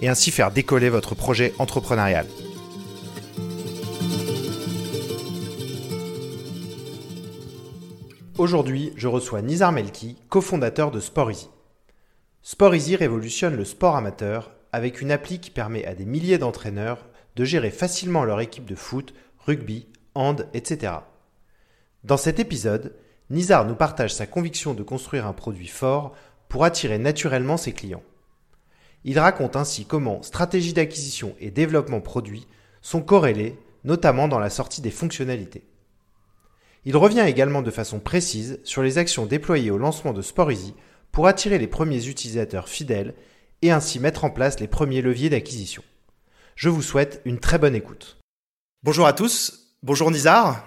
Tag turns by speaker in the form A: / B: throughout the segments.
A: et ainsi faire décoller votre projet entrepreneurial. Aujourd'hui, je reçois Nizar Melki, cofondateur de SportEasy. SportEasy révolutionne le sport amateur avec une appli qui permet à des milliers d'entraîneurs de gérer facilement leur équipe de foot, rugby, hand, etc. Dans cet épisode, Nizar nous partage sa conviction de construire un produit fort pour attirer naturellement ses clients. Il raconte ainsi comment stratégie d'acquisition et développement produit sont corrélés, notamment dans la sortie des fonctionnalités. Il revient également de façon précise sur les actions déployées au lancement de SportEasy pour attirer les premiers utilisateurs fidèles et ainsi mettre en place les premiers leviers d'acquisition. Je vous souhaite une très bonne écoute. Bonjour à tous, bonjour Nizar.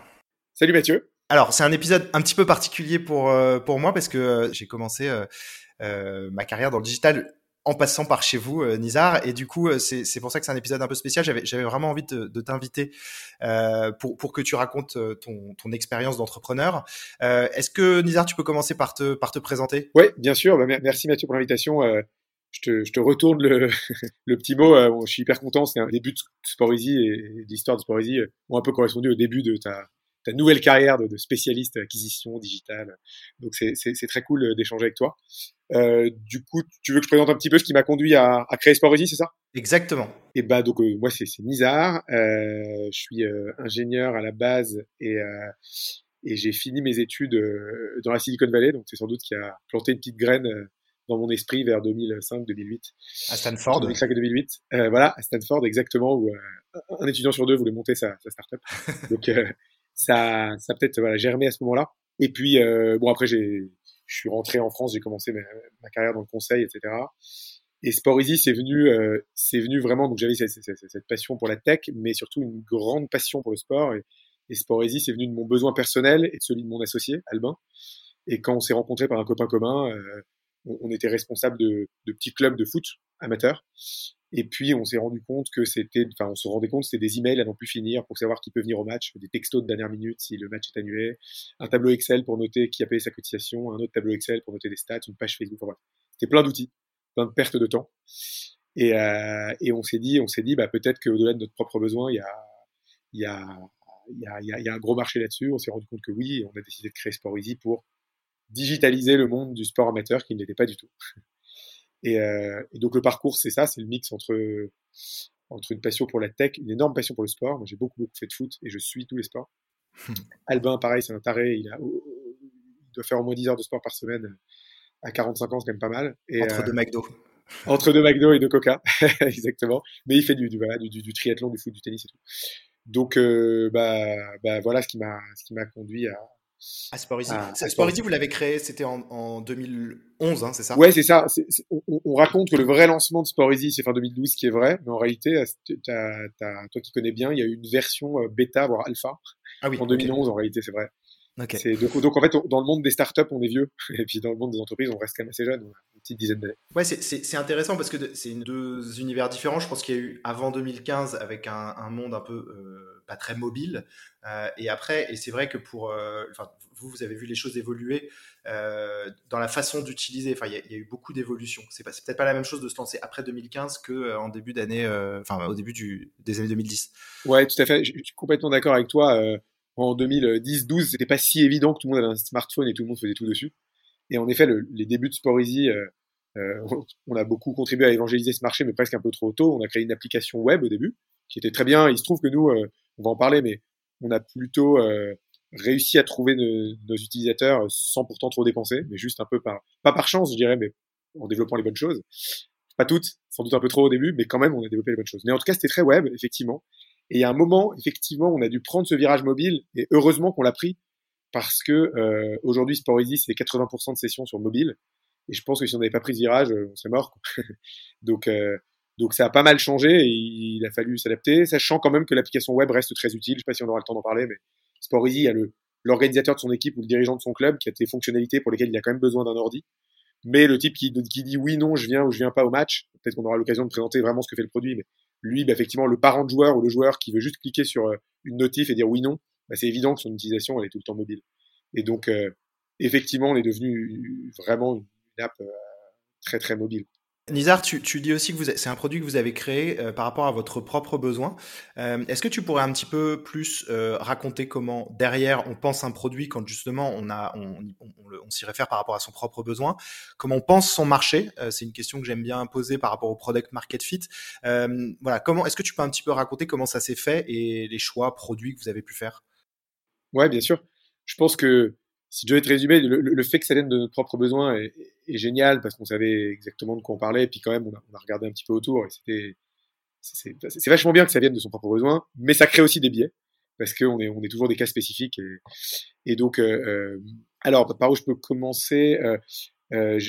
B: Salut Mathieu.
A: Alors c'est un épisode un petit peu particulier pour, euh, pour moi parce que euh, j'ai commencé euh, ma carrière dans le digital en passant par chez vous, euh, Nizar. Et du coup, euh, c'est pour ça que c'est un épisode un peu spécial. J'avais vraiment envie de, de t'inviter euh, pour, pour que tu racontes euh, ton, ton expérience d'entrepreneur. Est-ce que, Nizar, tu peux commencer par te, par te présenter?
B: Oui, bien sûr. Bah, merci Mathieu pour l'invitation. je, te, je te retourne le, le petit mot. je suis hyper content. C'est un début de Easy et l'histoire de Easy ont un peu correspondu au début de ta, ta nouvelle carrière de, de spécialiste acquisition digitale. Donc c'est très cool d'échanger avec toi. Euh, du coup, tu veux que je présente un petit peu ce qui m'a conduit à, à créer Sportosy, c'est ça?
A: Exactement.
B: Et bah donc euh, moi c'est Nizar, euh, je suis euh, ingénieur à la base et euh, et j'ai fini mes études dans la Silicon Valley, donc c'est sans doute qui a planté une petite graine dans mon esprit vers 2005-2008.
A: À Stanford.
B: 2005 et 2008. voilà, à Stanford exactement où un étudiant sur deux voulait monter sa, sa startup. donc ça, ça peut-être voilà, germé à ce moment-là. Et puis, euh, bon, après, j'ai, je suis rentré en France, j'ai commencé ma, carrière dans le conseil, etc. Et Sport c'est venu, euh, c'est venu vraiment. Donc, j'avais cette, passion pour la tech, mais surtout une grande passion pour le sport. Et, et c'est venu de mon besoin personnel et de celui de mon associé, Albin. Et quand on s'est rencontré par un copain commun, euh, on, on, était responsable de, de petits clubs de foot amateurs. Et puis, on s'est rendu compte que c'était, enfin, on se rendait compte c'était des emails à n'en plus finir pour savoir qui peut venir au match, des textos de dernière minute si le match est annulé, un tableau Excel pour noter qui a payé sa cotisation, un autre tableau Excel pour noter des stats, une page Facebook. Enfin, C'était plein d'outils, plein de pertes de temps. Et, euh, et on s'est dit, on s'est dit, bah, peut-être qu'au-delà de notre propre besoin, il y a, y a, y a, y a, un gros marché là-dessus. On s'est rendu compte que oui, on a décidé de créer Sport Easy pour digitaliser le monde du sport amateur qui ne l'était pas du tout. Et, euh, et, donc le parcours, c'est ça, c'est le mix entre entre une passion pour la tech, une énorme passion pour le sport. Moi, j'ai beaucoup beaucoup fait de foot et je suis tous les sports. Albin, pareil, c'est un taré. Il a, il doit faire au moins 10 heures de sport par semaine. À 45 ans, c'est quand même pas mal.
A: Et, entre euh, deux McDo.
B: Entre deux McDo et deux Coca, exactement. Mais il fait du, du, voilà, du, du, triathlon, du foot, du tennis et tout. Donc, euh, bah, bah, voilà ce qui m'a conduit à,
A: Easy. Ah, Easy, vous l'avez créé, c'était en, en, 2011, hein, c'est ça?
B: Ouais, c'est ça. C est, c est, on, on, raconte que le vrai lancement de Sport Easy, c'est fin 2012, ce qui est vrai. Mais en réalité, as, as, toi qui connais bien, il y a eu une version euh, bêta, voire alpha,
A: ah oui,
B: en 2011, okay. en réalité, c'est vrai.
A: Okay.
B: Donc, donc, en fait, dans le monde des startups, on est vieux, et puis dans le monde des entreprises, on reste quand même assez jeune, une petite dizaine d'années.
A: Ouais, c'est intéressant parce que c'est deux univers différents. Je pense qu'il y a eu avant 2015 avec un, un monde un peu euh, très mobile, euh, et après, et c'est vrai que pour, euh, vous, vous avez vu les choses évoluer euh, dans la façon d'utiliser. Enfin, il y, a eu beaucoup d'évolutions. C'est peut-être pas la même chose de se lancer après 2015 que en début d'année, enfin, au début du, des années 2010.
B: Ouais, tout à fait. Je, suis complètement d'accord avec toi en 2010-12, c'était pas si évident que tout le monde avait un smartphone et tout le monde faisait tout dessus. Et en effet, le, les débuts de Sport Easy, on a beaucoup contribué à évangéliser ce marché, mais presque un peu trop tôt. On a créé une application web au début, qui était très bien. Il se trouve que nous, euh, on va en parler, mais on a plutôt euh, réussi à trouver nos, nos, utilisateurs sans pourtant trop dépenser, mais juste un peu par, pas par chance, je dirais, mais en développant les bonnes choses. Pas toutes, sans doute un peu trop au début, mais quand même, on a développé les bonnes choses. Mais en tout cas, c'était très web, effectivement. Et il y a un moment, effectivement, on a dû prendre ce virage mobile, et heureusement qu'on l'a pris, parce que euh, aujourd'hui, Sport Easy, c'est 80% de sessions sur mobile, et je pense que si on n'avait pas pris ce virage, on serait mort. Donc, euh, Donc ça a pas mal changé et il a fallu s'adapter, sachant quand même que l'application web reste très utile. Je sais pas si on aura le temps d'en parler, mais Sport Easy a l'organisateur de son équipe ou le dirigeant de son club qui a des fonctionnalités pour lesquelles il a quand même besoin d'un ordi. Mais le type qui, dit oui, non, je viens ou je viens pas au match, peut-être qu'on aura l'occasion de présenter vraiment ce que fait le produit, mais lui, bah, effectivement, le parent de joueur ou le joueur qui veut juste cliquer sur euh, une notif et dire oui, non, bah, c'est évident que son utilisation, elle est tout le temps mobile. Et donc, euh, effectivement, on est devenu vraiment une app euh, très, très mobile.
A: Nizar, tu, dis aussi que c'est un produit que vous avez créé euh, par rapport à votre propre besoin. Euh, est-ce que tu pourrais un petit peu plus euh, raconter comment derrière on pense un produit quand justement on a on, s'y réfère par rapport à son propre besoin, comment on pense son marché? C'est une question que j'aime bien poser par rapport au product market fit. voilà, comment est-ce que tu peux un petit peu raconter comment ça s'est fait et les choix produits que vous avez pu faire?
B: Ouais, bien sûr. Je pense que si je devais te résumer, le, fait que ça vienne de notre propre besoin est, génial parce qu'on savait exactement de quoi on parlait. Et puis quand même, on a, regardé un petit peu autour et c'était c'est vachement bien que ça vienne de son propre besoin, mais ça crée aussi des biais parce qu'on est on est toujours des cas spécifiques et, donc euh, euh, alors par où je peux commencer euh, euh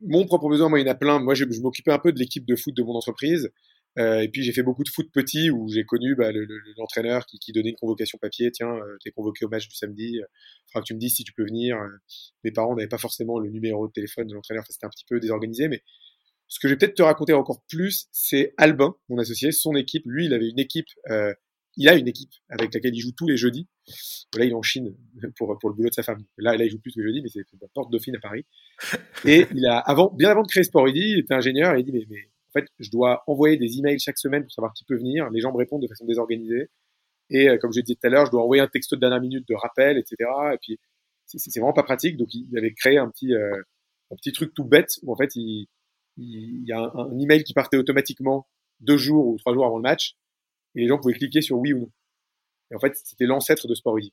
B: mon propre besoin, moi il y en a plein. Moi je, je m'occupais un peu de l'équipe de foot de mon entreprise euh, et puis j'ai fait beaucoup de foot petit où j'ai connu bah, l'entraîneur le, qui, qui, donnait une convocation papier. Tiens, euh, t'es convoqué au match du samedi. Euh, faudra que tu me dises si tu peux venir. Euh, mes parents n'avaient pas forcément le numéro de téléphone de l'entraîneur. C'était un petit peu désorganisé. Mais ce que je vais peut-être te raconter encore plus, c'est Albin, mon associé, son équipe. Lui, il avait une équipe. Euh, il a une équipe avec laquelle il joue tous les jeudis. Là, il est en Chine pour, pour le boulot de sa femme. Là, là il joue plus tous les jeudis, mais c'est la porte Dauphine à Paris. Et il a, avant, bien avant de créer Sport il était ingénieur il dit, mais, mais en fait, je dois envoyer des emails chaque semaine pour savoir qui peut venir. Les gens me répondent de façon désorganisée. Et euh, comme je dit tout à l'heure, je dois envoyer un texto de dernière minute de rappel, etc. Et puis, c'est vraiment pas pratique. Donc, il avait créé un petit, euh, un petit truc tout bête où en fait, il, y a un, email qui partait automatiquement deux jours ou trois jours avant le match, et les gens pouvaient cliquer sur oui ou non. Et en fait, c'était l'ancêtre de Sport Et,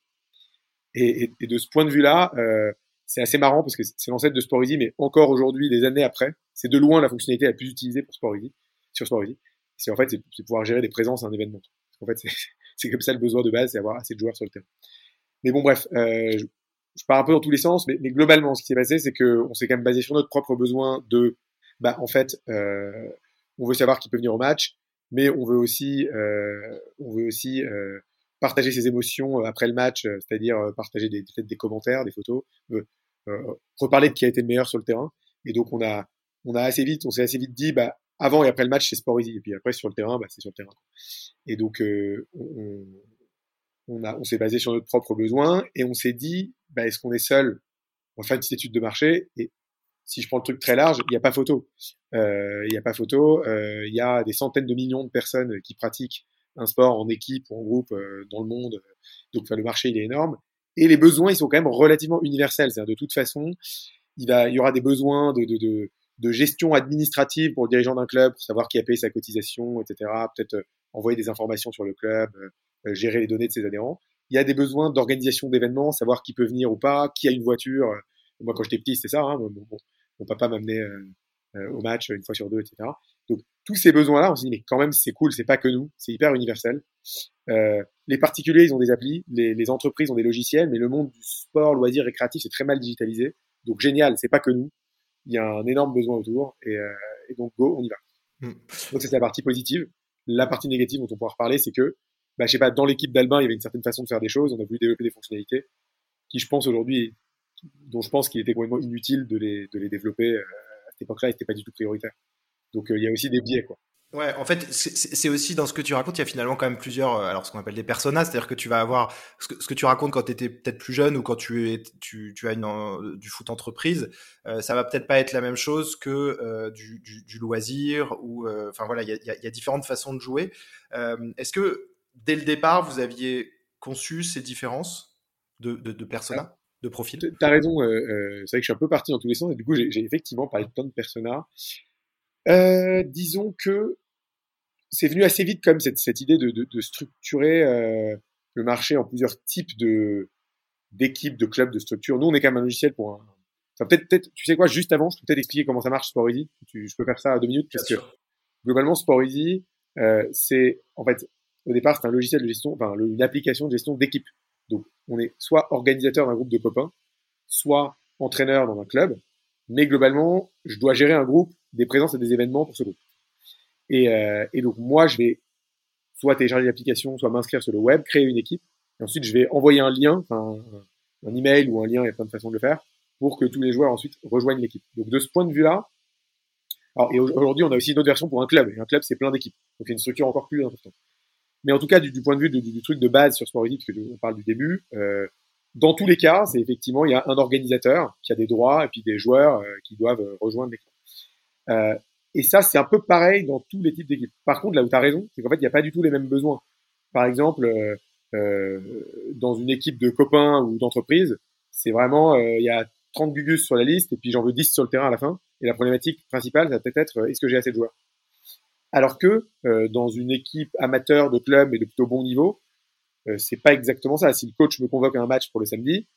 B: et, et, de ce point de vue-là, euh, c'est assez marrant parce que c'est l'ancêtre de Sport mais encore aujourd'hui, des années après, c'est de loin la fonctionnalité la plus utilisée pour Sport sur Sport C'est en fait, c'est pouvoir gérer des présences à un événement. En fait, c'est comme ça le besoin de base, c'est avoir assez de joueurs sur le terrain. Mais bon, bref, euh, je, je, pars un peu dans tous les sens, mais, mais globalement, ce qui s'est passé, c'est que on s'est quand même basé sur notre propre besoin de, bah, en fait, euh, on veut savoir qui peut venir au match, mais on veut aussi, euh, on veut aussi euh, partager ses émotions euh, après le match, euh, c'est-à-dire partager des, peut-être des commentaires, des photos, reparler de qui a été le meilleur sur le terrain. Et donc on a on a assez vite, on s'est assez vite dit, bah avant et après le match c'est sport easy, et puis après sur le terrain, bah c'est sur le terrain. Et donc euh, on, on, a on s'est basé sur notre propre besoin et on s'est dit, bah est-ce qu'on est seul On va faire une petite étude de marché? Et si je prends le truc très large, il n'y a pas photo. Euh, il n'y a pas photo. Euh, il y a des centaines de millions de personnes qui pratiquent un sport en équipe ou en groupe euh, dans le monde. Donc, le marché il est énorme. Et les besoins, ils sont quand même relativement universels. C'est-à-dire, de toute façon, il, va, il y aura des besoins de, de, de, de gestion administrative pour le dirigeant d'un club, pour savoir qui a payé sa cotisation, etc. Peut-être euh, envoyer des informations sur le club, euh, euh, gérer les données de ses adhérents. Il y a des besoins d'organisation d'événements, savoir qui peut venir ou pas, qui a une voiture. Moi, quand j'étais petit, c'était ça. Hein. Mon, mon, papa m'amenait au match une fois sur deux, etc. Tous ces besoins-là, on s'est dit, mais quand même, c'est cool, c'est pas que nous, c'est hyper universel. Euh, les particuliers, ils ont des applis, les, les, entreprises ont des logiciels, mais le monde du sport, loisir, récréatif, c'est très mal digitalisé. Donc génial, c'est pas que nous. Il y a un énorme besoin autour, et, euh, et donc go, on y va. Mm. Donc c'est la partie positive. La partie négative dont on pourra reparler, c'est que, bah, je sais pas, dans l'équipe d'Albin, il y avait une certaine façon de faire des choses. On a voulu développer des fonctionnalités qui, je pense aujourd'hui, dont je pense qu'il était complètement inutile de les, de les développer euh, à cette époque-là, c'était pas du tout prioritaire. Donc euh, il y a aussi des biais, quoi.
A: Ouais, en fait, c'est aussi dans ce que tu racontes, il y a finalement quand même plusieurs, euh, alors ce qu'on appelle des personas, c'est-à-dire que tu vas avoir ce que, ce que tu racontes quand tu étais peut-être plus jeune ou quand tu, es, tu, tu as une, du foot entreprise, euh, ça va peut-être pas être la même chose que euh, du, du, du, loisir ou, enfin voilà, il y a, y a, différentes façons de jouer. Est-ce que dès le départ, vous aviez conçu ces différences de, de, de personas, de profil
B: T'as raison, c'est vrai que je suis un peu parti dans tous les sens et du coup j'ai effectivement parlé de plein de personas. Euh, disons que c'est venu assez vite comme cette, cette idée de, de, de structurer euh, le marché en plusieurs types de d'équipes, de clubs, de structures. Nous, on est quand même un logiciel pour un. Enfin, peut-être, peut-être, tu sais quoi, juste avant, je peux peut-être expliquer comment ça marche Sport Easy. Tu, je peux faire ça à deux minutes parce que globalement, Sport Easy, euh, c'est en fait au départ c'est un logiciel de gestion, enfin une application de gestion d'équipe. Donc, on est soit organisateur d'un groupe de copains, soit entraîneur dans un club, mais globalement, je dois gérer un groupe, des présences et des événements pour ce groupe. Et, et donc moi, je vais soit télécharger l'application, soit m'inscrire sur le web, créer une équipe, et ensuite je vais envoyer un lien, un, email ou un lien, il y a plein de façons de le faire, pour que tous les joueurs ensuite rejoignent l'équipe. Donc de ce point de vue-là, alors, et aujourd'hui, on a aussi une autre version pour un club. Et un club, c'est plein d'équipes. Donc, c'est une structure encore plus importante. Mais en tout cas, du, point de vue du, truc de base sur Sport parce que on parle du début, euh, dans tous les cas, c'est effectivement, il y a un organisateur qui a des droits et puis des joueurs euh, qui doivent euh, rejoindre l'équipe. Euh, et ça, c'est un peu pareil dans tous les types d'équipes. Par contre, là où tu as raison, c'est qu'en fait, il n'y a pas du tout les mêmes besoins. Par exemple, euh, dans une équipe de copains ou d'entreprise, c'est vraiment, il y a 30 gugus sur la liste et puis j'en veux 10 sur le terrain à la fin. Et la problématique principale, ça peut-être être est-ce que j'ai assez de joueurs? Alors que euh, dans une équipe amateur de club et de plutôt bon niveau, euh, c'est pas exactement ça. Si le coach me convoque à un match pour le samedi,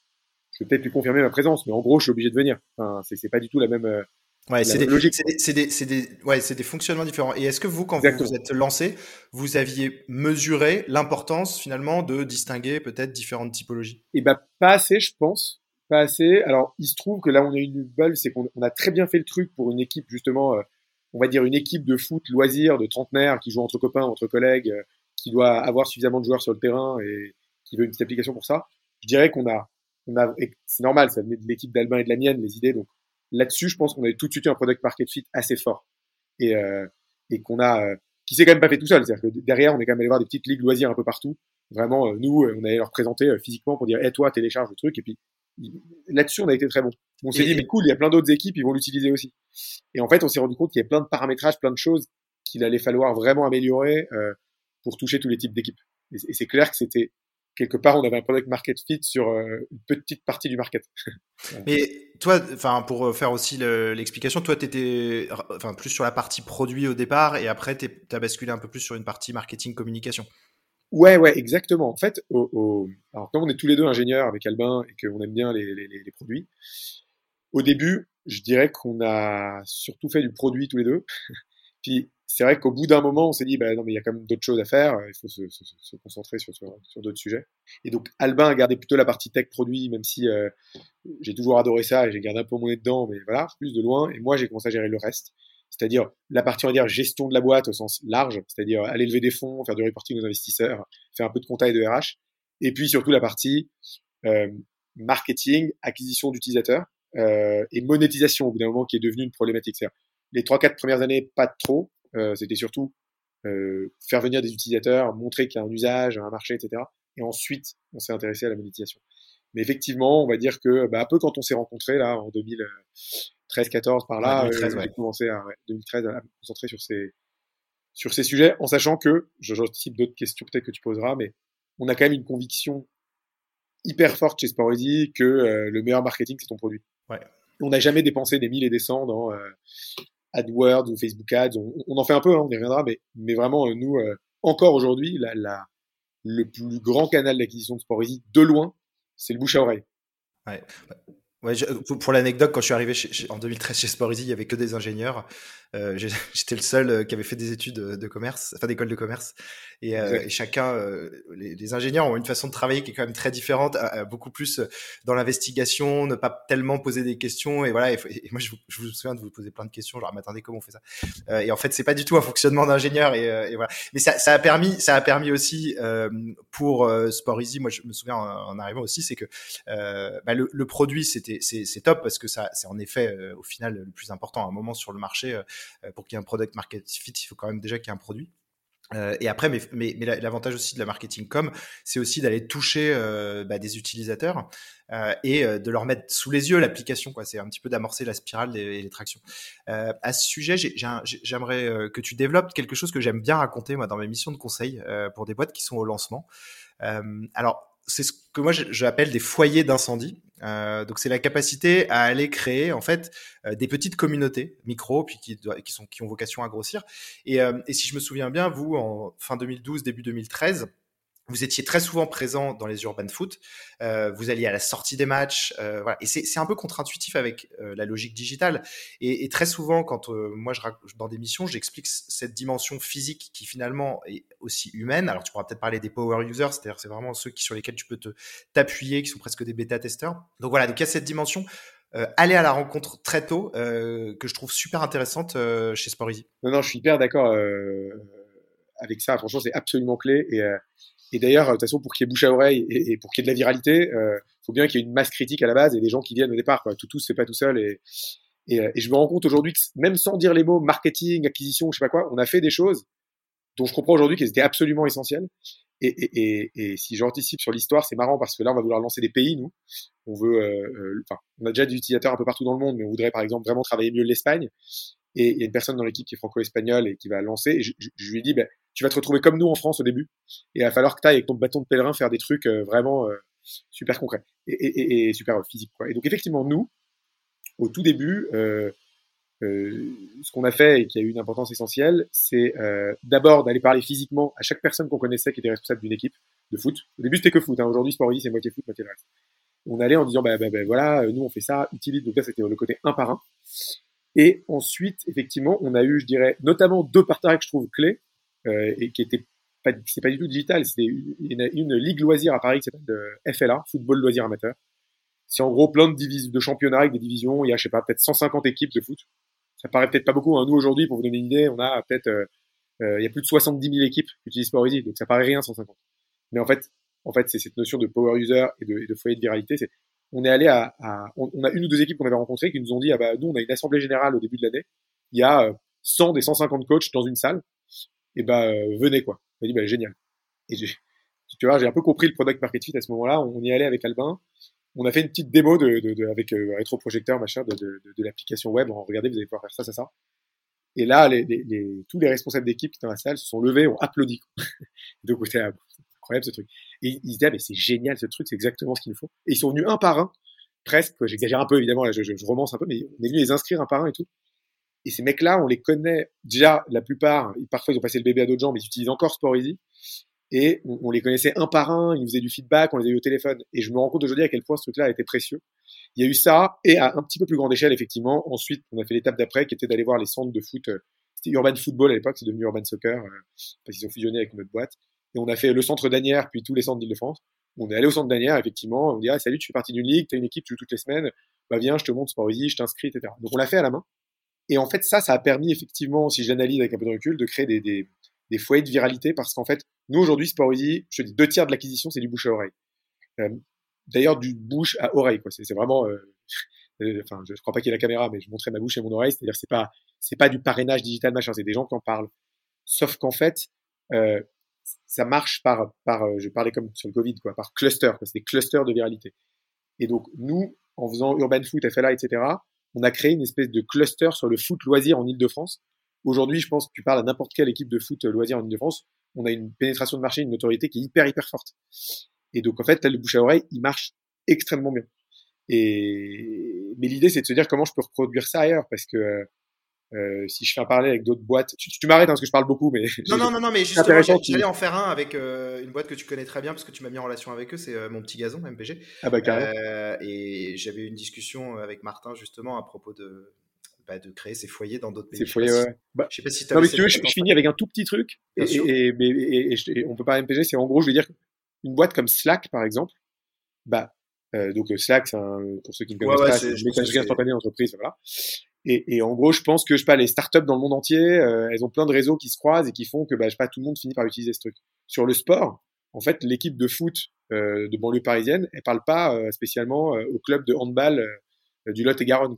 B: je vais peut-être lui confirmer ma présence, mais en gros, je suis obligé de venir. Enfin, c'est pas du tout la même.
A: Ouais, c'est des, des, des, des, ouais, c'est des fonctionnements différents. Et est-ce que vous, quand vous vous êtes lancé, vous aviez mesuré l'importance finalement de distinguer peut-être différentes typologies?
B: Eh ben, pas assez, je pense pas assez. Alors, il se trouve que là, on a une bulle, c'est qu'on a très bien fait le truc pour une équipe, justement, euh, on va dire une équipe de foot loisir de trentenaires qui joue entre copains, entre collègues, euh, qui doit avoir suffisamment de joueurs sur le terrain et qui veut une petite application pour ça. Je dirais qu'on a, on a, c'est normal, ça venait de l'équipe d'Albin et de la mienne, les idées. Donc là-dessus, je pense qu'on avait tout de suite eu un product market fit assez fort et, euh, et qu'on a, qui s'est quand même pas fait tout seul. C'est-à-dire que derrière, on est quand même allé voir des petites ligues loisirs un peu partout. Vraiment, nous, on allait leur présenter physiquement pour dire, hé, toi, télécharge le truc. Et puis, là-dessus, on a été très bon. On s'est dit, mais cool, il y a plein d'autres équipes, ils vont l'utiliser aussi. Et en fait, on s'est rendu compte qu'il y a plein de paramétrages, plein de choses qu'il allait falloir vraiment améliorer euh, pour toucher tous les types d'équipes. Et, c'est clair que c'était quelque part, on avait un product market fit sur euh, une petite partie du market.
A: Mais toi, enfin, pour euh, faire aussi l'explication, toi, tu étais enfin, plus sur la partie produit au départ et après, tu as basculé un peu plus sur une partie marketing communication.
B: Ouais, ouais, exactement. En fait, au, au... alors comme on est tous les deux ingénieurs avec Albin et qu'on aime bien les, les, les, produits, au début, je dirais qu'on a surtout fait du produit tous les deux. Puis c'est vrai qu'au bout d'un moment, on s'est dit, bah non, mais il y a quand même d'autres choses à faire. Il faut se, se, se concentrer sur, sur, sur d'autres sujets. Et donc Albin a gardé plutôt la partie tech produit, même si euh, j'ai toujours adoré ça et j'ai gardé un peu mon nez dedans, mais voilà, plus de loin. Et moi, j'ai commencé à gérer le reste c'est-à-dire la partie on va dire gestion de la boîte au sens large, c'est-à-dire aller lever des fonds, faire du reporting aux investisseurs, faire un peu de compta et de RH, et puis surtout la partie euh, marketing, acquisition d'utilisateurs euh, et monétisation au bout d'un moment qui est devenue une problématique. C'est-à-dire les trois quatre premières années pas trop, euh, c'était surtout euh, faire venir des utilisateurs, montrer qu'il y a un usage, un marché, etc. Et ensuite on s'est intéressé à la monétisation. Mais effectivement, on va dire que bah, un peu quand on s'est rencontrés là en 2000, 13-14 par là, 2013, euh, j'ai commencé à, 2013 à me concentrer sur ces, sur ces sujets, en sachant que, j'anticipe d'autres questions peut-être que tu poseras, mais on a quand même une conviction hyper forte chez Sporisy que euh, le meilleur marketing, c'est ton produit. On n'a jamais dépensé des mille et des cents dans euh, AdWords ou Facebook Ads. On, en fait un peu, hein, on y reviendra, mais, mais vraiment, euh, nous, encore aujourd'hui, la, le plus grand canal d'acquisition de Sporisy, de loin, c'est le bouche à oreille.
A: Ouais. Ouais, pour l'anecdote, quand je suis arrivé chez, en 2013 chez Sporisy, il y avait que des ingénieurs. Euh, J'étais le seul euh, qui avait fait des études de commerce, enfin d'école de commerce. Et, euh, et chacun, euh, les, les, ingénieurs ont une façon de travailler qui est quand même très différente, beaucoup plus dans l'investigation, ne pas tellement poser des questions. Et voilà. Et, et moi, je vous, je vous, souviens de vous poser plein de questions. Genre, m'attendez comment on fait ça? Et en fait, c'est pas du tout un fonctionnement d'ingénieur. Et, et, voilà. Mais ça, ça, a permis, ça a permis aussi pour Sporisy. Moi, je me souviens en, en arrivant aussi, c'est que bah, le, le, produit, c'était c'est top parce que ça, c'est en effet au final le plus important. À un moment sur le marché euh, pour qu'il y ait un product market fit, il faut quand même déjà qu'il y ait un produit. Euh, et après, mais, l'avantage aussi de la marketing com, c'est aussi d'aller toucher euh, bah, des utilisateurs euh, et euh, de leur mettre sous les yeux l'application. C'est un petit peu d'amorcer la spirale des, des tractions. Euh, à ce sujet, j'aimerais que tu développes quelque chose que j'aime bien raconter moi dans mes missions de conseil pour des boîtes qui sont au lancement. alors, c'est ce que moi j'appelle des foyers d'incendie. Euh, donc c'est la capacité à aller créer en fait euh, des petites communautés micro puis qui, qui sont qui ont vocation à grossir. Et, euh, et si je me souviens bien, vous en fin 2012 début 2013 vous étiez très souvent présent dans les urban foot, euh, vous alliez à la sortie des matchs, euh, voilà. Et c'est un peu contre-intuitif avec euh, la logique digitale. Et, et, très souvent, quand euh, moi je dans des missions, j'explique cette dimension physique qui finalement est aussi humaine. Alors tu pourras peut-être parler des power users, c'est-à-dire c'est vraiment ceux qui sur lesquels tu peux te t'appuyer, qui sont presque des bêta testeurs. Donc voilà, donc il y a cette dimension. Euh, aller à la rencontre très tôt que je trouve super intéressante chez Sport Easy.
B: Non, non, je suis hyper d'accord avec ça. Franchement, c'est absolument clé. Et et d'ailleurs, de toute façon, pour qu'il y ait bouche à oreille et, pour qu'il y ait de la viralité, il euh, faut bien qu'il y ait une masse critique à la base et des gens qui viennent au départ. Quoi. Tout se fait pas tout seul. Et, et, euh, et je me rends compte aujourd'hui que même sans dire les mots marketing, acquisition, je sais pas quoi, on a fait des choses dont je comprends aujourd'hui qu'elles étaient absolument essentielles. Et, et, et, si j'anticipe sur l'histoire, c'est marrant parce que là, on va vouloir lancer des pays, nous. On veut, euh, euh enfin, on a déjà des utilisateurs un peu partout dans le monde, mais on voudrait par exemple vraiment travailler mieux l'Espagne. Et il y a une personne dans l'équipe qui est franco-espagnole et qui va lancer. Et je, je, lui dit, ben, tu vas te retrouver comme nous en France au début. Et il va falloir que tu ailles avec ton bâton de pèlerin faire des trucs euh, vraiment euh, super concrets et, super physiques. Et donc effectivement, nous, au tout début, euh, euh, ce qu'on a fait et qui a eu une importance essentielle, c'est euh, d'abord d'aller parler physiquement à chaque personne qu'on connaissait qui était responsable d'une équipe de foot. Au début, c'était que foot. Hein. Aujourd'hui, Sport c'est moitié foot, moitié reste. On allait en disant, bah, bah, bah, voilà, nous on fait ça, utilise. Donc là, c'était le côté un par un. Et ensuite, effectivement, on a eu, je dirais, notamment deux partenaires que je trouve clés euh, et qui étaient pas, c'est pas du tout digital. C'est une, une, ligue loisir à Paris qui s'appelle euh, FLA, Football Loisir Amateur. C'est en gros plein de divisions, de championnats avec des divisions. Il y a, je sais pas, peut-être 150 équipes de foot. Ça paraît peut-être pas beaucoup. Hein. Nous aujourd'hui, pour vous donner une idée, on a peut-être, euh, euh, il y a plus de 70 000 équipes qui utilisent Sport Easy, donc ça paraît rien 150. Mais en fait, en fait, c'est cette notion de power user et de, et de foyer de viralité. On est allé à, à on, a une ou deux équipes qu'on avait rencontrées qui nous ont dit, ah bah nous, on a une assemblée générale au début de l'année. Il y a 100 des 150 coachs dans une salle et bah euh, venez quoi. On a dit bah génial. Et tu vois, j'ai un peu compris le product market fit à ce moment-là. On y allait avec Albin. On a fait une petite démo de, de, de avec euh, rétroprojecteur machin de, de, de l'application web. On regardez, vous allez pouvoir faire ça, ça, ça. Et là, tous les responsables d'équipe dans la salle se sont levés, ont applaudi. Donc c'était incroyable ce truc. Et ils disaient, ah, mais c'est génial ce truc, c'est exactement ce qu'il nous faut. Et ils sont venus un par un, presque. J'exagère un peu évidemment, là, je, je, romance un peu, mais on est venu les inscrire un par un et tout. Et ces mecs-là, on les connaît déjà, la plupart, parfois ils ont passé le bébé à d'autres gens, mais ils utilisent encore Sport Easy. Et on, les connaissait un par un, ils nous faisaient du feedback, on les a au téléphone. Et je me rends compte aujourd'hui à quel point ce truc-là a été précieux. Il y a eu ça, et à un petit peu plus grande échelle, effectivement. Ensuite, on a fait l'étape d'après, qui était d'aller voir les centres de foot. Euh, c'était Urban Football à l'époque, c'est devenu Urban Soccer, euh, parce qu'ils ont fusionné avec notre boîte. Et on a fait le centre d'Anières, puis tous les centres d'Île-de-France. On est allé au centre d'Anières, effectivement. On dit, ah, salut, tu fais partie d'une ligue, t'as une équipe, tu joues toutes les semaines. Bah, viens, je te montre Sport Easy, je t'inscris, etc. Donc, on l'a fait à la main. Et en fait, ça, ça a permis effectivement, si j'analyse avec un peu de recul, de créer des, des, des foyers de viralité parce qu'en fait, nous aujourd'hui, Sport Easy, je te dis deux tiers de l'acquisition, c'est du bouche à oreille. Euh, D'ailleurs, du bouche à oreille, quoi. C'est vraiment, euh, euh, enfin, je, je, crois pas qu'il y ait la caméra, mais je montrais ma bouche et mon oreille. C'est-à-dire, c'est pas, c'est pas du parrainage digital machin, c'est des gens qui en parlent. Sauf qu'en fait, euh, ça marche par, par, euh, je parlais comme sur le Covid, quoi, par cluster, c'est des clusters de viralité. Et donc, nous, en faisant Urban Foot, FLA, etc., on a créé une espèce de cluster sur le foot loisir en Ile-de-France. Aujourd'hui, je pense que tu parles à n'importe quelle équipe de foot loisir en Ile-de-France, on a une pénétration de marché, une notoriété qui est hyper, hyper forte. Et donc, en fait, là, le bouche à oreille, il marche extrêmement bien. Et, mais l'idée, c'est de se dire comment je peux reproduire ça ailleurs, parce que euh, si je fais un parallèle avec d'autres boîtes, tu, tu m'arrêtes hein, parce que je parle beaucoup, mais
A: non, non, non, non, mais justement, j'allais en faire un avec euh, une boîte que tu connais très bien parce que tu m'as mis en relation avec eux, c'est euh, mon petit gazon MPG.
B: Ah bah carrément.
A: Et j'avais une discussion avec Martin justement à propos de bah, de créer ces foyers dans d'autres pays.
B: Ces foyers, ouais.
A: Bah, je sais pas si
B: non, mais si tu veux, je, je, finis avec un tout petit truc. Et, et, et, on peut pas MPG, c'est en gros, je veux dire, une boîte comme Slack, par exemple, bah, donc Slack, un, pour ceux qui ne connaissent ouais, pas, c'est une messagerie instantanée d'entreprise, voilà. Et, et, en gros, je pense que je sais pas, les startups dans le monde entier, euh, elles ont plein de réseaux qui se croisent et qui font que bah, je sais pas, tout le monde finit par utiliser ce truc. Sur le sport, en fait, l'équipe de foot euh, de banlieue parisienne, elle parle pas euh, spécialement euh, au club de handball euh, du Lot-et-Garonne.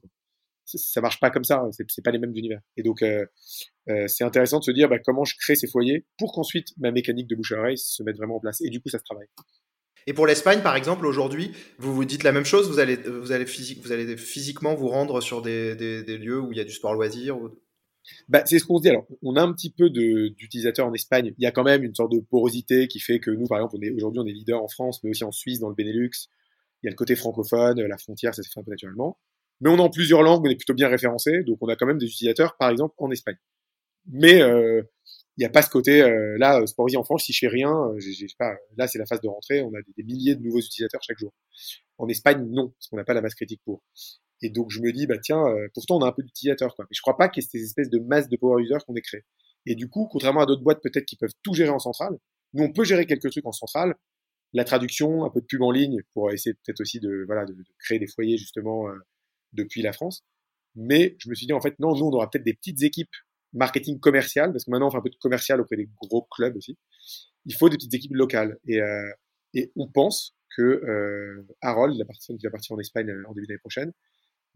B: Ça, marche pas comme ça, hein, c'est pas les mêmes univers. Et donc, c'est intéressant de se dire bah, comment je crée ces foyers pour qu'ensuite ma mécanique de bouche à oreille se mette vraiment en place. Et du coup, ça se travaille.
A: Et pour l'Espagne, par exemple, aujourd'hui, vous vous dites la même chose Vous allez, vous allez, physiquement vous rendre sur des, des, des, lieux où il y a du sport loisir ou...
B: bah, C'est ce qu'on se dit. Alors, on a un petit peu d'utilisateurs en Espagne. Il y a quand même une sorte de porosité qui fait que nous, par exemple, aujourd'hui, on est leader en France, mais aussi en Suisse, dans le Benelux. Il y a le côté francophone, la frontière, ça s'est fait un peu naturellement. Mais on est en plusieurs langues, on est plutôt bien référencé, donc on a quand même des utilisateurs, par exemple, en Espagne. Mais euh, il n'y a pas ce côté euh, là Sporty en France si je fais rien euh, pas là c'est la phase de rentrée on a des, milliers de nouveaux utilisateurs chaque jour. En Espagne non parce qu'on n'a pas la masse critique pour. Et donc je me dis bah tiens euh, pourtant on a un peu d'utilisateurs quoi. Mais je crois pas qu'il y ait ces espèces de masse de power users qu'on ait créé et du coup contrairement à d'autres boîtes peut-être qui peuvent tout gérer en centrale nous on peut gérer quelques trucs en centrale. La traduction un peu de pub en ligne pour essayer peut-être aussi de voilà de, créer des foyers justement depuis la France. Mais je me suis dit en fait non nous on aura peut-être des petites équipes marketing commercial, parce que maintenant on fait un peu de commercial auprès des gros clubs aussi. Il faut des petites équipes locales. Et, euh, et on pense que euh, Harold, la personne qui va partir en Espagne euh, en début d'année prochaine,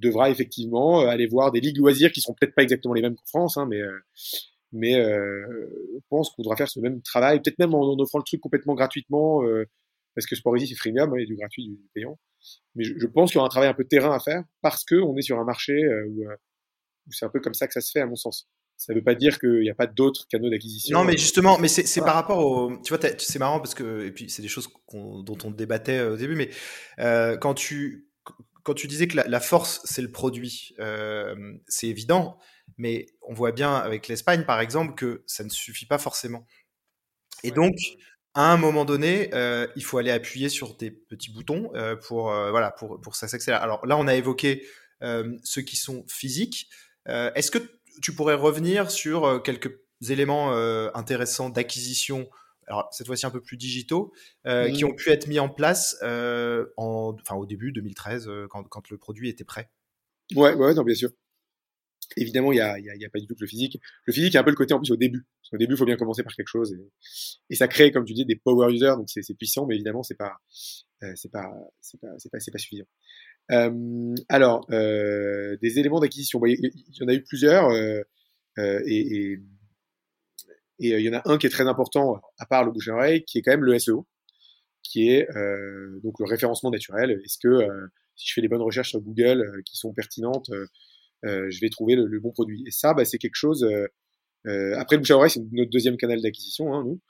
B: devra effectivement euh, aller voir des ligues loisirs qui seront peut-être pas exactement les mêmes qu'en France, hein, mais euh, mais euh, on pense qu'on devra faire ce même travail, peut-être même en, offrant le truc complètement gratuitement, parce que Sport Easy c'est freemium, hein, il y a du gratuit, du payant. Mais je, pense qu'il y aura un travail un peu terrain à faire parce que on est sur un marché où, où c'est un peu comme ça que ça se fait à mon sens ça ne veut pas dire qu'il n'y a pas d'autres canaux d'acquisition.
A: Non, mais justement, mais c'est par rapport au. Tu vois, c'est marrant parce que et puis c'est des choses dont on débattait euh, au début, mais euh, quand tu quand tu disais que la, force c'est le produit, euh, c'est évident, mais on voit bien avec l'Espagne par exemple que ça ne suffit pas forcément. Et donc à un moment donné, euh, il faut aller appuyer sur des petits boutons euh, pour euh, voilà pour pour ça s'accélère. Alors là, on a évoqué ceux qui sont physiques. Est-ce que tu pourrais revenir sur euh, quelques éléments euh, intéressants d'acquisition alors cette fois-ci un peu plus digitaux, euh, qui ont pu être mis en place en, enfin, au début 2013, quand, quand, le produit était prêt?
B: Ouais, ouais, non, bien sûr. Évidemment, il n'y a, pas du tout que le physique. Le physique, il a un peu le côté en plus au début. Au début, il faut bien commencer par quelque chose, et, ça crée, comme tu dis, des power users, donc c'est puissant, mais évidemment, c'est pas, c'est pas, suffisant. Euh, alors, euh, des éléments d'acquisition, il y, en a eu plusieurs. Euh, et, il y en a un qui est très important, à part le bouche à oreille, qui est quand même le SEO, qui est euh, donc le référencement naturel. Est-ce que euh, si je fais des bonnes recherches sur Google qui sont pertinentes, je vais trouver le, bon produit Et ça, bah, c'est quelque chose. après le bouche à oreille, c'est notre deuxième canal d'acquisition, hein, nous.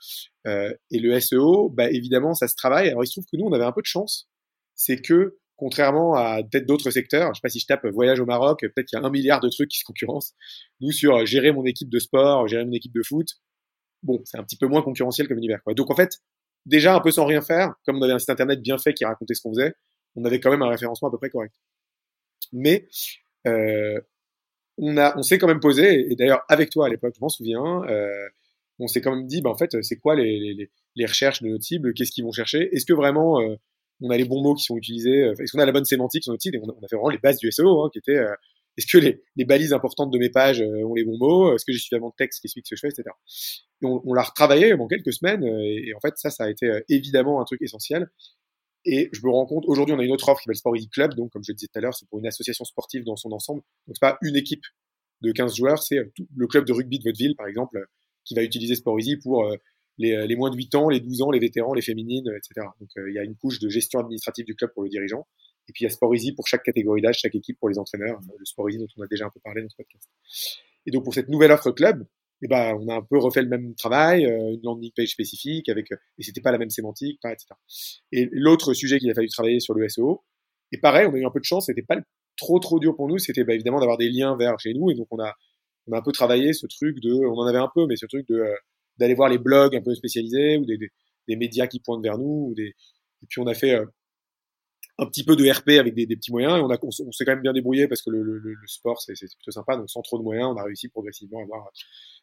B: et le SEO, bah, évidemment, ça se travaille. Alors il se trouve que nous, on avait un peu de chance, c'est que contrairement à peut-être d'autres secteurs, je sais pas si je tape voyage au Maroc, peut-être qu'il y a un milliard de trucs qui se concurrencent. Nous, sur euh, gérer mon équipe de sport, gérer mon équipe de foot, bon, c'est un petit peu moins concurrentiel comme univers. Quoi. Donc en fait, déjà un peu sans rien faire, comme on avait un site internet bien fait qui racontait ce qu'on faisait, on avait quand même un référencement à peu près correct. Mais euh, on a, on s'est quand même posé, et d'ailleurs avec toi à l'époque, je m'en souviens, euh, on s'est quand même dit, bah en fait, c'est quoi les, les, les, recherches de notre cible, qu'est-ce qu'ils vont chercher, est-ce que vraiment euh, on a les bons mots qui sont utilisés, euh, est-ce qu'on a la bonne sémantique sur notre site, et on a, fait vraiment les bases du SEO, hein, qui étaient, euh, est-ce que les, les, balises importantes de mes pages euh, ont les bons mots, est-ce que j'ai suffisamment de texte qui explique ce que je fais, etc. Et on, on l'a retravaillé en quelques semaines, et, en fait, ça, ça a été évidemment un truc essentiel. Et je me rends compte, aujourd'hui, on a une autre offre qui s'appelle Sport Club, donc comme je le disais tout à l'heure, c'est pour une association sportive dans son ensemble. Donc c'est pas une équipe de 15 joueurs, c'est le club de rugby de votre ville, par exemple, qui va utiliser Sport pour les, les, moins de 8 ans, les 12 ans, les vétérans, les féminines, etc. Donc euh, il y a une couche de gestion administrative du club pour le dirigeant. Et puis il y a Sport pour chaque catégorie d'âge, chaque équipe pour les entraîneurs, euh, le Sport dont on a déjà un peu parlé dans ce podcast. Et donc pour cette nouvelle offre club, eh ben, on a un peu refait le même travail, euh, une landing page spécifique avec, et c'était pas la même sémantique, etc. Et l'autre sujet qu'il a fallu travailler sur le SEO, et pareil, on a eu un peu de chance, c'était pas trop trop dur pour nous, c'était bah, évidemment d'avoir des liens vers chez nous, et donc on a, on a un peu travaillé ce truc de, on en avait un peu, mais ce truc de d'aller voir les blogs un peu spécialisés ou des, des, médias qui pointent vers nous. Ou des... Et puis on a fait euh, un petit peu de RP avec des, petits moyens et on, a, on, s'est quand même bien débrouillé parce que le, sport c'est, plutôt sympa. Donc sans trop de moyens, on a réussi progressivement à avoir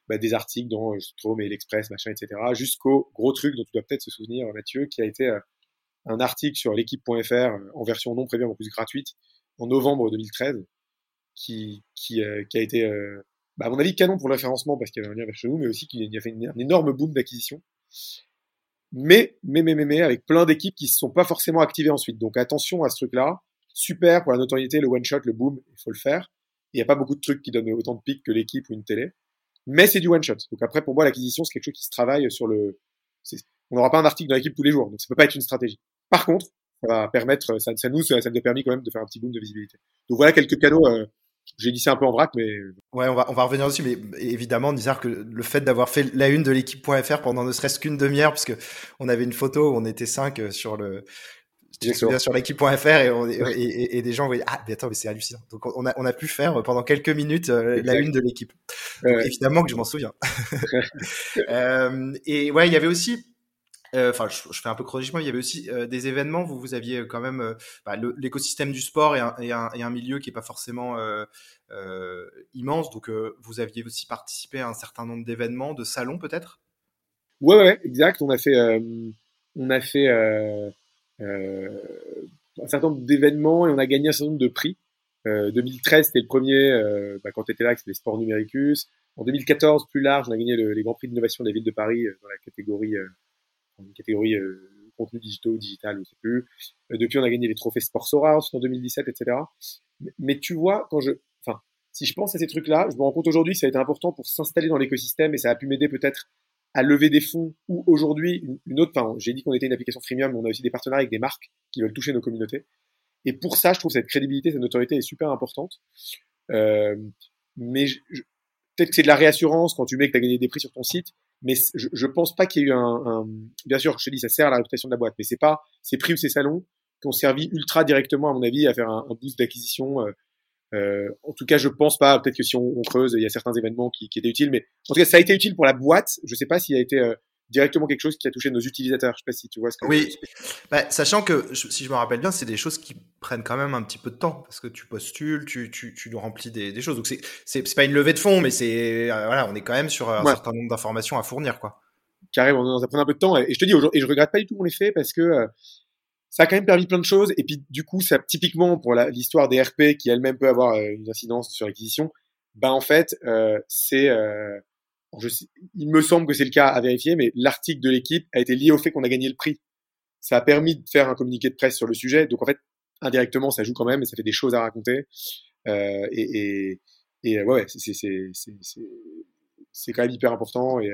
B: bah, des articles dans euh, Strom et l'Express, machin, etc. Jusqu'au gros truc dont tu dois peut-être se souvenir, Mathieu, qui a été euh, un article sur l'équipe.fr en version non premium en plus gratuite en novembre 2013 qui, qui, qui a été bah, à mon avis, canon pour le référencement parce qu'il y avait un lien vers chez nous, mais aussi qu'il y a fait un énorme boom d'acquisition. Mais, mais, mais, mais, mais, avec plein d'équipes qui se sont pas forcément activées ensuite. Donc attention à ce truc-là. Super pour la notoriété, le one shot, le boom, il faut le faire. Il n'y a pas beaucoup de trucs qui donnent autant de pics que l'équipe ou une télé. Mais c'est du one shot. Donc après, pour moi, l'acquisition, c'est quelque chose qui se travaille sur le, on n'aura pas un article dans l'équipe tous les jours. Donc ça peut pas être une stratégie. Par contre, ça va permettre, ça, ça nous, ça, nous a permis quand même de faire un petit boom de visibilité. Donc voilà quelques canaux euh, j'ai dit ça un peu en vrac, mais
A: ouais, on va on va revenir dessus, mais évidemment, Nizar, que le fait d'avoir fait la une de l'équipe.fr pendant ne serait-ce qu'une demi-heure, puisque on avait une photo où on était cinq euh, sur le sur l'équipe.fr et, et, et, des gens voyaient ah mais attends mais c'est hallucinant. Donc on a on a pu faire pendant quelques minutes euh, la une de l'équipe. Évidemment que je m'en souviens. Euh, et ouais il y avait aussi euh, enfin je, fais un peu chronologiquement il y avait aussi des événements où vous aviez quand même bah, l'écosystème du sport et un, milieu qui est pas forcément immense donc vous aviez aussi participé à un certain nombre d'événements de salons peut-être?
B: Ouais ouais exact on a fait euh, un certain nombre d'événements et on a gagné un certain nombre de prix. Euh, 2013, c'était le premier, euh, bah, quand tu étais là, c'était les sports numéricus. En 2014, plus large, on a gagné le, les Grands Prix d'innovation de la ville de Paris euh, dans la catégorie, euh, catégorie euh, contenu digitaux, digital, je sais plus. depuis, on a gagné les trophées Sport Sora en 2017, etc. Mais, tu vois, quand je, enfin, si je pense à ces trucs-là, je me rends compte aujourd'hui que ça a été important pour s'installer dans l'écosystème et ça a pu m'aider peut-être à lever des fonds ou aujourd'hui une autre, enfin, j'ai dit qu'on était une application freemium, mais on a aussi des partenariats avec des marques qui veulent toucher nos communautés. Et pour ça, je trouve cette crédibilité, cette notoriété est super importante. Euh, mais peut-être que c'est de la réassurance quand tu mets que tu as gagné des prix sur ton site, mais je, je pense pas qu'il y ait eu un, un, bien sûr, je te dis, ça sert à la réputation de la boîte, mais c'est pas ces prix ou ces salons qui ont servi ultra directement, à mon avis, à faire un, un boost d'acquisition euh, euh, en tout cas, je pense pas. Peut-être que si on, on, creuse, il y a certains événements qui, qui, étaient utiles, mais en tout cas, ça a été utile pour la boîte. Je sais pas s'il a été euh, directement quelque chose qui a touché nos utilisateurs. Je sais pas si tu vois ce que.
A: Oui. Bah, sachant que si je me rappelle bien, c'est des choses qui prennent quand même un petit peu de temps parce que tu postules, tu tu, tu nous remplis des, des choses. Donc c'est c'est pas une levée de fonds, mais c'est euh, voilà, on est quand même sur un certain nombre d'informations à fournir, quoi.
B: Carrément, ça prend un peu de temps. Et je te dis, et je regrette pas du tout mon effet parce que euh, ça a quand même permis plein de choses. Et puis, du coup, ça, typiquement, pour l'histoire des RP, qui elle-même peut avoir euh, une incidence sur l'acquisition, ben, en fait, c'est, il me semble que c'est le cas à vérifier, mais l'article de l'équipe a été lié au fait qu'on a gagné le prix. Ça a permis de faire un communiqué de presse sur le sujet. Donc, en fait, indirectement, ça joue quand même et ça fait des choses à raconter. Euh, et, et, et, ouais, c'est, quand même hyper important. Et,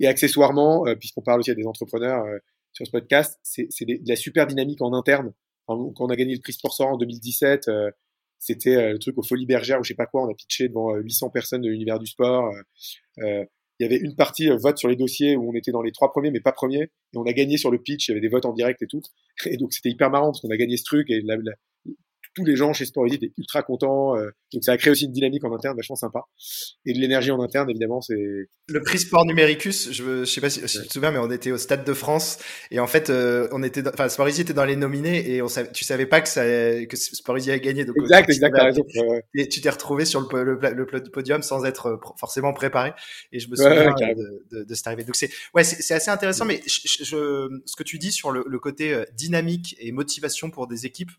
B: et accessoirement, puisqu'on parle aussi à des entrepreneurs, sur ce podcast, c'est de la super dynamique en interne. Quand on a gagné le prix Sport en 2017, euh, c'était euh, le truc au Folie Bergère ou je sais pas quoi, on a pitché devant 800 euh, personnes de l'univers du sport. il y avait une partie vote sur les dossiers où on était dans les trois premiers mais pas premiers et on a gagné sur le pitch, il y avait des votes en direct et tout. Et donc c'était hyper marrant parce qu'on a gagné ce truc et la, la, tous les gens chez Sport étaient ultra contents. Euh, donc ça a créé aussi une dynamique en interne vachement sympa. Et de l'énergie en interne, évidemment, c'est...
A: Le prix Sport Numericus, je, je sais pas si, tu te souviens, mais on était au Stade de France et en fait, euh, on était, enfin, Sport était dans les nominés et on savait, tu savais pas que ça, que Sport a gagné.
B: Donc, exact, exact,
A: Et tu t'es retrouvé sur le, le, podium sans être euh, forcément préparé. Et je me souviens de, de, de, cette arrivée. Donc c'est, ouais, c'est assez intéressant, mais je, je, ce que tu dis sur le, le côté dynamique et motivation pour des équipes,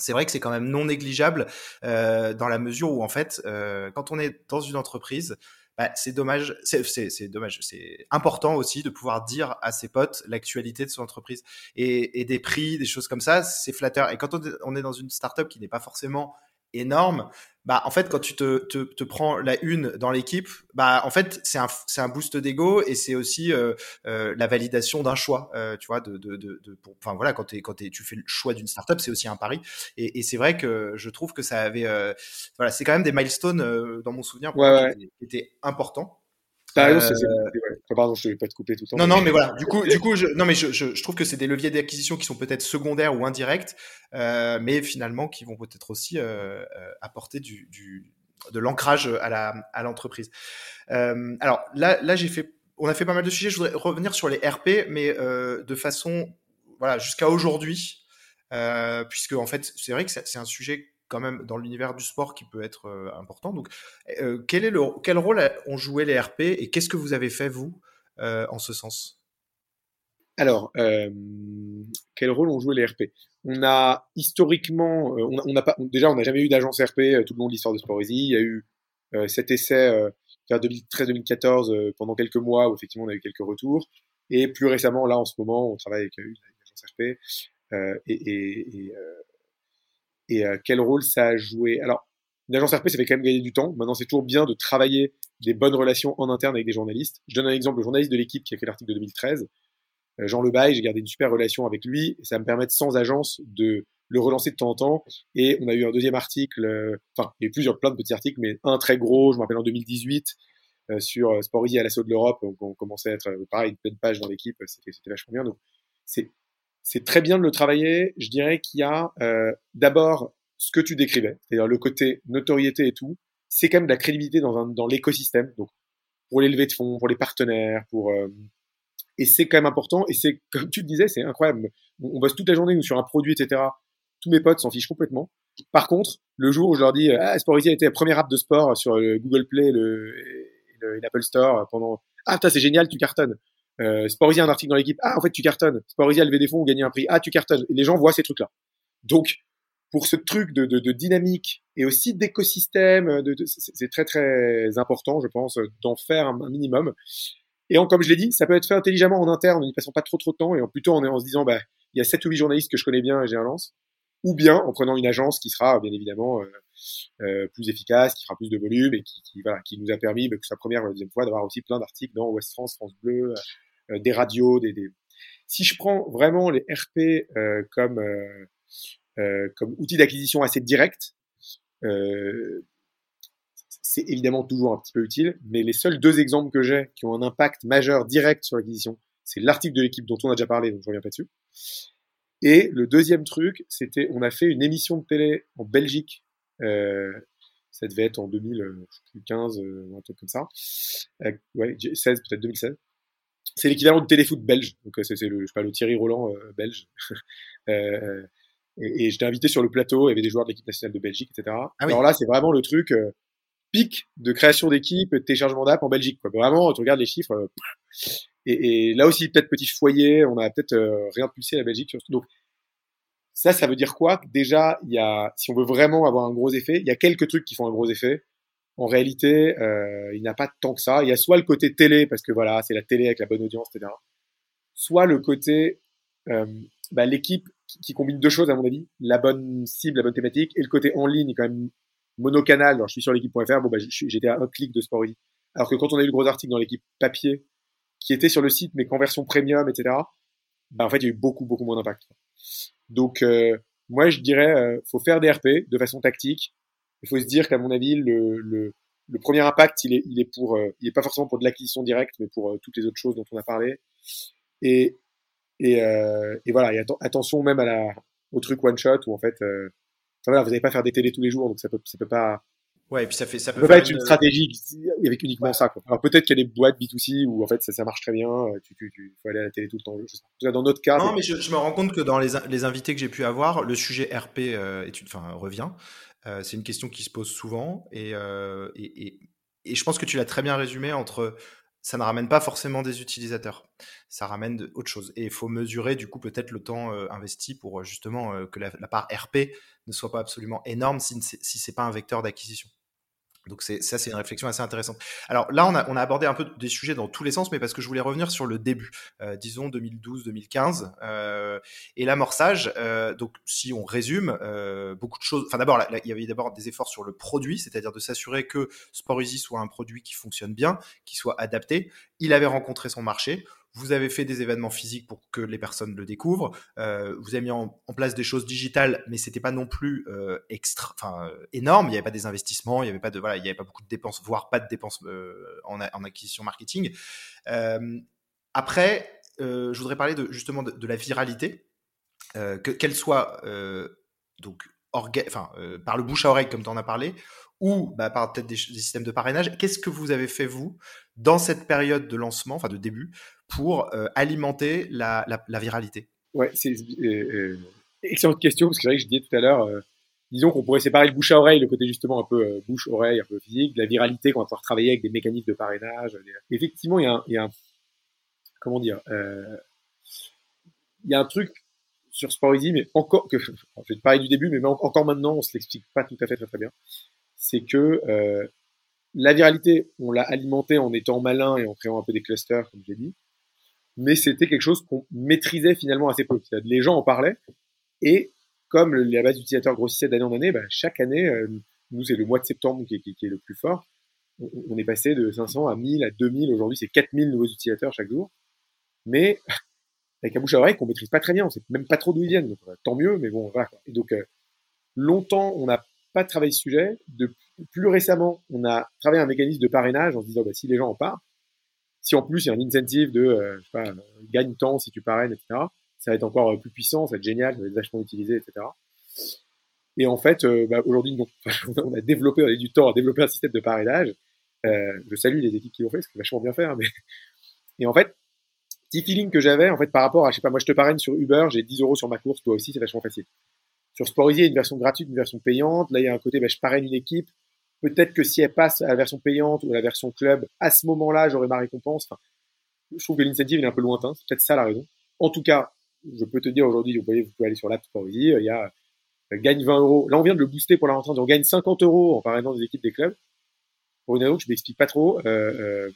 A: c'est vrai que c'est quand même non négligeable euh, dans la mesure où en fait, euh, quand on est dans une entreprise, bah, c'est dommage, c'est dommage, c'est important aussi de pouvoir dire à ses potes l'actualité de son entreprise et, et, des prix, des choses comme ça, c'est flatteur. Et quand on est dans une startup qui n'est pas forcément énorme, bah en fait quand tu te, te, te prends la une dans l'équipe, bah en fait c'est un c'est un boost d'ego et c'est aussi euh, euh, la validation d'un choix, euh, tu vois, de de de, de pour, enfin voilà quand t'es quand es, tu fais le choix d'une startup, c'est aussi un pari. Et, et c'est vrai que je trouve que ça avait euh, voilà c'est quand même des milestones euh, dans mon souvenir
B: ouais, ouais.
A: qui, étaient importants
B: euh, Pardon, je ne vais pas te couper tout le temps.
A: Non, non, mais voilà. Du coup, du coup, je, non, mais je, je, je trouve que c'est des leviers d'acquisition qui sont peut-être secondaires ou indirects, euh, mais finalement qui vont peut-être aussi euh, apporter du, du, de l'ancrage à la à l'entreprise. Euh, alors là, là, j'ai fait, on a fait pas mal de sujets. Je voudrais revenir sur les RP, mais de façon, voilà, jusqu'à aujourd'hui, puisque en fait, c'est vrai que c'est un sujet quand même dans l'univers du sport qui peut être euh, important. Donc, euh, quel, est le, quel rôle ont joué les RP et qu'est-ce que vous avez fait, vous, euh, en ce sens?
B: Alors, quel rôle ont joué les RP On a historiquement, on pas, déjà, on n'a jamais eu d'agence RP tout le long de l'histoire de Sportsy. Il y a eu cet essai vers 2013-2014 pendant quelques mois où effectivement on a eu quelques retours. Et plus récemment, là, en ce moment, on travaille avec une agence RP. et, et, et et euh, quel rôle ça a joué? Alors, une agence RP, ça fait quand même gagner du temps. Maintenant, c'est toujours bien de travailler des bonnes relations en interne avec des journalistes. Je donne un exemple, le journaliste de l'équipe qui a fait l'article de 2013, euh, Jean Lebaille, j'ai gardé une super relation avec lui, et ça me permet sans agence de le relancer de temps en temps. Et on a eu un deuxième article, euh, enfin, il y a eu plusieurs, plein de petits articles, mais un très gros, je me rappelle en 2018, euh, sur euh, Sport à l'assaut de l'Europe, on, on, commençait à être, pareil, une pleine page dans l'équipe, c'était vachement bien. Donc, c'est c'est très bien de le travailler. Je dirais qu'il y a euh, d'abord ce que tu décrivais, c'est-à-dire le côté notoriété et tout. C'est quand même de la crédibilité dans, dans l'écosystème. Donc, pour les levées de fonds, pour les partenaires, pour euh, et c'est quand même important. Et c'est comme tu le disais, c'est incroyable. On, bosse toute la journée nous sur un produit, etc. Tous mes potes s'en fichent complètement. Par contre, le jour où je leur dis ah Sportity a été la première app de sport sur le Google Play, le, le l'Apple Store pendant ah putain c'est génial, tu cartonnes. Euh, Sportzy a un article dans l'équipe. Ah, en fait, tu cartonnes. Sportzy a levé des fonds ou gagné un prix. Ah, tu cartonnes. Et les gens voient ces trucs-là. Donc, pour ce truc de, de, de dynamique et aussi d'écosystème, de, c'est très très important, je pense, d'en faire un, minimum. Et en, comme je l'ai dit, ça peut être fait intelligemment en interne, en n'y passant pas trop trop de temps et en plutôt en, en se disant, bah, il y a 7 ou 8 journalistes que je connais bien et j'ai un lance. Ou bien en prenant une agence qui sera bien évidemment euh, euh, plus efficace, qui fera plus de volume et qui, voilà, qui nous a permis, bah, que sa première ou deuxième fois, d'avoir aussi plein d'articles dans Ouest France, France Bleu, euh, des radios, des, des, Si je prends vraiment les RP euh, comme euh, comme outil d'acquisition assez direct, c'est évidemment toujours un petit peu utile, mais les seuls deux exemples que j'ai qui ont un impact majeur direct sur l'acquisition, c'est l'article de l'équipe dont on a déjà parlé, donc je reviens pas dessus. Et le deuxième truc, c'était, on a fait une émission de télé en Belgique. Euh, ça devait être en 2015, euh, un truc comme ça. Euh, ouais, 16, peut-être 2016 c'est l'équivalent du téléfoot belge. Donc euh, c'est le, je sais pas, le Thierry Roland euh, belge. euh, et, et j'étais invité sur le plateau, il y avait des joueurs de l'équipe nationale de Belgique, etc. Ah Alors là, c'est vraiment le truc euh, pic de création d'équipe, de téléchargement d'app en Belgique. Quoi. Vraiment, tu regardes les chiffres. Et, et, là aussi, peut-être petit foyer, on a peut-être réimpulsé la Belgique. Donc ça, ça veut dire quoi? Déjà, il y a, si on veut vraiment avoir un gros effet, il y a quelques trucs qui font un gros effet en réalité, euh, il n'y a pas tant que ça. Il y a soit le côté télé, parce que voilà, c'est la télé avec la bonne audience, etc. Soit le côté, euh, bah, l'équipe qui, combine deux choses, à mon avis, la bonne cible, la bonne thématique, et le côté en ligne, quand même monocanal. Alors, je suis sur l'équipe.fr, bon, bah, j'étais à un clic de Sport Alors que quand on a eu le gros article dans l'équipe papier, qui était sur le site, mais qu'en version premium, etc., bah, en fait, il y a eu beaucoup, beaucoup moins d'impact. Donc, euh, moi, je dirais, euh, faut faire des RP de façon tactique, il faut se dire qu'à mon avis, le, le, le, premier impact, il est, il est pour, euh, il est pas forcément pour de l'acquisition directe, mais pour euh, toutes les autres choses dont on a parlé. Et, et, euh, et voilà, et attention même à la, au truc one shot où en fait, euh, voilà, vous n'allez pas faire des télés tous les jours, donc ça peut, ça peut pas.
A: Ouais, et puis ça fait, ça
B: peut, pas être une, stratégie avec uniquement ça. Quoi. Alors peut-être qu'il y a des boîtes B2C où en fait ça, ça marche très bien, tu, tu, tu faut aller à la télé tout le temps. Dans notre cas.
A: Non, mais je, je, me rends compte que dans les, les invités que j'ai pu avoir, le sujet RP euh, étude, enfin, revient. Euh, c'est une question qui se pose souvent euh, et, et, et, je pense que tu l'as très bien résumé entre ça ne ramène pas forcément des utilisateurs, ça ramène de, autre chose. Et il faut mesurer du coup peut-être le temps euh, investi pour justement que la, la, part RP ne soit pas absolument énorme si, si c'est pas un vecteur d'acquisition. Donc c'est ça, c'est une réflexion assez intéressante. Alors là, on a, on a abordé un peu des sujets dans tous les sens, mais parce que je voulais revenir sur le début, euh, disons 2012-2015, euh, et l'amorçage. Euh, donc si on résume, beaucoup de choses. Enfin d'abord, il y avait d'abord des efforts sur le produit, c'est-à-dire de s'assurer que Sport Easy soit un produit qui fonctionne bien, qui soit adapté. Il avait rencontré son marché. Vous avez fait des événements physiques pour que les personnes le découvrent. Euh, vous avez mis en, place des choses digitales, mais c'était pas non plus euh, extra, enfin euh, énorme. Il n'y avait pas des investissements, il n'y avait pas de voilà, il y avait pas beaucoup de dépenses, voire pas de dépenses euh, en, acquisition marketing. Euh, après, je voudrais parler de justement de, la viralité, que, qu'elle soit donc enfin, par le bouche à oreille comme tu en as parlé, ou bah, par peut-être des, systèmes de parrainage. Qu'est-ce que vous avez fait, vous, dans cette période de lancement, enfin de début, pour euh, alimenter la, viralité?
B: Ouais, c'est euh, euh, excellente question, parce que c'est vrai que je disais tout à l'heure, euh, disons qu'on pourrait séparer le bouche à oreille, le côté justement un peu bouche-oreille, un peu physique, de la viralité qu'on va pouvoir travailler avec des mécanismes de parrainage. Effectivement, il y a un, comment dire, il y a un truc sur Sport Easy, mais encore je vais te parler du début, mais encore maintenant, on se l'explique pas tout à fait très très bien c'est que euh, la viralité, on l'a alimentée en étant malin et en créant un peu des clusters, comme j'ai dit, mais c'était quelque chose qu'on maîtrisait finalement assez peu. Les gens en parlaient, et comme la base d'utilisateurs grossissait d'année en année, bah, chaque année, euh, nous c'est le mois de septembre qui, est le plus fort, on, est passé de 500 à 1000 à 2000, aujourd'hui c'est 4000 nouveaux utilisateurs chaque jour, mais avec un bouche à oreille qu'on maîtrise pas très bien, on sait même pas trop d'où ils viennent, donc, tant mieux, mais bon, voilà. Et donc, euh, longtemps, on a pas travaillé ce sujet. De, plus récemment, on a travaillé un mécanisme de parrainage en disant, bah, si les gens en parlent, si en plus il y a un incentive de, euh, pas, gagne temps si tu parraines, etc., ça va être encore plus puissant, ça va être génial, ça va être vachement utilisé, etc. Et en fait, bah, aujourd'hui, non. on a développé, on a eu du temps à développer un système de parrainage. je salue les équipes qui l'ont fait, c'est vachement bien faire. Mais... Et en fait, petit feeling que j'avais, en fait, par rapport à, je sais pas, moi, je te parraine sur Uber, j'ai 10 euros sur ma course, toi aussi, c'est vachement facile. Sur a une version gratuite, une version payante. Là, il y a un côté, bah, je parraine une équipe. Peut-être que si elle passe à la version payante ou à la version club, à ce moment-là, j'aurai ma récompense. Je trouve que l'initiative est un peu lointain. C'est peut-être ça la raison. En tout cas, je peux te dire aujourd'hui, vous pouvez aller sur l'app Sporisy, il y a euh, gagne 20 euros. Là, on vient de le booster pour la rentrée. On gagne 50 euros en parrainant des équipes des clubs. Pour une raison que je m'explique pas trop. Euh, euh,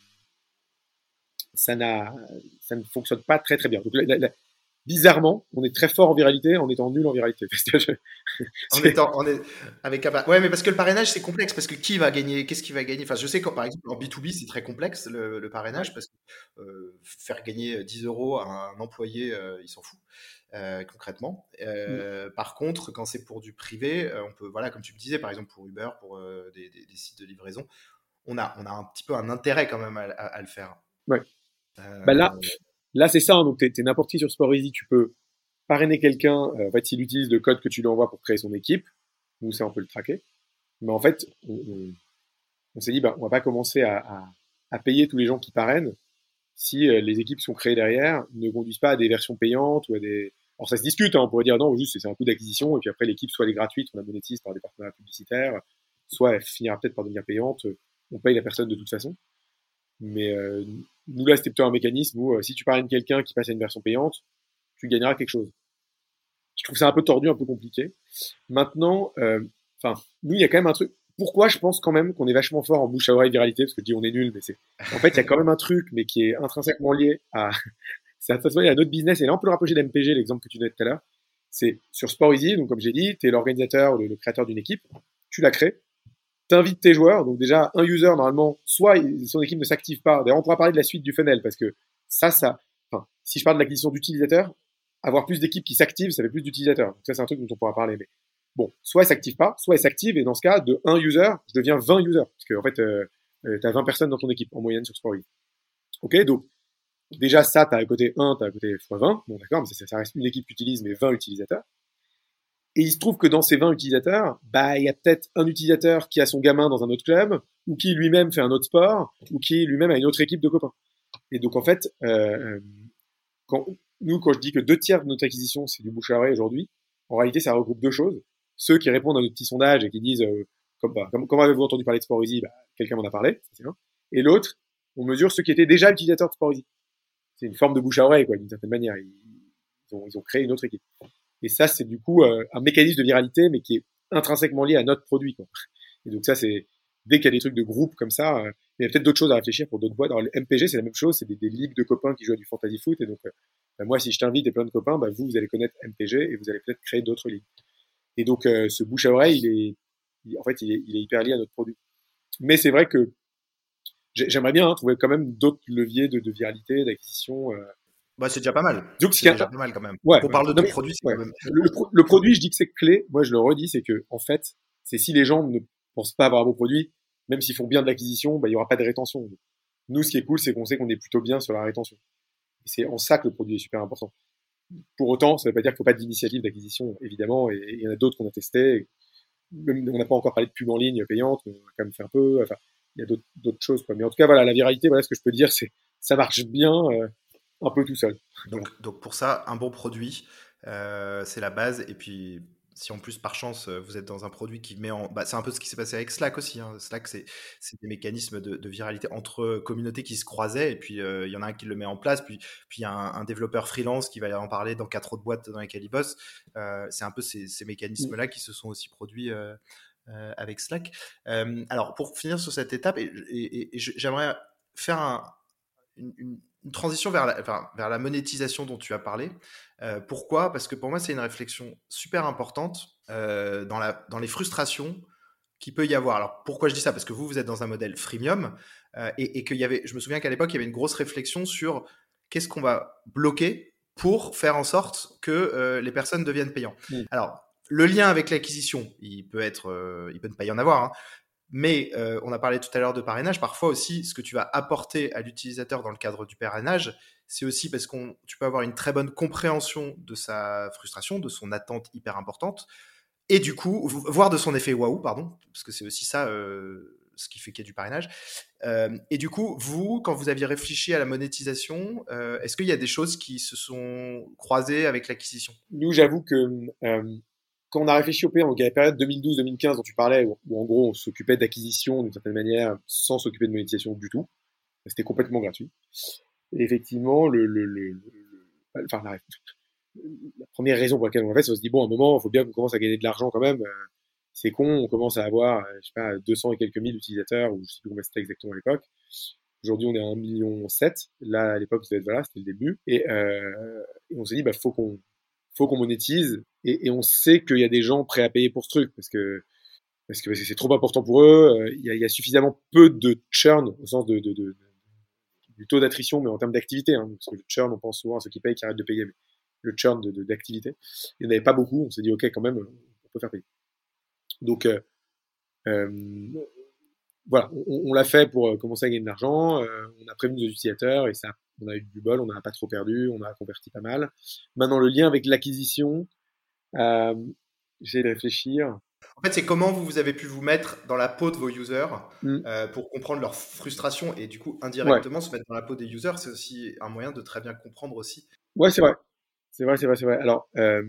B: ça ne fonctionne pas très très bien. Donc, bizarrement, on est très fort en viralité en étant nul en viralité.
A: en étant, on est avec un, ouais, mais parce que le parrainage c'est complexe parce que qui va gagner, qu'est-ce qui va gagner? Enfin, je sais que par exemple en B2B c'est très complexe le, parrainage parce que euh, faire gagner 10 euros à un employé, euh, il s'en fout. Euh, concrètement. Euh, mm. Par contre, quand c'est pour du privé, on peut, voilà, comme tu me disais, par exemple pour Uber, pour des, des, des, sites de livraison, on a, on a un petit peu un intérêt quand même à, à le faire.
B: Ouais. Bah là, là c'est ça. Hein, donc, tu es, n'importe qui sur Sport Easy. Tu peux parrainer quelqu'un. Euh, en fait, s'il utilise le code que tu lui envoies pour créer son équipe, nous, ça, on peut le traquer. Mais en fait, on, on, s'est dit, bah, on va pas commencer à, à, à, payer tous les gens qui parrainent si euh, les équipes sont créées derrière ne conduisent pas à des versions payantes ou à des. Alors, ça se discute. Hein, on pourrait dire non, juste c'est un coût d'acquisition et puis après l'équipe soit elle est gratuite, on la monétise par des partenaires publicitaires, soit elle finira peut-être par devenir payante. On paye la personne de toute façon. Mais euh, nous, là, c'était plutôt un mécanisme où euh, si tu parraines quelqu'un qui passe à une version payante, tu gagneras quelque chose. Je trouve ça un peu tordu, un peu compliqué. Maintenant, euh, enfin, nous, il y a quand même un truc. Pourquoi je pense quand même qu'on est vachement fort en bouche à oreille viralité, parce que je dis on est nul, mais c'est. En fait, il y a quand même un truc, mais qui est intrinsèquement lié à. c'est à à notre business, et là, on peut le rapprocher d'MPG, l'exemple que tu donnais tout à l'heure. C'est sur Sport Easy, donc comme j'ai dit, tu es l'organisateur, le, le créateur d'une équipe, tu la crées, t'invites tes joueurs. Donc déjà, un user, normalement, soit son équipe ne s'active pas. D'ailleurs, on pourra parler de la suite du funnel parce que ça, ça, enfin, si je parle de l'acquisition d'utilisateurs, avoir plus d'équipes qui s'activent, ça fait plus d'utilisateurs. ça, c'est un truc dont on pourra parler. Mais bon, soit elle s'active pas, soit elle s'active et dans ce cas, de un user, je deviens 20 users. Parce que, en fait, euh, euh tu as 20 personnes dans ton équipe en moyenne sur Sport Ok, donc déjà ça, tu as à côté 1, tu as à côté x20. Bon, d'accord, mais ça, ça reste une équipe qui utilise, mais 20 utilisateurs. Et il se trouve que dans ces 20 utilisateurs, bah, il y a peut-être un utilisateur qui a son gamin dans un autre club, ou qui lui-même fait un autre sport, ou qui lui-même a une autre équipe de copains. Et donc, en fait, euh, quand, nous, quand je dis que deux tiers de notre acquisition, c'est du bouche à oreille aujourd'hui, en réalité, ça regroupe deux choses. Ceux qui répondent à notre petit sondage et qui disent, euh, comme, bah, comment avez-vous entendu parler de Sport bah, Quelqu'un m'en a parlé, c'est. Et l'autre, on mesure ceux qui étaient déjà utilisateurs de Sport. C'est une forme de bouche à oreille, quoi, d'une certaine manière. Ils, ont, ils ont créé une autre équipe. Et ça, c'est du coup euh, un mécanisme de viralité, mais qui est intrinsèquement lié à notre produit. Quoi. Et donc ça, c'est dès qu'il y a des trucs de groupe comme ça, euh, il y a peut-être d'autres choses à réfléchir pour d'autres boîtes. Alors le MPG, c'est la même chose, c'est des, des, ligues de copains qui jouent à du fantasy foot. Et donc, euh, bah, moi, si je t'invite et plein de copains, bah, vous, vous allez connaître MPG et vous allez peut-être créer d'autres ligues. Et donc, ce bouche à oreille, il est, en fait, il est, il est, hyper lié à notre produit. Mais c'est vrai que j'aimerais bien hein, trouver quand même d'autres leviers de, de viralité, d'acquisition.
A: Bah, c'est déjà pas mal. Donc, c'est déjà pas mal quand même.
B: Ouais,
A: on parle de ton produit,
B: ouais. même... le, produit, je dis que c'est clé. Moi, je le redis, c'est que, en fait, c'est si les gens ne pensent pas avoir un bon produit, même s'ils font bien de l'acquisition, bah, il y aura pas de rétention. Nous, ce qui est cool, c'est qu'on sait qu'on est plutôt bien sur la rétention. Et c'est en ça que le produit est super important. Pour autant, ça veut pas dire qu'il faut pas d'initiative d'acquisition, évidemment, et il y en a d'autres qu'on a testé. Même, on n'a pas encore parlé de pub en ligne payante, on a quand même fait un peu. Enfin, il y a d'autres choses, quoi. Mais en tout cas, voilà, la viralité, voilà ce que je peux dire, c'est ça marche bien. Euh, un peu tout seul.
A: Donc, donc pour ça, un bon produit, euh, c'est la base. Et puis, si en plus, par chance, vous êtes dans un produit qui met en... Bah, c'est un peu ce qui s'est passé avec Slack aussi. Hein. Slack, c'est des mécanismes de, viralité entre communautés qui se croisaient. Et puis, euh, il y en a un qui le met en place. Puis, puis il y a un, développeur freelance qui va en parler dans quatre autres boîtes dans lesquelles il bosse. Euh, c'est un peu ces, mécanismes-là qui se sont aussi produits avec Slack. alors, pour finir sur cette étape, et, j'aimerais faire un, une une transition vers la, vers la monétisation dont tu as parlé. Euh, pourquoi? Parce que pour moi, c'est une réflexion super importante euh, dans, la, dans les frustrations qui peut y avoir. Alors pourquoi je dis ça? Parce que vous, vous êtes dans un modèle freemium euh, et, et qu'il y avait, je me souviens qu'à l'époque, il y avait une grosse réflexion sur qu'est-ce qu'on va bloquer pour faire en sorte que les personnes deviennent payantes. Alors, le lien avec l'acquisition, il peut être, il peut ne pas y en avoir, hein, Mais euh, on a parlé tout à l'heure de parrainage. Parfois aussi, ce que tu vas apporter à l'utilisateur dans le cadre du parrainage, c'est aussi parce qu'on tu peux avoir une très bonne compréhension de sa frustration, de son attente hyper importante, et du coup, voire de son effet waouh, pardon, parce que c'est aussi ça euh, ce qui fait qu'il y a du parrainage. Euh, et du coup, vous, quand vous aviez réfléchi à la monétisation, est-ce qu'il y a des choses qui se sont croisées avec l'acquisition?
B: Nous, j'avoue que quand on a réfléchi au payant, donc il y a la période 2012-2015 dont tu parlais, où, en gros on s'occupait d'acquisition d'une certaine manière sans s'occuper de monétisation du tout. C'était complètement gratuit. Effectivement, le, le, la, première raison pour laquelle on l'a fait, c'est qu'on se dit, bon, à un moment, il faut bien qu'on commence à gagner de l'argent quand même. Euh, c'est con, on commence à avoir, euh, je sais pas, 200 et quelques mille utilisateurs, ou je sais plus combien c'était exactement à l'époque. Aujourd'hui, on est à 1 million 7. Là, à l'époque, voilà, c'était le début. Euh, et on s'est dit, bah, faut qu'on, faut qu'on monétise. Et, et, on sait qu'il y a des gens prêts à payer pour ce truc, parce que, parce que c'est trop important pour eux. Euh, il y, a, il y, a, suffisamment peu de churn, au sens de, de, de, du taux d'attrition, mais en termes d'activité. Hein, parce que le churn, on pense souvent à ceux qui payent, qui arrêtent de payer. Mais le churn d'activité. De, il n'y en avait pas beaucoup. On s'est dit, OK, quand même, on peut faire payer. Donc, euh, euh, voilà, on, on l'a fait pour euh, commencer à gagner de l'argent. Euh, on a prévenu nos utilisateurs et ça, on a eu du bol, on n'a pas trop perdu, on a converti pas mal. Maintenant, le lien avec l'acquisition, euh, j'essaie de réfléchir.
A: En fait, c'est comment vous, vous avez pu vous mettre dans la peau de vos users mm. euh, pour comprendre leur frustration et du coup indirectement ouais. se mettre dans la peau des users, c'est aussi un moyen de très bien comprendre aussi.
B: Ouais, c'est vrai. C'est vrai, c'est vrai, c'est vrai. Alors, euh,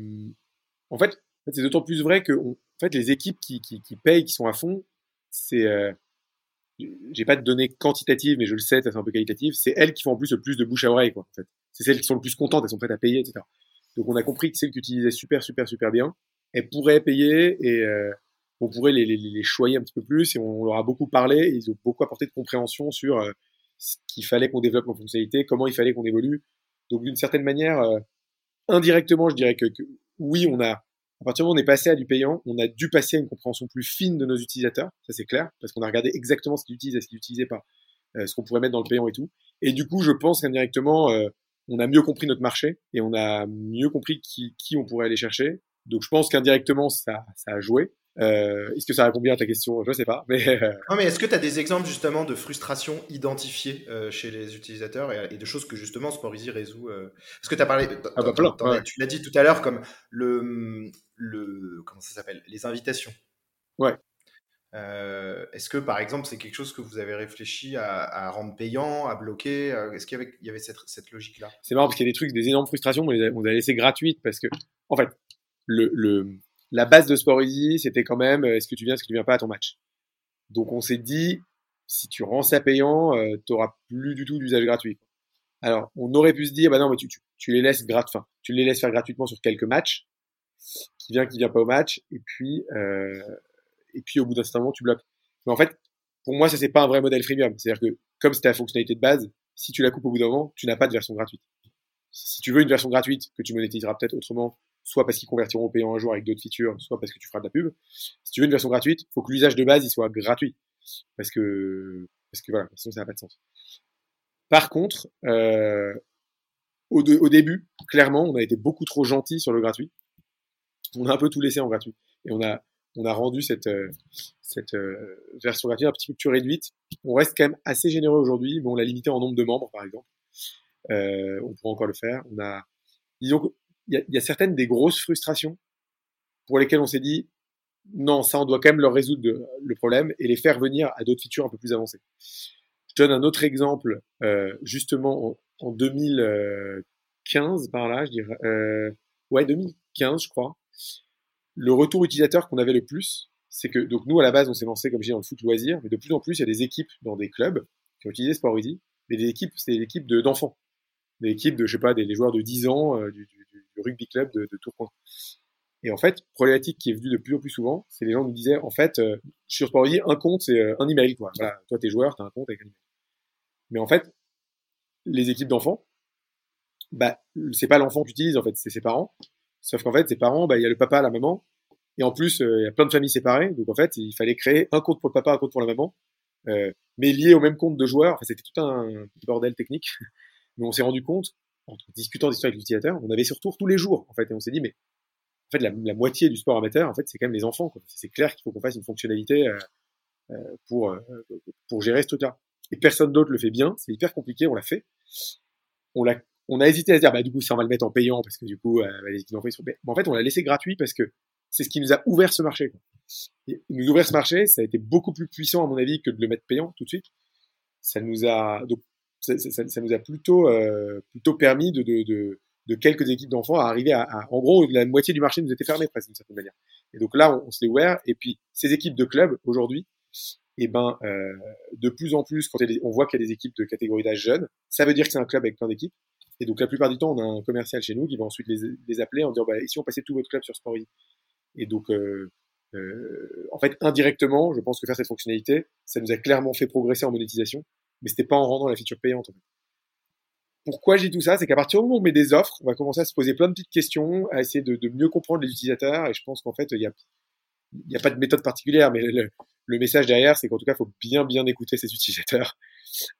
B: en fait, c'est d'autant plus vrai que on, en fait, les équipes qui, qui, qui, payent, qui sont à fond, c'est, j'ai pas de données quantitatives, mais je le sais, c'est un peu qualitatif. C'est elles qui font en plus le plus de bouche à oreille, quoi. C'est celles qui sont le plus contentes, elles sont prêtes à payer, etc. Donc, on a compris que celles qui utilisaient super, super, super bien, elles pourraient payer et euh, on pourrait les, les, les choyer un petit peu plus et on leur a beaucoup parlé et ils ont beaucoup apporté de compréhension sur euh, ce qu'il fallait qu'on développe en fonctionnalité, comment il fallait qu'on évolue. Donc, d'une certaine manière, euh, indirectement, je dirais que, que, oui, on a, à partir du moment où on est passé à du payant, on a dû passer à une compréhension plus fine de nos utilisateurs, ça c'est clair, parce qu'on a regardé exactement ce qu'ils utilisent et ce qu'ils n'utilisaient pas, euh, ce qu'on pourrait mettre dans le payant et tout. Et du coup, je pense qu'indirectement, euh, on a mieux compris notre marché et on a mieux compris qui, qui on pourrait aller chercher. Donc je pense qu'indirectement, ça, ça a joué. Euh, est-ce que ça répond bien à ta question? Je ne sais pas. Mais, euh...
A: non, mais est-ce que tu as des exemples justement de frustration identifiées euh, chez les utilisateurs et, et, de choses que justement Sporisy résout. Parce que tu as parlé,
B: ah bah, plein, ouais.
A: tu l'as dit tout à l'heure, comme le, le. Comment ça s'appelle Les invitations.
B: Ouais.
A: Euh, est-ce que par exemple c'est quelque chose que vous avez réfléchi à, à rendre payant, à bloquer Est-ce qu'il y avait, il y avait cette, cette logique-là?
B: C'est marrant parce qu'il y a des trucs, des énormes frustrations, mais on les a laissé gratuites parce que, en fait, le, le, la base de Sport Easy, c'était quand même euh, est-ce que tu viens, est-ce que tu viens pas à ton match? Donc on s'est dit, si tu rends ça payant, euh, tu n'auras plus du tout d'usage gratuit. Alors on aurait pu se dire, bah non, mais tu, tu, tu les laisses grat fin, tu les laisses faire gratuitement sur quelques matchs, qui vient, qui vient pas au match, et puis euh, et puis au bout d'un certain moment tu bloques. Mais en fait, pour moi, ça c'est pas un vrai modèle freemium. C'est-à-dire que comme c'était la fonctionnalité de base, si tu la coupes au bout d'un moment, tu n'as pas de version gratuite. Si tu veux une version gratuite que tu monétiseras peut-être autrement soit parce qu'ils convertiront au payant un jour avec d'autres features, soit parce que tu feras de la pub. Si tu veux une version gratuite, faut que l'usage de base il soit gratuit, parce que parce que voilà, sinon ça n'a pas de sens. Par contre, euh, au, au, début, clairement, on a été beaucoup trop gentil sur le gratuit. On a un peu tout laissé en gratuit et on a on a rendu cette euh, cette euh, version gratuite un petit peu plus réduite. On reste quand même assez généreux aujourd'hui, mais on l'a limité en nombre de membres, par exemple. Euh, on pourra encore le faire. On a disons il y, y a, certaines des grosses frustrations pour lesquelles on s'est dit non, ça on doit quand même leur résoudre le problème et les faire venir à d'autres features un peu plus avancées. Je donne un autre exemple, euh, justement en, en, 2015 par là, je dirais, euh, ouais 2015 je crois. Le retour utilisateur qu'on avait le plus, c'est que donc nous à la base on s'est lancé comme je dis dans le foot loisir, mais de plus en plus il y a des équipes dans des clubs qui ont utilisé Sport Easy, mais des équipes c'est des équipes d'enfants, des équipes de je sais pas des, joueurs de 10 ans, euh, du, rugby club de, de Tourcoing. Et en fait, problématique qui est venue de plus en plus souvent, c'est les gens nous disaient, en fait, euh, sur Sportzy, un compte, c'est euh, un email, quoi. Voilà, toi, t'es joueur, t'as un compte avec un email. Mais en fait, les équipes d'enfants, bah, c'est pas l'enfant qui utilise, en fait, c'est ses parents. Sauf qu'en fait, ses parents, bah, il y a le papa, la maman. Et en plus, euh, il y a plein de familles séparées. Donc, en fait, il fallait créer un compte pour le papa, un compte pour la maman. Euh, mais lié au même compte de joueurs. Enfin, c'était tout un bordel technique. Mais on s'est rendu compte en discutant d'histoire avec l'utilisateur, on avait ce retour tous les jours, en fait, et on s'est dit, mais en fait, la, moitié du sport amateur, en fait, c'est quand même les enfants. C'est clair qu'il faut qu'on fasse une fonctionnalité euh, pour pour gérer ce truc-là. Et personne d'autre le fait bien. C'est hyper compliqué. On l'a fait. On l'a on a hésité à se dire bah du coup ça on va le mettre en payant parce que du coup euh, les équipes d'entrée sont Mais en fait on l'a laissé gratuit parce que c'est ce qui nous a ouvert ce marché. Et nous ouvrir ce marché, ça a été beaucoup plus puissant à mon avis que de le mettre payant tout de suite. Ça nous a donc ça, ça, ça nous a plutôt euh, plutôt permis de, de, de, de quelques équipes d'enfants à arriver à, à, en gros la moitié du marché nous était fermé presque d'une certaine manière. Et donc là on, on se l'est ouvert et puis ces équipes de clubs aujourd'hui et eh ben euh, de plus en plus quand on voit qu'il y a des équipes de catégorie d'âge jeune, ça veut dire que c'est un club avec plein d'équipes et donc la plupart du temps, on a un commercial chez nous qui va ensuite les, les appeler en disant bah, si on passait tout votre club sur Sporty Et donc euh, euh, en fait indirectement, je pense que faire cette fonctionnalité, ça nous a clairement fait progresser en monétisation, mais c'était pas en rendant la feature payante. Pourquoi j'ai tout ça? C'est qu'à partir du moment où on met des offres, on va commencer à se poser plein de petites questions, à essayer de, de mieux comprendre les utilisateurs. Et je pense qu'en fait, il y a, il y a pas de méthode particulière, mais le, le message derrière, c'est qu'en tout cas, faut bien bien écouter ces utilisateurs.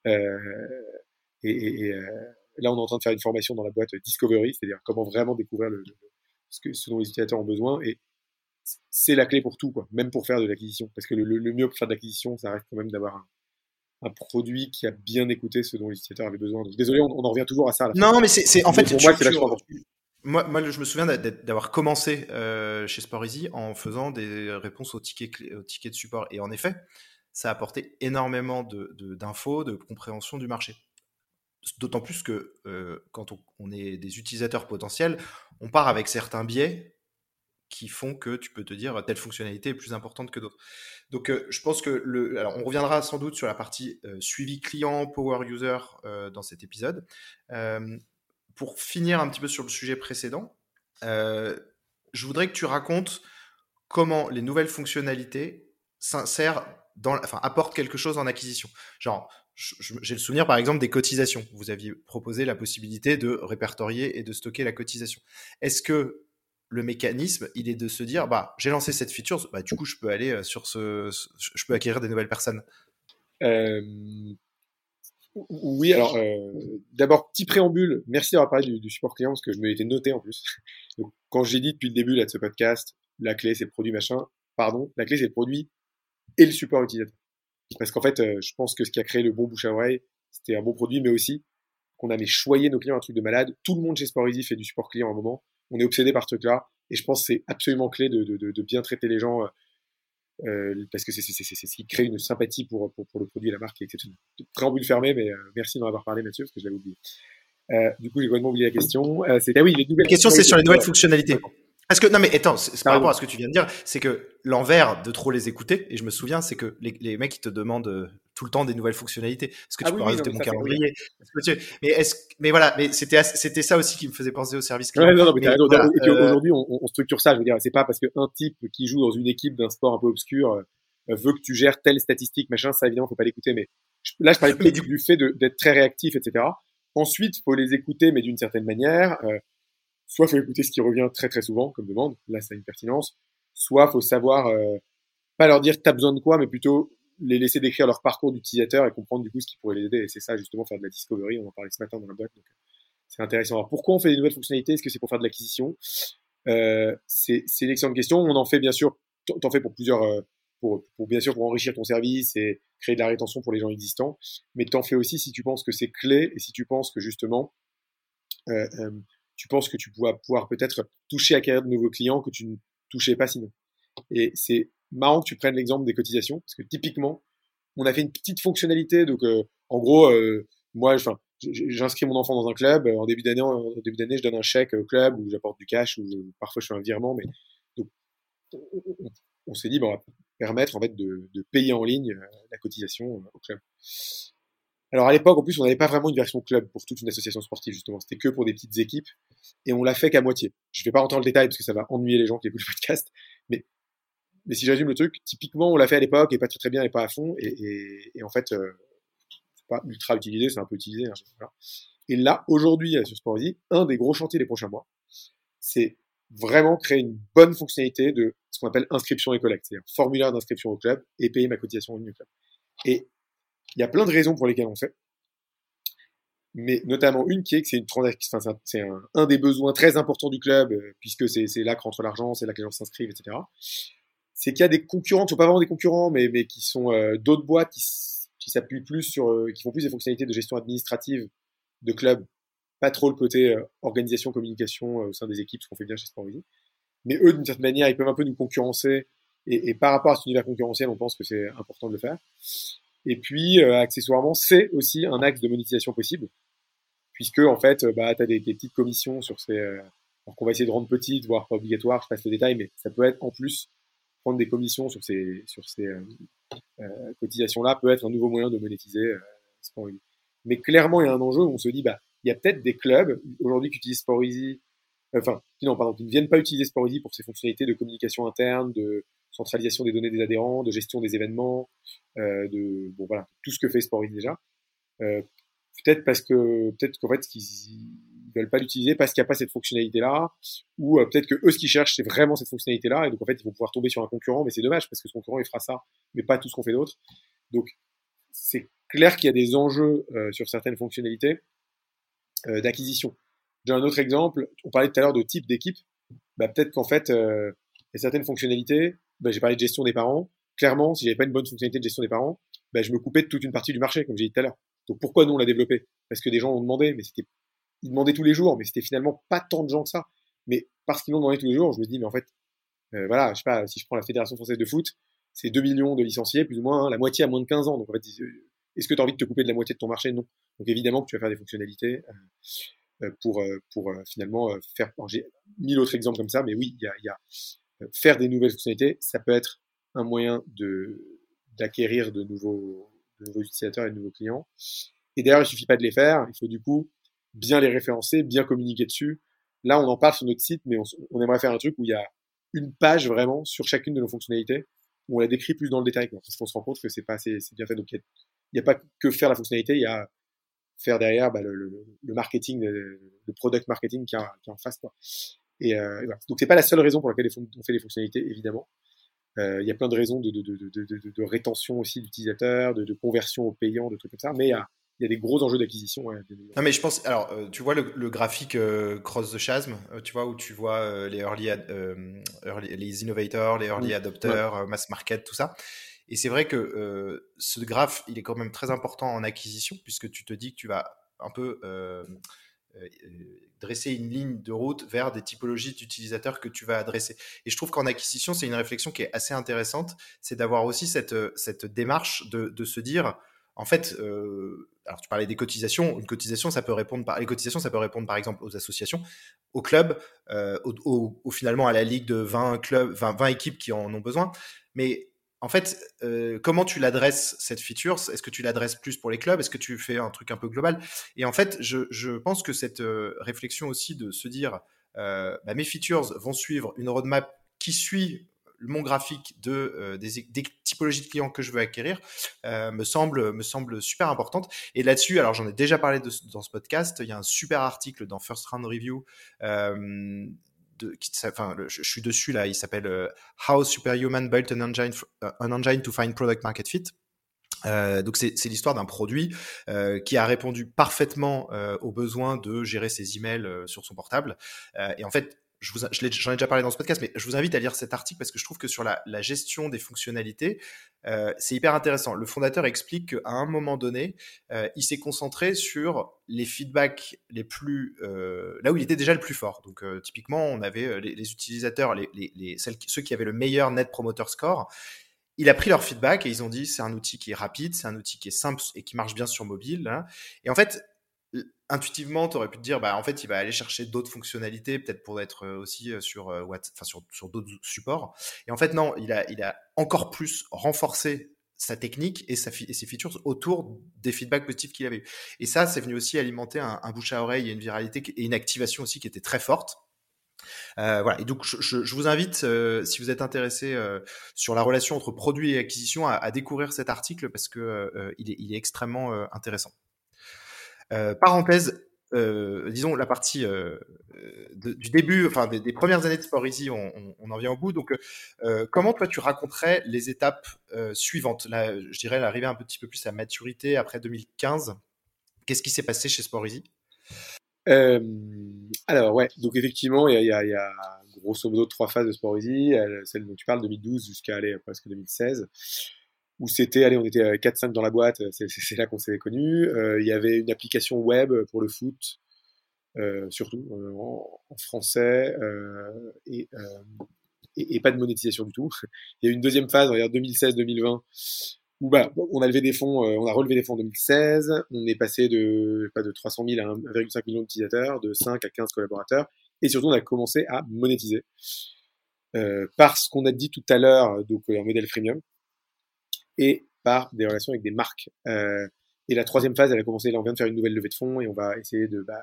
B: Euh, et, et, euh, Là, on est en train de faire une formation dans la boîte Discovery, c'est-à-dire comment vraiment découvrir le, ce, que, ce dont les utilisateurs ont besoin. Et c'est la clé pour tout, quoi, même pour faire de l'acquisition. Parce que le, le, mieux pour faire de l'acquisition, ça reste quand même d'avoir un, un, produit qui a bien écouté ce dont les utilisateurs avaient besoin. Donc, désolé, on, on, en revient toujours à ça. À
A: non, mais c'est en fait, pour moi, c'est moi, moi, je me souviens d'avoir commencé euh, chez SportEasy en faisant des réponses aux tickets, aux tickets de support. Et en effet, ça a apporté énormément d'infos, de, de, compréhension du marché. D'autant plus que euh, quand on, est des utilisateurs potentiels, on part avec certains biais qui font que tu peux te dire telle fonctionnalité est plus importante que d'autres. Donc euh, je pense que le, alors on reviendra sans doute sur la partie euh, suivi client, power user euh, dans cet épisode. Euh, pour finir un petit peu sur le sujet précédent, euh, je voudrais que tu racontes comment les nouvelles fonctionnalités s'insèrent dans, enfin, apportent quelque chose en acquisition. Genre, j'ai le souvenir par exemple des cotisations. Vous aviez proposé la possibilité de répertorier et de stocker la cotisation. Est-ce que le mécanisme, il est de se dire, bah, j'ai lancé cette feature, bah, du coup, je peux aller euh, sur ce, je peux acquérir des nouvelles personnes?
B: Euh, oui, alors euh, d'abord petit préambule. Merci d'avoir parlé du, support client parce que je me l'étais noté en plus. Quand j'ai dit depuis le début là, de ce podcast, la clé c'est le produit machin. Pardon, la clé c'est le produit et le support utilisateur. Parce qu'en fait, euh, je pense que ce qui a créé le bon bouche à oreille, c'était un bon produit, mais aussi qu'on avait choyé nos clients un truc de malade. Tout le monde chez Sporteasy fait du support client à un moment. On est obsédé par ce truc-là. Et je pense que c'est absolument clé de, de, de, bien traiter les gens euh, parce que c'est ce qui crée une sympathie pour, pour, pour, le produit et la marque qui est exceptionnelle. Préambule fermé, mais euh, merci d'en avoir parlé, Mathieu, parce que je l'avais oublié. Euh, du coup, j'ai complètement oublié la question. Euh,
A: ah oui, les nouvelles la question, c'est sur les nouvelles fonctionnalités. Parce que non mais attends, c'est par rapport à ce que tu viens de dire, c'est que l'envers de trop les écouter, et je me souviens, c'est que les, les, mecs ils te demandent euh, tout le temps des nouvelles fonctionnalités. Est-ce que tu ah peux oui, rajouter non, mon calendrier oui. Mais mais voilà, mais c'était c'était ça aussi qui me faisait penser au service client.
B: Ouais, non, non, voilà, euh... Aujourd'hui, on, on, structure ça. Je veux dire, c'est pas parce qu'un type qui joue dans une équipe d'un sport un peu obscur euh, veut que tu gères telle statistique, machin. Ça évidemment, faut pas l'écouter. Mais là, je parlais plus du, du fait d'être très réactif, etc. Ensuite, faut les écouter, mais d'une certaine manière. Euh, soit faut écouter ce qui revient très très souvent comme demande, là ça a une pertinence, soit faut savoir euh, pas leur dire t'as besoin de quoi, mais plutôt les laisser décrire leur parcours d'utilisateur et comprendre du coup ce qui pourrait les aider. Et c'est ça justement faire de la discovery. On en parlait ce matin dans la boîte, donc c'est intéressant. Alors pourquoi on fait des nouvelles fonctionnalités? Est-ce que c'est pour faire de l'acquisition? Euh, C'est une excellente question. On en fait bien sûr, t'en fais pour plusieurs, euh, pour, pour bien sûr pour enrichir ton service et créer de la rétention pour les gens existants, mais t'en fais aussi si tu penses que c'est clé et si tu penses que justement euh, euh tu penses que tu pourras pouvoir peut-être toucher acquérir de nouveaux clients que tu ne touchais pas sinon. Et c'est marrant que tu prennes l'exemple des cotisations, parce que typiquement, on a fait une petite fonctionnalité, donc euh, en gros, euh, moi, j'inscris mon enfant dans un club, en début d'année, en début d'année, je donne un chèque au club ou j'apporte du cash ou parfois je fais un virement, mais donc, on, s'est dit, bon, on va permettre en fait de, de payer en ligne euh, la cotisation au club. Alors à l'époque, en plus, on n'avait pas vraiment une version club pour toute une association sportive, justement. C'était que pour des petites équipes. Et on l'a fait qu'à moitié. Je vais pas rentrer dans le détail parce que ça va ennuyer les gens qui écoutent le podcast. Mais, mais si j'assume le truc, typiquement, on l'a fait à l'époque et pas très très bien et pas à fond. Et, et, et en fait, euh, c'est pas ultra utilisé, c'est un peu utilisé. Hein. Et là, aujourd'hui, sur Sportzy, un des gros chantiers des prochains mois, c'est vraiment créer une bonne fonctionnalité de ce qu'on appelle inscription et collecte, c'est-à-dire formulaire d'inscription au club et payer ma cotisation au club. Et il y a plein de raisons pour lesquelles on fait. Mais notamment une qui est que c'est une c'est un, des besoins très importants du club, euh, puisque c'est là que rentre l'argent, c'est là que les gens s'inscrivent, etc. c'est qu'il y a des concurrents qui sont pas vraiment des concurrents, mais, mais qui sont euh, d'autres boîtes qui, s'appuient plus sur, euh, qui font plus des fonctionnalités de gestion administrative de club, pas trop le côté organisation, communication au sein des équipes, ce qu'on fait bien chez Sportvision. Mais eux, d'une certaine manière, ils peuvent un peu nous concurrencer. Et, et, par rapport à cet univers concurrentiel, on pense que c'est important de le faire. Et puis, accessoirement, c'est aussi un axe de monétisation possible, puisque en fait, bah, tu as des, petites commissions sur ces, alors qu'on va essayer de rendre petites, voire pas obligatoire, je passe le détail, mais ça peut être en plus prendre des commissions sur ces, sur ces euh, euh, cotisations-là peut être un nouveau moyen de monétiser euh, Mais clairement, il y a un enjeu où on se dit, bah, il y a peut-être des clubs aujourd'hui qui utilisent Easy, enfin, non, pardon, qui ne viennent pas utiliser Easy pour ses fonctionnalités de communication interne, de centralisation des données des adhérents, de gestion des événements, euh, de bon voilà, tout ce que fait Easy déjà. Euh, peut-être parce que peut-être qu'en fait, qu'ils veulent pas l'utiliser parce qu'il n'y a pas cette fonctionnalité-là, ou euh, peut-être que eux ce qu'ils cherchent c'est vraiment cette fonctionnalité-là, et donc en fait ils vont pouvoir tomber sur un concurrent, mais c'est dommage parce que ce concurrent il fera ça, mais pas tout ce qu'on fait d'autre. Donc c'est clair qu'il y a des enjeux euh, sur certaines fonctionnalités euh, d'acquisition. J'ai un autre exemple, on parlait tout à l'heure de type d'équipe, bah, peut-être qu'en fait il y a certaines fonctionnalités, bah, j'ai parlé de gestion des parents, clairement si j'avais pas une bonne fonctionnalité de gestion des parents, bah, je me coupais de toute une partie du marché, comme j'ai dit tout à l'heure. Donc pourquoi nous on l'a développé? Parce que des gens ont demandé, mais c'était ils demandaient tous les jours, mais c'était finalement pas tant de gens que ça. Mais parce qu'ils l'ont demandé tous les jours, je me dis, mais en fait, euh, voilà, je sais pas, si je prends la Fédération française de foot, c'est 2 millions de licenciés, plus ou moins, hein, la moitié à moins de 15 ans. Donc en fait, est-ce que tu as envie de te couper de la moitié de ton marché? Non. Donc évidemment que tu vas faire des fonctionnalités euh, euh pour, euh, pour euh, finalement faire. J'ai mille autres exemples comme ça, mais oui, il y a, y a faire des nouvelles fonctionnalités, ça peut être un moyen de d'acquérir de nouveaux, de nouveaux utilisateurs et de nouveaux clients. Et d'ailleurs, il suffit pas de les faire, il faut du coup bien les référencer, bien communiquer dessus. Là, on en parle sur notre site, mais on, aimerait faire un truc où il y a une page vraiment sur chacune de nos fonctionnalités, où on la décrit plus dans le détail, parce qu'on se rend compte que c'est pas assez, c'est bien fait. Donc, il n'y a, pas que faire la fonctionnalité, il y a faire derrière bah, le, le, marketing, le, product marketing qui est en face. Quoi. Et, euh, voilà. Donc, c'est pas la seule raison pour laquelle on fait les fonctionnalités, évidemment. Euh, il y a plein de raisons de, de, de, de rétention aussi d'utilisateurs, de, conversion aux payants, de trucs comme ça. Mais il y a, il y a des gros enjeux d'acquisition.
A: non, mais je pense, alors, euh, tu vois le, graphique euh, Cross the Chasm, euh, tu vois, où tu vois les, early, les innovators, les early adopters, mass market, tout ça. Et c'est vrai que ce graphe, il est quand même très important en acquisition, puisque tu te dis que tu vas un peu dresser une ligne de route vers des typologies d'utilisateurs que tu vas adresser. Et je trouve qu'en acquisition, c'est une réflexion qui est assez intéressante, c'est d'avoir aussi cette, cette démarche de, de se dire, en fait, euh, alors tu parlais des cotisations. Une cotisation, ça peut répondre par les cotisations, ça peut répondre par exemple aux associations, aux clubs, euh, au, finalement à la ligue de 20 clubs, 20, 20 équipes qui en ont besoin. Mais en fait, euh, comment tu l'adresses cette feature? Est-ce que tu l'adresses plus pour les clubs? Est-ce que tu fais un truc un peu global? Et en fait, je, pense que cette euh, réflexion aussi de se dire, euh, bah, mes features vont suivre une roadmap qui suit mon graphique de, des, typologies de clients que je veux acquérir me, semble, me semble super importante. Et là-dessus, alors j'en ai déjà parlé dans ce podcast, il y a un super article dans First Round Review. Euh, de, je, suis dessus là, il s'appelle euh, How Superhuman Built an engine, an engine to Find Product Market Fit. Euh, donc c'est l'histoire d'un produit euh, qui a répondu parfaitement euh, aux besoins de gérer ses emails sur son portable. et en fait, je vous, j'en ai déjà parlé dans ce podcast, mais je vous invite à lire cet article parce que je trouve que sur la, gestion des fonctionnalités, euh, c'est hyper intéressant. Le fondateur explique qu'à un moment donné, euh, il s'est concentré sur les feedbacks les plus, euh, là où il était déjà le plus fort. Donc typiquement, on avait les, utilisateurs, les celles, ceux qui avaient le meilleur Net Promoter Score. Il a pris leur feedback et ils ont dit c'est un outil qui est rapide, c'est un outil qui est simple et qui marche bien sur mobile. Hein. Et en fait, intuitivement, tu aurais pu te dire, bah, en fait, il va aller chercher d'autres fonctionnalités, peut-être pour être euh, aussi euh, sur, euh, enfin, sur, sur d'autres supports. Et en fait, non, il a, il a encore plus renforcé sa technique et, sa et ses features autour des feedbacks positifs qu'il avait eu. Et ça, c'est venu aussi alimenter un, bouche à oreille et une viralité et une activation aussi qui était très forte. Euh, voilà. Et donc, je, je, je vous invite, euh, si vous êtes intéressé euh, sur la relation entre produit et acquisition, à, à découvrir cet article parce que il est, il, est, extrêmement intéressant. Euh, parenthèse, euh, disons la partie euh, du début, enfin des, premières années de Sport Easy, on, en vient au bout. Donc, comment toi tu raconterais les étapes suivantes? Là, je dirais l'arrivée un petit peu plus à maturité après 2015. Qu'est-ce qui s'est passé chez Sport Easy?
B: Alors ouais, donc effectivement, il y a grosso modo trois phases de Sport Easy, celle dont tu parles, 2012 jusqu'à aller presque 2016, où c'était, allez, on était 4-5 dans la boîte, c'est là qu'on s'est connus. Il y avait une application web pour le foot, surtout en, en, français, et, et, pas de monétisation du tout. Il y a eu une deuxième phase, on 2016-2020, où bah, on a levé des fonds, euh, on a relevé des fonds en 2016, on est passé de pas de 300 000 à 1,5 million d'utilisateurs, de 5 à 15 collaborateurs, et surtout on a commencé à monétiser. Euh, qu'on a dit tout à l'heure, donc un modèle freemium, et par des relations avec des marques. Euh, et la troisième phase, elle a commencé, là on vient de faire une nouvelle levée de fonds, et on va essayer de, bah,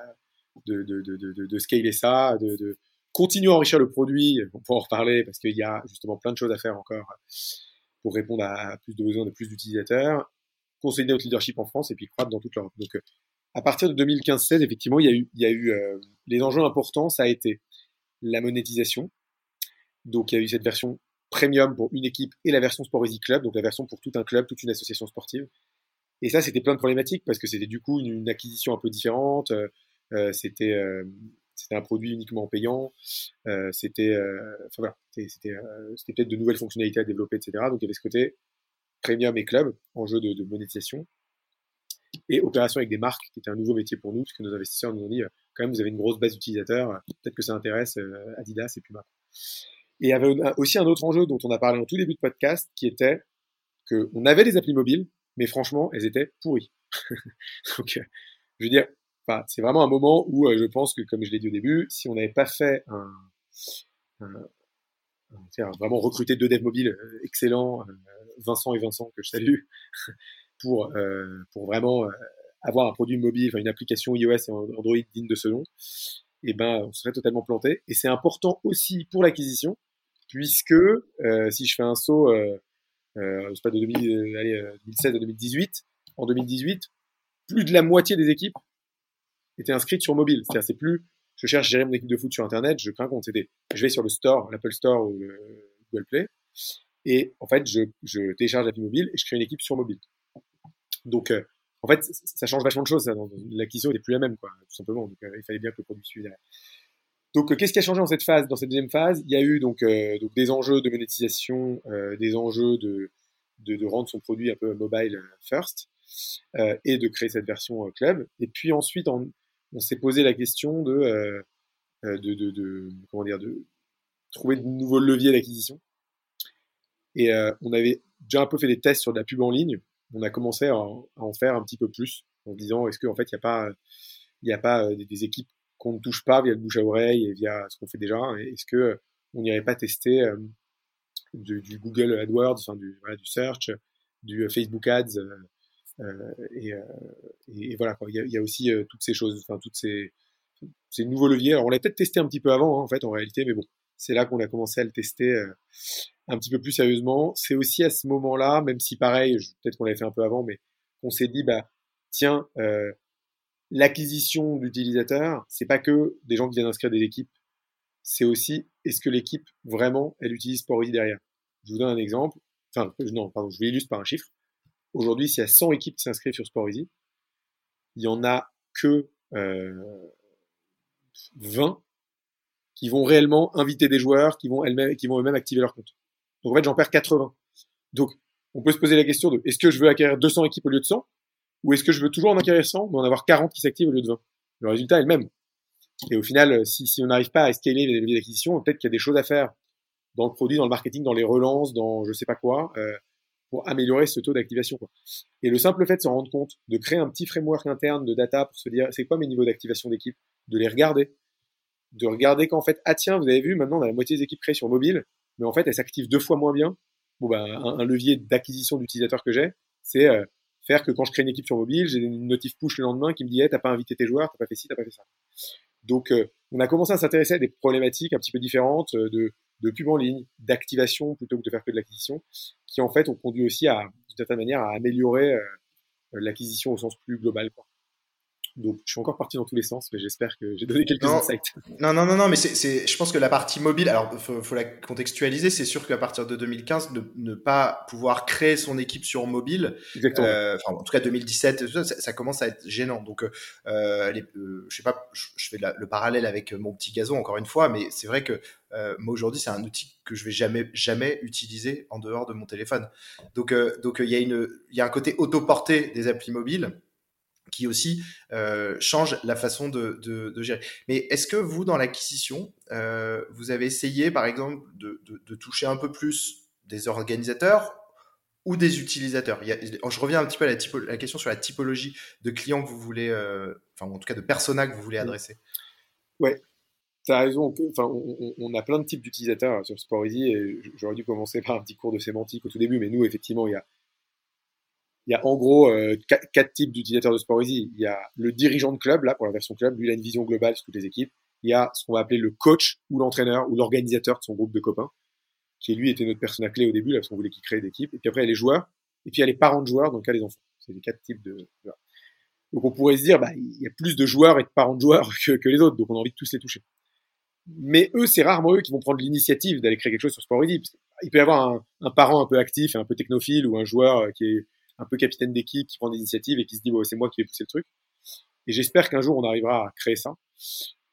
B: de, de, de, de, scaler ça, de, de continuer à enrichir le produit, on pourra en reparler parce qu'il y a justement plein de choses à faire encore pour répondre à plus de besoins de plus d'utilisateurs, consolider notre leadership en France et puis croître dans toute l'Europe. Donc, euh, à partir de 2015-16, effectivement, il y a eu, il y a eu euh, les enjeux importants, ça a été la monétisation. Donc, il y a eu cette version premium pour une équipe et la version Sport Easy Club, donc la version pour tout un club, toute une association sportive. Et ça, c'était plein de problématiques parce que c'était du coup une, acquisition un peu différente. Euh, c'était c'était un produit uniquement payant, euh, c'était, euh, euh, peut-être de nouvelles fonctionnalités à développer, etc. Donc il y avait ce côté premium et club, en jeu de, de, monétisation, et opération avec des marques, qui était un nouveau métier pour nous, puisque nos investisseurs nous ont dit, quand même, vous avez une grosse base d'utilisateurs, peut-être que ça intéresse Adidas et Puma. Et il y avait aussi un autre enjeu dont on a parlé en tout début de podcast, qui était que on avait des applis mobiles, mais franchement, elles étaient pourries. Donc, je veux dire, c'est vraiment un moment où euh, je pense que, comme je l'ai dit au début, si on n'avait pas fait un, un, vraiment recruter deux devs mobiles euh, excellents, euh, Vincent et Vincent que je salue, pour pour vraiment avoir un produit mobile, une application iOS et Android digne de ce nom, et eh ben on serait totalement planté. Et c'est important aussi pour l'acquisition, puisque si je fais un saut, euh, euh, pas de 2016 à 2018, en 2018, plus de la moitié des équipes était inscrite sur mobile. C'est-à-dire, c'est plus, je cherche gérer mon équipe de foot sur Internet, je crée un compte. Je vais sur le store, l'Apple Store ou le Google Play, et en fait, je, je télécharge l'appli mobile et je crée une équipe sur mobile. Donc, euh, en fait, ça change vachement de choses. L'acquisition n'est plus la même, quoi, tout simplement. Donc, euh, il fallait bien que le produit suive Donc, euh, qu'est-ce qui a changé dans cette phase, dans cette deuxième phase? Il y a eu donc, donc des enjeux de monétisation, des enjeux de, rendre son produit un peu mobile first, et de créer cette version club. Et puis ensuite, en, on s'est posé la question euh, euh, de, comment dire, de trouver de nouveaux leviers d'acquisition. Et euh, on avait déjà un peu fait des tests sur de la pub en ligne. On a commencé à, en faire un petit peu plus en disant est-ce qu'en fait il n'y a pas des, équipes qu'on ne touche pas via le bouche à oreille et via ce qu'on fait déjà. Est-ce que on n'irait pas tester du, Google AdWords, enfin du, du search, du Facebook Ads euh, et, euh, voilà, Il, y a, y a aussi euh, toutes ces choses, enfin toutes ces, nouveaux leviers. Alors on l'a peut-être testé un petit peu avant, hein, en fait, en réalité, mais bon, c'est là qu'on a commencé à le tester un petit peu plus sérieusement. C'est aussi à ce moment-là, même si pareil, peut-être qu'on l'avait fait un peu avant, mais on s'est dit, bah tiens, euh, l'acquisition d'utilisateurs, c'est pas que des gens qui viennent inscrire des équipes, c'est aussi est-ce que l'équipe vraiment elle utilise Sporisy derrière? Je vous donne un exemple. Enfin, non, pardon, je vais illustrer par un chiffre. Aujourd'hui, s'il y a 100 équipes qui s'inscrivent sur Sport il y en a que euh, 20 qui vont réellement inviter des joueurs, qui vont elles-mêmes, qui vont eux-mêmes activer leur compte. Donc en fait, j'en perds 80. Donc on peut se poser la question de est-ce que je veux acquérir 200 équipes au lieu de 100 ou est-ce que je veux toujours en acquérir 100 mais en avoir 40 qui s'activent au lieu de 20 Le résultat est le même. Et au final, si, si on n'arrive pas à scaler les leviers d'acquisition, peut-être qu'il y a des choses à faire dans le produit, dans le marketing, dans les relances, dans je sais pas quoi, euh, pour améliorer ce taux d'activation. Et le simple fait de se rendre compte, de créer un petit framework interne de data pour se dire c'est quoi mes niveaux d'activation d'équipe, de les regarder, de regarder qu'en fait, ah tiens, vous avez vu, maintenant on a la moitié des équipes créées sur mobile, mais en fait elles s'activent deux fois moins bien. Bon, bah, un, levier d'acquisition d'utilisateurs que j'ai, c'est euh, faire que quand je crée une équipe sur mobile, j'ai une notif push le lendemain qui me dit hey, t'as pas invité tes joueurs, t'as pas fait ci, t'as pas fait ça. Donc euh, on a commencé à s'intéresser à des problématiques un petit peu différentes euh, de de pub en ligne, d'activation plutôt que de faire que de l'acquisition, qui en fait ont conduit aussi à, d'une certaine manière, à améliorer euh, l'acquisition au sens plus global. Donc, je suis encore parti dans tous les sens, mais j'espère que j'ai donné quelques insights.
A: Non, non, non, non, mais c'est, je pense que la partie mobile, alors, faut, faut la contextualiser. C'est sûr qu'à partir de 2015, ne, ne, pas pouvoir créer son équipe sur mobile, euh, enfin, en tout cas 2017, ça, ça, commence à être gênant. Donc, euh, les, euh, je sais pas, je, fais le parallèle avec mon petit gazon encore une fois, mais c'est vrai que euh, moi aujourd'hui, c'est un outil que je vais jamais, jamais utiliser en dehors de mon téléphone. Donc, euh, donc il y a une, il y a un côté autoporté des applis mobiles qui aussi euh, change la façon de, de, gérer. Mais est-ce que vous, dans l'acquisition, euh, vous avez essayé, par exemple, de, de, toucher un peu plus des organisateurs ou des utilisateurs? Il y a, Je reviens un petit peu à la, typo, la, question sur la typologie de clients que vous voulez, euh, enfin, en tout cas de personas que vous voulez adresser.
B: Ouais, tu as raison. Enfin, on, on, a plein de types d'utilisateurs sur Easy et j'aurais dû commencer par un petit cours de sémantique au tout début, mais nous, effectivement, il y a il y a en gros euh, quatre, types d'utilisateurs de Easy. Il y a le dirigeant de club, là, pour la version club. Lui, il a une vision globale sur toutes les équipes. Il y a ce qu'on va appeler le coach ou l'entraîneur ou l'organisateur de son groupe de copains, qui lui était notre personnel clé au début, là, parce qu'on voulait qu'il crée d'équipe. Et puis après, il y a les joueurs. Et puis il y a les parents de joueurs, dans le cas des enfants. C'est les quatre types de. Donc on pourrait se dire, bah, il y a plus de joueurs et de parents de joueurs que, que les autres, donc on a envie de tous les toucher. Mais eux, c'est rarement eux qui vont prendre l'initiative d'aller créer quelque chose sur Sport. Il peut y avoir un, un, parent un peu actif un peu technophile ou un joueur euh, qui est un peu capitaine d'équipe qui prend des initiatives et qui se dit c'est moi qui vais pousser le truc. Et j'espère qu'un jour on arrivera à créer ça.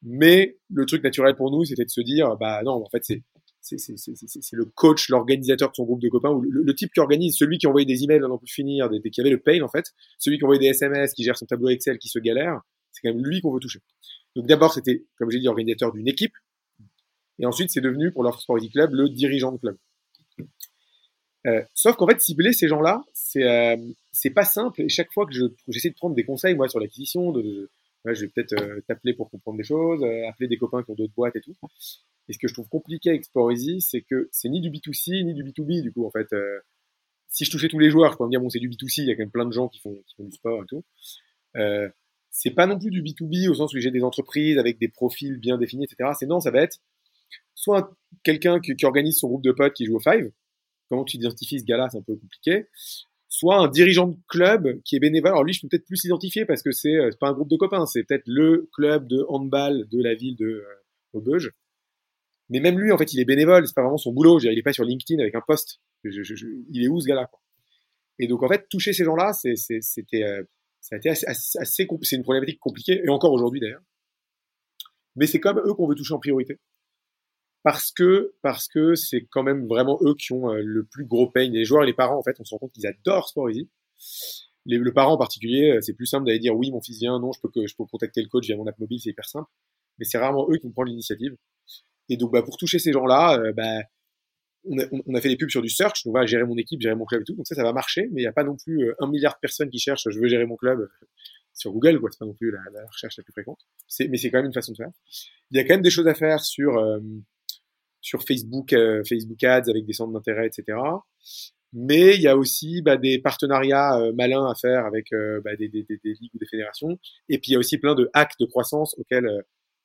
B: Mais le truc naturel pour nous, c'était de se dire bah non, en fait c'est c'est le coach, l'organisateur de son groupe de copains, ou le, type qui organise, celui qui envoie des emails à n'en plus finir, des, qui avait le pain en fait, celui qui envoie des SMS, qui gère son tableau Excel, qui se galère, c'est quand même lui qu'on veut toucher. Donc d'abord c'était, comme j'ai dit, organisateur d'une équipe, et ensuite c'est devenu pour leur Sport Club le dirigeant de club. Euh, sauf qu'en fait, cibler ces gens-là, c'est euh, c'est pas simple. Et chaque fois que je j'essaie de prendre des conseils moi sur l'acquisition, de, de ouais, je vais peut-être euh, t'appeler pour comprendre des choses, euh, appeler des copains qui ont d'autres boîtes et tout. Et ce que je trouve compliqué avec Easy, c'est que c'est ni du B2C ni du B2B du coup en fait. si je touchais tous les joueurs, je pourrais me dire bon c'est du B2C, il y a quand même plein de gens qui font qui font du sport et tout. c'est pas non plus du B2B au sens où j'ai des entreprises avec des profils bien définis, etc. C'est non, ça va être soit quelqu'un qui, qui organise son groupe de potes qui joue au five comment tu identifies ce gars-là, c'est un peu compliqué. Soit un dirigeant de club qui est bénévole. Alors lui, je peux peut-être plus l'identifier parce que c'est euh, pas un groupe de copains, c'est peut-être le club de handball de la ville de euh, Maubeuge. Mais même lui, en fait, il est bénévole, c'est pas vraiment son boulot. il est pas sur LinkedIn avec un poste. il est où ce gars-là Et donc en fait, toucher ces gens-là, c'était, euh, assez, assez, c'est une problématique compliquée et encore aujourd'hui d'ailleurs. Mais c'est quand même eux qu'on veut toucher en priorité parce que parce que c'est quand même vraiment eux qui ont euh, le plus gros pain. Les joueurs et les parents, en fait, on se rend compte qu'ils adorent Sport Easy. Les, le parent en particulier, euh, c'est plus simple d'aller dire oui, mon fils vient, non, je peux que je peux contacter le coach via mon app mobile, c'est hyper simple. Mais c'est rarement eux qui vont prendre l'initiative. Et donc, bah, pour toucher ces gens-là, euh, bah, on a, on a, fait des pubs sur du search, donc va gérer mon équipe, gérer mon club et tout. Donc ça, ça va marcher, mais il n'y a pas non plus un milliard de personnes qui cherchent je veux gérer mon club sur Google, quoi. C'est pas non plus la, la recherche la plus fréquente. Mais c'est quand même une façon de faire. Il y a quand même des choses à faire sur sur Facebook, euh, Facebook Ads avec des centres d'intérêt, etc. Mais il y a aussi bah, des partenariats euh, malins à faire avec euh, bah, des, ligues ou des fédérations. Et puis il y a aussi plein de hacks de croissance auxquels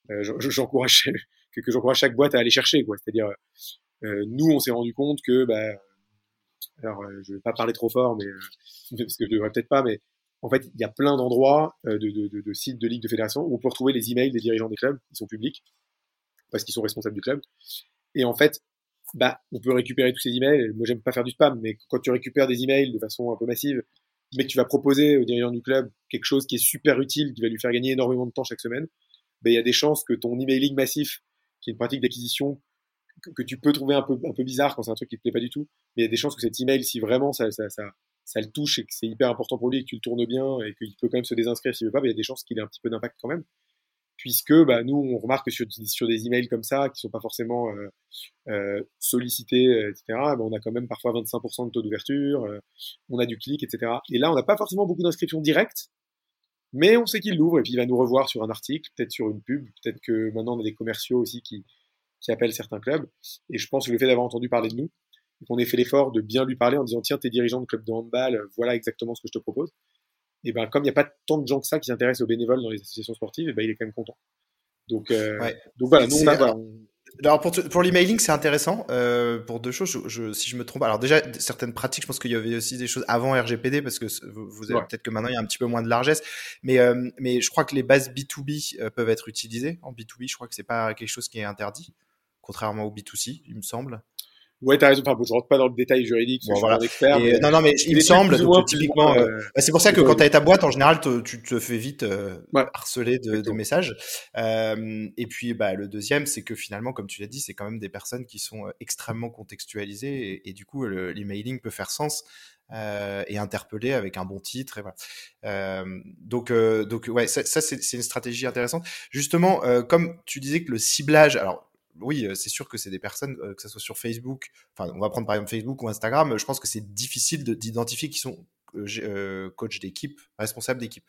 B: j'encourage que, que chaque boîte à aller chercher. C'est-à-dire, nous, on s'est rendu compte que, bah, alors je vais pas parler trop fort, mais parce que je devrais peut-être pas, mais en fait, il y a plein d'endroits de, de, sites de ligues de fédération où on peut retrouver les emails des dirigeants des clubs, ils sont publics parce qu'ils sont responsables du club. Et en fait, bah, on peut récupérer tous ces emails. Moi, j'aime pas faire du spam, mais quand tu récupères des emails de façon un peu massive, mais que tu vas proposer au dirigeant du club quelque chose qui est super utile, qui va lui faire gagner énormément de temps chaque semaine, ben, il y a des chances que ton emailing massif, qui est une pratique d'acquisition que, tu peux trouver un peu, un peu bizarre quand c'est un truc qui te plaît pas du tout, mais il y a des chances que cet email, si vraiment ça, ça, ça, ça le touche et que c'est hyper important pour lui et que tu le tournes bien et qu'il peut quand même se désinscrire s'il veut pas, ben, il y a des chances qu'il ait un petit peu d'impact quand même puisque bah, nous, on remarque que sur, des emails comme ça, qui sont pas forcément euh, euh, sollicités, euh, etc., bah, on a quand même parfois 25% de taux d'ouverture, euh, on a du clic, etc. Et là, on n'a pas forcément beaucoup d'inscriptions directes, mais on sait qu'il l'ouvre et puis il va nous revoir sur un article, peut-être sur une pub, peut-être que maintenant on a des commerciaux aussi qui, qui appellent certains clubs. Et je pense que le fait d'avoir entendu parler de nous, qu'on ait fait l'effort de bien lui parler en disant tiens, t'es dirigeant de club de handball, voilà exactement ce que je te propose et ben comme il n'y a pas tant de gens que ça qui s'intéressent aux bénévoles dans les associations sportives, et ben il est quand même content. Donc, euh, donc voilà, nous on a,
A: Alors pour, pour l'emailing, c'est intéressant euh, pour deux choses. Je, si je me trompe, alors déjà certaines pratiques, je pense qu'il y avait aussi des choses avant RGPD parce que vous, avez peut-être que maintenant il y a un petit peu moins de largesse, mais euh, mais je crois que les bases B2B euh, peuvent être utilisées en B2B. Je crois que c'est pas quelque chose qui est interdit, contrairement au B2C, il me semble.
B: Ouais, t'as raison. Enfin, je rentre pas dans le détail juridique, bon, je suis un expert.
A: Mais... Non, non, mais il me semble, donc, typiquement, euh, bah, c'est pour ça que quand t'as ta boîte, en général, tu te fais vite euh, harceler de, de messages. Euh, et puis, bah, le deuxième, c'est que finalement, comme tu l'as dit, c'est quand même des personnes qui sont euh, extrêmement contextualisées et, et du coup, l'emailing peut faire sens. Euh, et interpeller avec un bon titre et voilà. Euh, donc donc ouais ça, ça c'est une stratégie intéressante justement comme tu disais que le ciblage alors oui, c'est sûr que c'est des personnes, que ce soit sur Facebook, enfin, on va prendre par exemple Facebook ou Instagram, je pense que c'est difficile d'identifier qui sont euh, coach d'équipe, responsable d'équipe.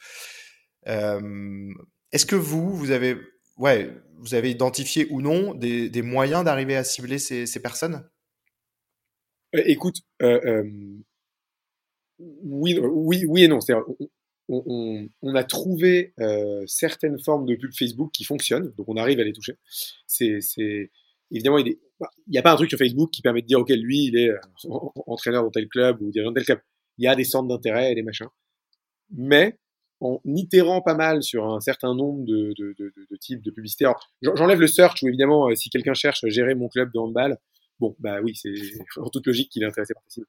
A: Est-ce que vous, vous avez, ouais, vous avez identifié ou non des, moyens d'arriver à cibler ces, personnes?
B: Écoute, oui, oui, oui et non. On, on, a trouvé euh, certaines formes de pub Facebook qui fonctionnent, donc on arrive à les toucher. C'est, évidemment, il n'y a pas un truc sur Facebook qui permet de dire, ok, lui, il est euh, entraîneur dans tel club ou dirigeant dans tel club. Il y a des centres d'intérêt et des machins. Mais en itérant pas mal sur un certain nombre de, de, de, de types de publicités. j'enlève le search où évidemment, euh, si quelqu'un cherche à gérer mon club de handball, bon, bah oui, c'est en toute logique qu'il est intéressé par cible.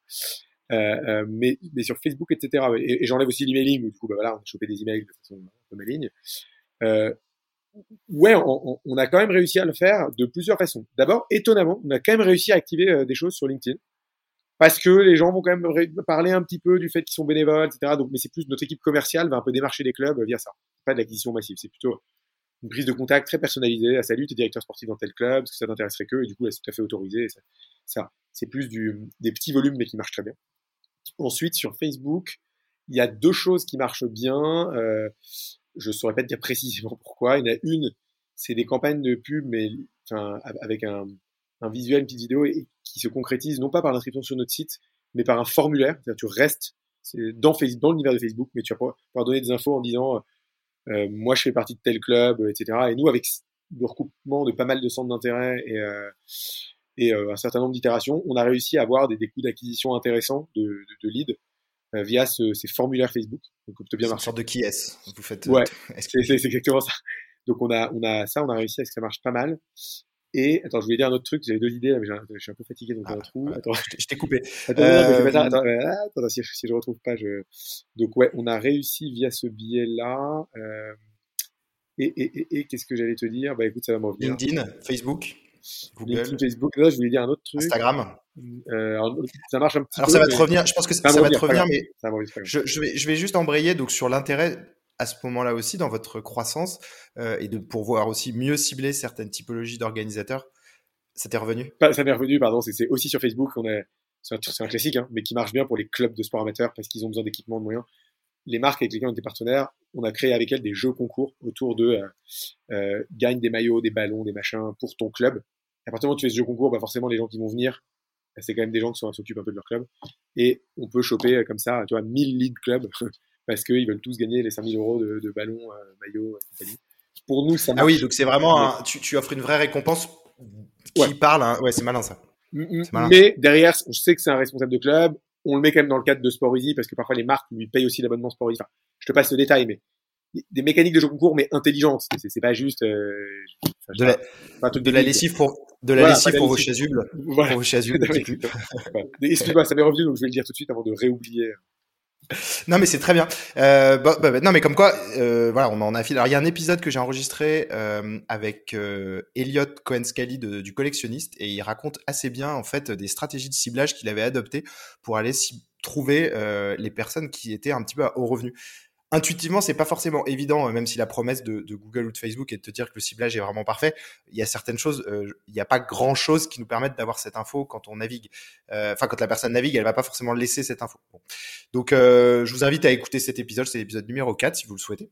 B: Euh, euh, mais, mais sur Facebook, etc. Et, j'enlève aussi l'emailing, du coup, bah voilà, on a chopé des emails de façon un peu maligne. Euh, ouais, on, on, a quand même réussi à le faire de plusieurs façons. D'abord, étonnamment, on a quand même réussi à activer euh, des choses sur LinkedIn parce que les gens vont quand même parler un petit peu du fait qu'ils sont bénévoles, etc. Donc, mais c'est plus notre équipe commerciale va un peu démarcher des clubs via ça. Pas de l'acquisition massive, c'est plutôt une prise de contact très personnalisée. Ah, salut, t'es directeur sportif dans tel club, est-ce que ça t'intéresserait que Et du coup, c'est tout à fait autorisé. Ça, ça c'est plus du, des petits volumes, mais qui marchent très bien. Ensuite, sur Facebook, il y a deux choses qui marchent bien. Euh, je ne saurais pas te dire précisément pourquoi. Il y en a une, c'est des campagnes de pub, mais avec un, visuel, une petite vidéo, qui se concrétise non pas par l'inscription sur notre site, mais par un formulaire. Tu restes dans, dans l'univers de Facebook, mais tu vas pouvoir donner des infos en disant euh, moi je fais partie de tel club, etc. Et nous, avec le recoupement de pas mal de centres d'intérêt et, euh, et euh, un certain nombre d'itérations, on a réussi à avoir des, des coûts d'acquisition intéressants de, de, de leads euh, via ce, ces formulaires Facebook.
A: Donc, bien une sorte de qui est Vous faites.
B: Ouais, c'est exactement ça. Donc on a, on a ça, on a réussi à ce que ça marche pas mal. Et attends, je voulais dire un autre truc. J'avais deux idées, mais je suis un peu fatigué donc ah, un trou. Attends,
A: je t'ai coupé.
B: Attends, euh... attends, attends, attends si, si, je retrouve pas, je. Donc ouais, on a réussi via ce biais là. Euh... Et, et, et, et qu'est-ce que j'allais te dire? Bah écoute, ça va m'en
A: venir. LinkedIn, Facebook?
B: Google. Facebook. Là, je voulais dire un autre truc.
A: Instagram.
B: Euh, ça marche un petit
A: Alors
B: peu.
A: ça va te revenir. Je pense que ça, va te revenir, mais je, je, vais, je vais juste embrayer donc sur l'intérêt à ce moment-là aussi dans votre croissance euh, et de pouvoir aussi mieux cibler certaines typologies d'organisateurs. Ça t'est revenu?
B: Ça m'est revenu, pardon. C'est aussi sur Facebook qu'on est. C'est un, un, classique, hein, mais qui marche bien pour les clubs de sport amateur parce qu'ils ont besoin d'équipements de moyens. Les marques avec lesquelles on était partenaires, on a créé avec elles des jeux concours autour de euh, euh, gagne des maillots, des ballons, des machins pour ton club à partir du moment où tu fais ce jeu concours, bah forcément, les gens qui vont venir, bah, c'est quand même des gens qui s'occupent un peu de leur club. Et on peut choper euh, comme ça, tu vois, 1000 lead clubs parce qu'ils veulent tous gagner les 5000 euros de, de ballons, euh, maillots, etc. Pour nous, ça
A: marche. Ah oui, donc c'est vraiment, un, tu, tu, offres une vraie récompense qui parle. Hein. Ouais, c'est malin ça.
B: Malin. Mais derrière, on sait que c'est un responsable de club. On le met quand même dans le cadre de Sport Easy parce que parfois les marques lui payent aussi l'abonnement Sport Easy. Enfin, je te passe le détail, mais des mécaniques de jeu concours mais intelligentes. C'est pas juste euh,
A: de, la, de la lessive pour de la lessive pour vos chasubles. Voilà. Pour vos chasubles.
B: Excuse-moi, ça m'est revenu donc je vais le dire tout de suite avant de réoublier.
A: Non mais c'est très bien. Euh, bah, bah, bah, non mais comme quoi, euh, voilà, on en a Alors il y a un épisode que j'ai enregistré euh, avec euh, Elliot Cohen-Scally du collectionniste et il raconte assez bien en fait des stratégies de ciblage qu'il avait adoptées pour aller trouver euh, les personnes qui étaient un petit peu à haut revenu intuitivement, c'est pas forcément évident, euh, même si la promesse de, Google ou de Facebook est de te dire que le ciblage est vraiment parfait. Il y a certaines choses, euh, il n'y a pas grand chose qui nous permettent d'avoir cette info quand on navigue. Euh, enfin, quand la personne navigue, elle va pas forcément laisser cette info. Donc, je vous invite à écouter cet épisode. C'est l'épisode numéro 4 si vous le souhaitez.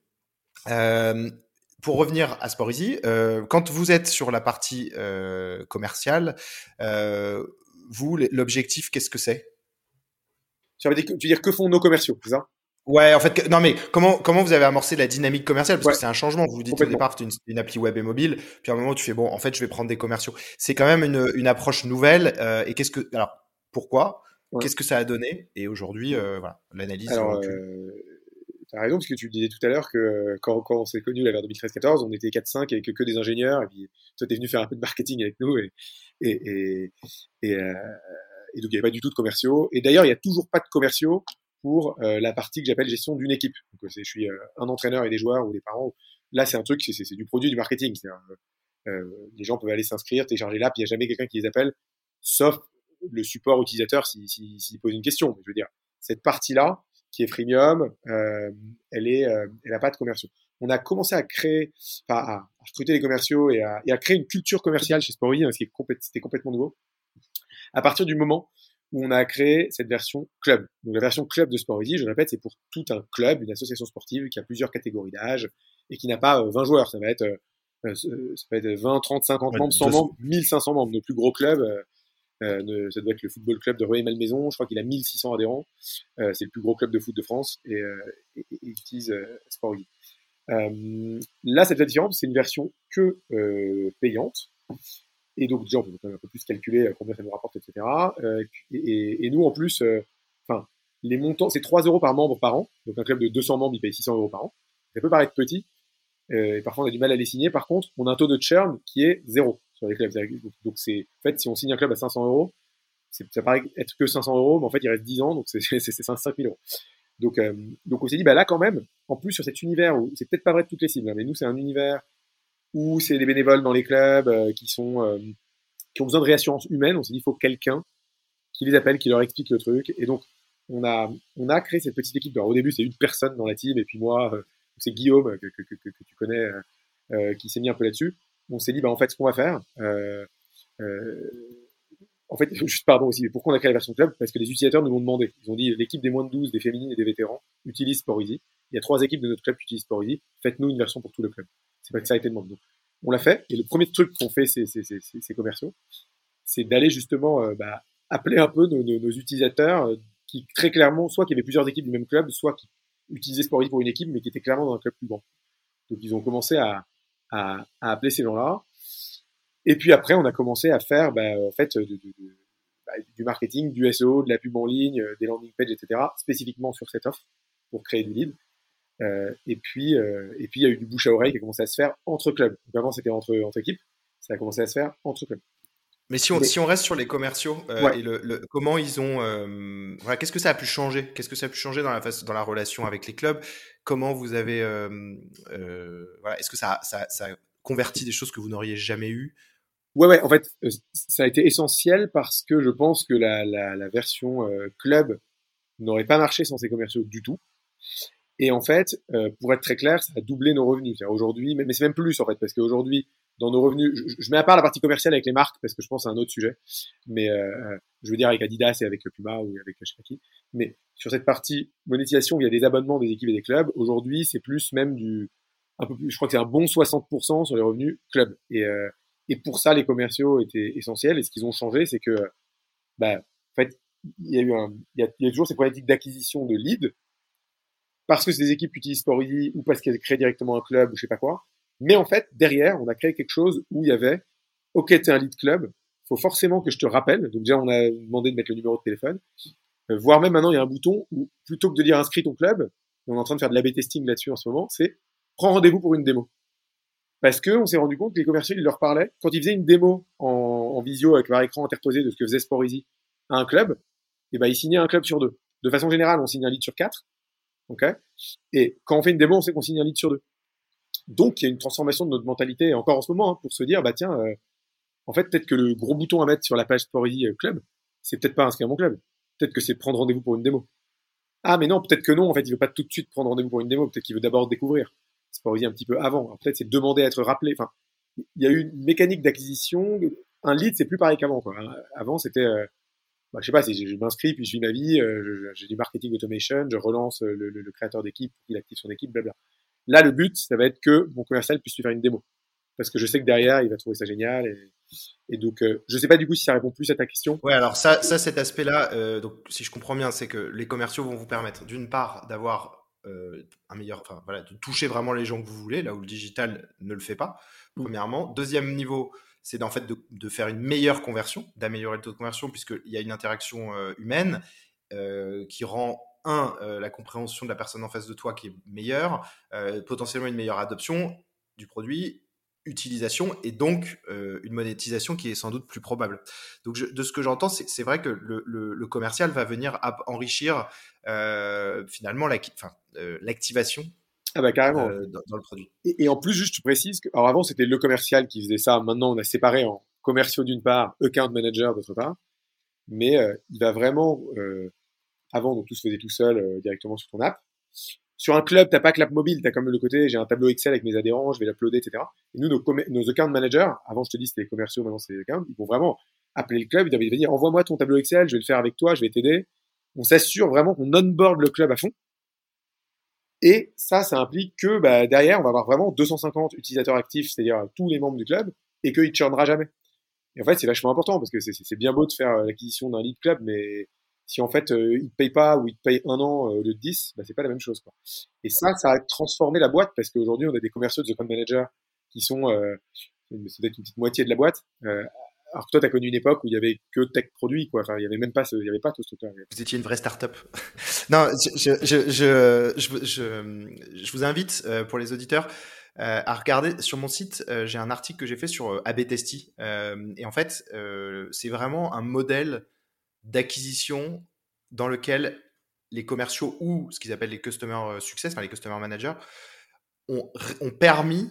A: pour revenir à Sport Easy, quand vous êtes sur la partie commerciale, vous, l'objectif, qu'est-ce que c'est?
B: Tu veux dire que font nos commerciaux, c'est
A: Ouais, en fait, non mais comment comment vous avez amorcé la dynamique commerciale? Parce que c'est un changement. Vous vous dites au départ c'était une, une, appli web et mobile, puis à un moment tu fais bon, en fait je vais prendre des commerciaux. C'est quand même une, une approche nouvelle. Euh, et qu'est-ce que alors pourquoi? Qu'est-ce que ça a donné? Et aujourd'hui, euh, voilà, l'analyse.
B: Alors, euh, t'as raison parce que tu disais tout à l'heure que quand, quand on s'est connu vers 2013-14, on était 4-5 et que, des ingénieurs. Et puis toi t'es venu faire un peu de marketing avec nous et et et, et, euh, et donc il n'y avait pas du tout de commerciaux. Et d'ailleurs il y a toujours pas de commerciaux pour euh, la partie que j'appelle gestion d'une équipe. Donc, euh, je suis euh, un entraîneur et des joueurs ou des parents. Là, c'est un truc, c'est du produit du marketing. les gens peuvent aller s'inscrire, télécharger l'app, il n'y a jamais quelqu'un qui les appelle, sauf le support utilisateur s'il si, si, pose une question. Je veux dire, cette partie-là, qui est freemium, elle n'a pas de commerciaux. On a commencé à créer, enfin, à, recruter des commerciaux et à, créer une culture commerciale chez Sporty, hein, ce qui est c'était complètement nouveau. À partir du moment où on a créé cette version club. Donc la version club de Sport je répète, c'est pour tout un club, une association sportive qui a plusieurs catégories d'âge et qui n'a pas 20 euh, joueurs. Ça va être euh, euh, ça peut être 20, 30, 50 membres, 100 membres, 1500 membres. Nos plus gros clubs, euh, ça doit être le football club de Rueil-Malmaison. Je crois qu'il a 1600 adhérents. Euh, c'est le plus gros club de foot de France et, et, et il utilise Sport là, cette différence, c'est une version que payante et donc, déjà, on peut un peu plus calculer euh, combien ça nous rapporte, etc. Euh, et, nous, en plus, euh, enfin, les montants, c'est 3 euros par membre par an. Donc, un club de 200 membres, il paye 600 euros par an. Ça peut paraître petit. et parfois, on a du mal à les signer. Par contre, on a un taux de churn qui est zéro sur les clubs. Donc, c'est, en fait, si on signe un club à 500 euros, ça paraît être que 500 euros, mais en fait, il reste 10 ans, donc c'est 5000 euros. Donc, donc on s'est dit, bah là, quand même, en plus, sur cet univers où c'est peut-être pas vrai de toutes les cibles, hein, mais nous, c'est un univers ou c'est des bénévoles dans les clubs euh, qui sont euh, qui ont besoin de réassurance humaine. On s'est dit il faut quelqu'un qui les appelle, qui leur explique le truc. Et donc on a on a créé cette petite équipe. Alors, au début c'est une personne dans la team et puis moi euh, c'est Guillaume que, que, tu connais qui s'est mis un peu là-dessus. On s'est dit bah en fait ce qu'on va faire. en fait, juste pardon aussi, mais pourquoi on a créé la version club? Parce que les utilisateurs nous l'ont demandé. Ils ont dit l'équipe des moins de 12, des féminines et des vétérans utilise Sportzy. Il y a trois équipes de notre club qui utilisent Sportzy. Faites-nous une version pour tout le club. C'est pas que ça a été demandé. Donc, on l'a fait. Et le premier truc qu'on fait, ces, ces, commerciaux, c'est d'aller justement euh, bah, appeler un peu nos, nos, utilisateurs euh, qui très clairement, soit qui avaient plusieurs équipes du même club, soit qui utilisaient Sporty pour une équipe, mais qui étaient clairement dans un club plus grand. Donc ils ont commencé à, à, à appeler ces gens-là. Et puis après, on a commencé à faire bah, en fait de, de, bah, du marketing, du SEO, de la pub en ligne, euh, des landing pages, etc., spécifiquement sur cette offre pour créer du lead. Euh, et puis, euh, et puis il y a eu du bouche à oreille qui a commencé à se faire entre clubs. Donc avant c'était entre entre équipes, ça a commencé à se faire entre clubs.
A: Mais si on, si on reste sur les commerciaux euh, et le, le, comment ils ont, euh, voilà, qu'est-ce que ça a pu changer? Qu'est-ce que ça a pu changer dans la dans la relation avec les clubs? Comment vous avez, euh, voilà, est-ce que ça, ça, ça a converti des choses que vous n'auriez jamais eues?
B: Ouais, ouais. En fait, ça a été essentiel parce que je pense que la, la, la version club n'aurait pas marché sans ces commerciaux du tout. Et en fait, euh, pour être très clair, ça a doublé nos revenus. Aujourd'hui, mais, c'est même plus en fait, parce qu'aujourd'hui, dans nos revenus, je, je, mets à part la partie commerciale avec les marques, parce que je pense à un autre sujet. Mais euh, euh je veux dire avec Adidas et avec Puma ou avec je sais qui. Mais sur cette partie monétisation, il y a des abonnements des équipes et des clubs. Aujourd'hui, c'est plus même du un peu plus. Je crois que c'est un bon 60% sur les revenus club. Et euh, et pour ça, les commerciaux étaient essentiels. Et ce qu'ils ont changé, c'est que, bah, en fait, il y a eu un, il y a toujours ces problématiques d'acquisition de leads parce que ces équipes utilisent Sporty ou parce qu'elles créent directement un club ou je sais pas quoi. Mais en fait, derrière, on a créé quelque chose où il y avait, ok, t'es un lead club, faut forcément que je te rappelle. Donc déjà, on a demandé de mettre le numéro de téléphone. Euh, voire même maintenant, il y a un bouton où plutôt que de dire inscris ton club, on est en train de faire de l'AB testing là-dessus en ce moment, c'est prends rendez-vous pour une démo. Parce que on s'est rendu compte que les commerciaux, ils leur parlaient, quand ils faisaient une démo en, visio avec leur écran interposé de ce que faisait Sporty à un club, et eh ben, ils signaient un club sur deux. De façon générale, on signe un lead sur quatre. Ok Et quand on fait une démo, on sait qu'on signe un lead sur deux. Donc, il y a une transformation de notre mentalité, encore en ce moment, hein, pour se dire, bah tiens, euh, en fait, peut-être que le gros bouton à mettre sur la page Sporty euh, Club, c'est peut-être pas inscrire mon club. Peut-être que c'est prendre rendez-vous pour une démo. Ah, mais non, peut-être que non, en fait, il veut pas tout de suite prendre rendez-vous pour une démo, peut-être qu'il veut d'abord découvrir Sporty un petit peu avant. Peut-être c'est demander à être rappelé. Enfin, il y a eu une mécanique d'acquisition. Un lead, c'est plus pareil qu'avant. Avant, c'était euh, bah, je sais pas, si je, m'inscris, puis je vis ma vie, euh, j'ai du marketing automation, je relance euh, le, le, créateur d'équipe, il active son équipe, blabla. Là, le but, ça va être que mon commercial puisse lui faire une démo. parce que je sais que derrière, il va trouver ça génial. Et, et donc, euh, je sais pas du coup si ça répond plus à ta question.
A: Ouais, alors ça, ça cet aspect-là, euh, donc si je comprends bien, c'est que les commerciaux vont vous permettre d'une part d'avoir un meilleur, enfin voilà, de toucher vraiment les gens que vous voulez, là où le digital ne le fait pas. Mm. Premièrement, deuxième niveau, c'est en fait de, faire une meilleure conversion, d'améliorer le taux de conversion puisqu'il y a une interaction euh, humaine euh, qui rend un la compréhension de la personne en face de toi qui est meilleure, potentiellement une meilleure adoption du produit utilisation et donc euh, une monétisation qui est sans doute plus probable. Donc de ce que j'entends, c'est vrai que le, commercial va venir enrichir euh, finalement euh, l'activation
B: ah bah carrément.
A: Dans, le produit.
B: Et, en plus, juste tu précises que alors avant c'était le commercial qui faisait ça, maintenant on a séparé en commerciaux d'une part, account manager d'autre part, mais il va vraiment avant donc tout se faisait tout seul directement sur ton app sur un club, t'as pas que l'app mobile, t'as même le côté, j'ai un tableau Excel avec mes adhérents, je vais l'uploader, etc. Et nous, nos, nos account managers, avant je te dis c'était les commerciaux, maintenant c'est les accounts, ils vont vraiment appeler le club, ils vont dire envoie-moi ton tableau Excel, je vais le faire avec toi, je vais t'aider. On s'assure vraiment qu'on onboard le club à fond. Et ça, ça implique que bah, derrière, on va avoir vraiment 250 utilisateurs actifs, c'est-à-dire tous les membres du club, et qu'il ne churnera jamais. Et en fait, c'est vachement important parce que c'est bien beau de faire euh, l'acquisition d'un lead club, mais si en fait euh, il te paye pas ou il te paye un an euh, au lieu de 10, bah, c'est pas la même chose. Quoi. Et ça, ça a transformé la boîte parce qu'aujourd'hui on a des commerciaux de The Manager qui sont euh, c'est peut-être une petite moitié de la boîte. Euh, alors que toi, tu as connu une époque où il y avait que tech produit, quoi. Enfin, il y avait même pas, il y avait pas tout ce truc
A: Vous étiez une vraie start-up. non, je, je, je, je, vous invite euh, pour les auditeurs euh, à regarder sur mon site. j'ai un article que j'ai fait sur AB Testy, et en fait, c'est vraiment un modèle d'acquisition dans lequel les commerciaux ou ce qu'ils appellent les customer euh, success, enfin les customer managers, ont permis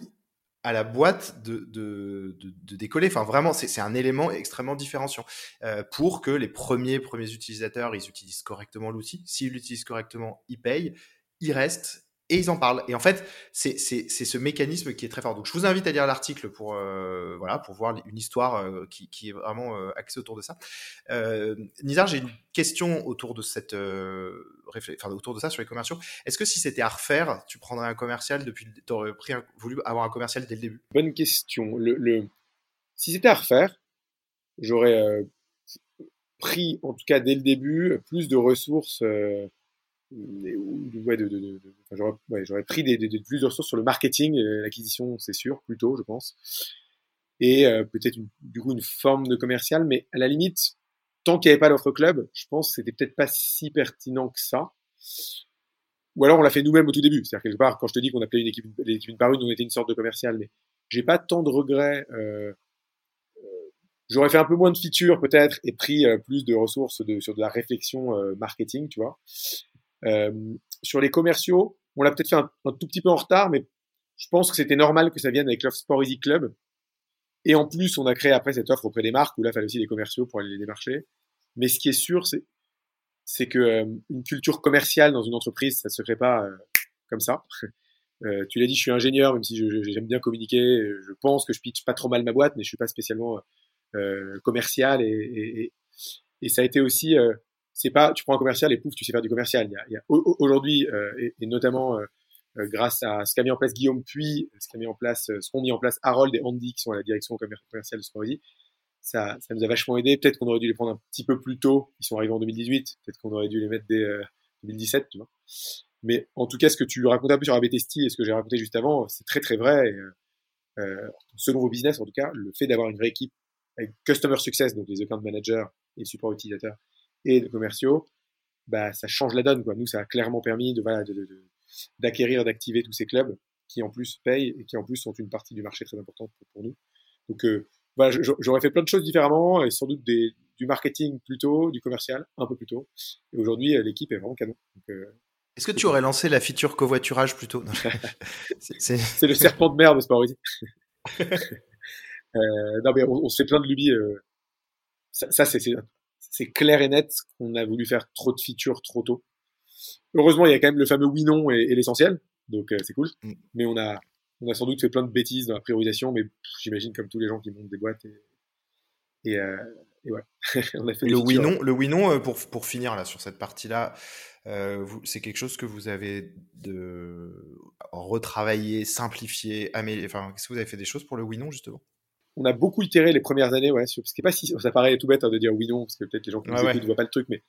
A: à la boîte de, de, de, décoller. Enfin, vraiment, c'est un élément extrêmement différenciant euh, pour que les premiers premiers utilisateurs, ils utilisent correctement l'outil. S'ils l'utilisent correctement, ils payent, ils restent et ils en parlent. Et en fait, c'est ce mécanisme qui est très fort. Donc, je vous invite à lire l'article pour euh, voilà pour voir une histoire euh, qui, qui, est vraiment euh, axée autour de ça. Nizar, j'ai une question autour de cette enfin, autour de ça sur les commerciaux. Est-ce que si c'était à refaire, tu prendrais un commercial depuis, t'aurais pris voulu avoir un commercial dès le début?
B: Bonne question. Le... si c'était à refaire, j'aurais pris en tout cas dès le début plus de ressources ouais, j'aurais, pris des, plus de ressources sur le marketing, l'acquisition, c'est sûr, plutôt, je pense. Et euh, peut-être du coup une forme de commercial, mais à la limite, tant qu'il n'y avait pas l'offre club, je pense que c'était peut-être pas si pertinent que ça. Ou alors on l'a fait nous-mêmes au tout début. C'est-à-dire quelque part, quand je te dis qu'on appelait une équipe, une par une, on était une sorte de commercial, mais j'ai pas tant de regrets. Euh, euh, J'aurais fait un peu moins de features peut-être et pris plus de ressources sur de la réflexion marketing, tu vois. Euh, sur les commerciaux, on l'a peut-être fait un, tout petit peu en retard, mais je pense que c'était normal que ça vienne avec l'offre Sport Easy Club. Et en plus, on a créé après cette offre auprès des marques où là, il fallait aussi des commerciaux pour aller les démarcher. Mais ce qui est sûr, c'est c'est que euh, une culture commerciale dans une entreprise, ça se crée pas euh, comme ça. Tu l'as dit, je suis ingénieur, même si j'aime bien communiquer. Je pense que je pitch pas trop mal ma boîte, mais je suis pas spécialement commercial. Et, ça a été aussi c'est pas tu prends un commercial et pouf tu sais faire du commercial. Il y a, aujourd'hui euh, et, notamment euh, euh, grâce à ce qu'a mis en place Guillaume Puy, ce qu'a mis en place, ce qu'ont mis en place Harold et Andy qui sont à la direction commerciale de Sporty, ça, ça nous a vachement aidé. Peut-être qu'on aurait dû les prendre un petit peu plus tôt. Ils sont arrivés en 2018. Peut-être qu'on aurait dû les mettre dès 2017, tu vois. Mais en tout cas, ce que tu racontais un peu sur ABTST et ce que j'ai raconté juste avant, c'est très très vrai. Et, euh, selon vos business, en tout cas, le fait d'avoir une vraie équipe avec customer success, donc les account managers et support utilisateurs, et de commerciaux, bah, ça change la donne. Quoi. Nous, ça a clairement permis de, voilà, d'acquérir, d'activer tous ces clubs qui en plus payent et qui en plus sont une partie du marché très importante pour, nous. Donc euh, voilà, j'aurais fait plein de choses différemment et sans doute des, du marketing plus tôt, du commercial un peu plus tôt. Et aujourd'hui, euh, l'équipe est vraiment canon.
A: Euh, Est-ce que tu aurais lancé la feature covoiturage plus tôt?
B: C'est le serpent de mer de Sport euh, non mais on, se fait plein de lubies. ça, ça c'est c'est clair et net qu'on a voulu faire trop de features trop tôt. Heureusement, il y a quand même le fameux oui non et, l'essentiel, donc euh, c'est cool. Mm. Mais on a on a sans doute fait plein de bêtises dans la priorisation, mais j'imagine comme tous les gens qui montent des boîtes et et, euh, et ouais, on a fait
A: le oui non, le oui non pour pour finir là sur cette partie là. Euh, c'est quelque chose que vous avez de retravaillé, simplifié, amélioré. Enfin, est-ce que vous avez fait des choses pour le oui non justement?
B: On a beaucoup itéré les premières années, ouais. Sur, ce qui est pas si ça paraît tout bête hein, de dire oui non parce que peut-être les gens qui nous écoutent ne voient pas le truc, mais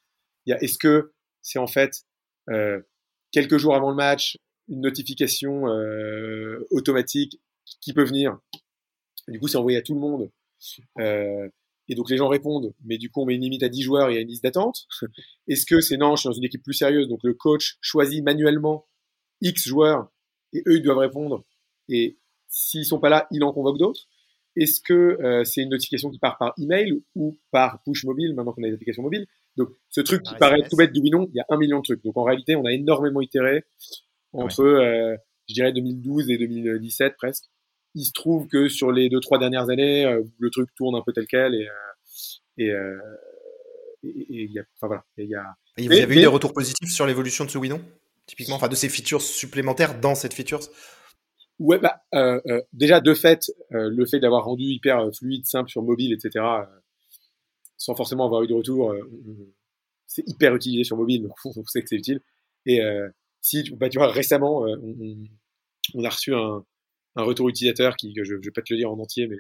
B: il y a est-ce que c'est en fait euh, quelques jours avant le match une notification euh, automatique qui peut venir? Du coup, c'est envoyé à tout le monde. Euh, et donc les gens répondent, mais du coup on met une limite à 10 joueurs, il y a une liste d'attente. Est-ce que c'est non, je suis dans une équipe plus sérieuse, donc le coach choisit manuellement X joueurs et eux ils doivent répondre. Et s'ils sont pas là, il en convoque d'autres. Est-ce que euh, c'est une notification qui part par email ou par push mobile maintenant qu'on a des applications mobiles? Donc ce truc qui paraît tout bête du oui il y a un million de trucs. Donc en réalité, on a énormément itéré entre, euh, je dirais 2012 et 2017 presque il se trouve que sur les deux trois dernières années, euh, le truc tourne un peu tel quel et et il y a, enfin voilà, il y a.
A: Et vous avez eu des retours positifs sur l'évolution de ce Winon, typiquement, enfin de ces features supplémentaires dans cette feature.
B: Ouais, bah euh, déjà de fait, le fait d'avoir rendu hyper fluide, simple sur mobile, etc., sans forcément avoir eu de retour, c'est hyper utilisé sur mobile, donc on sait que c'est utile. Et si, bah, tu vois, récemment, on, on, a reçu un, un retour utilisateur qui, je, je vais pas te le dire en entier, mais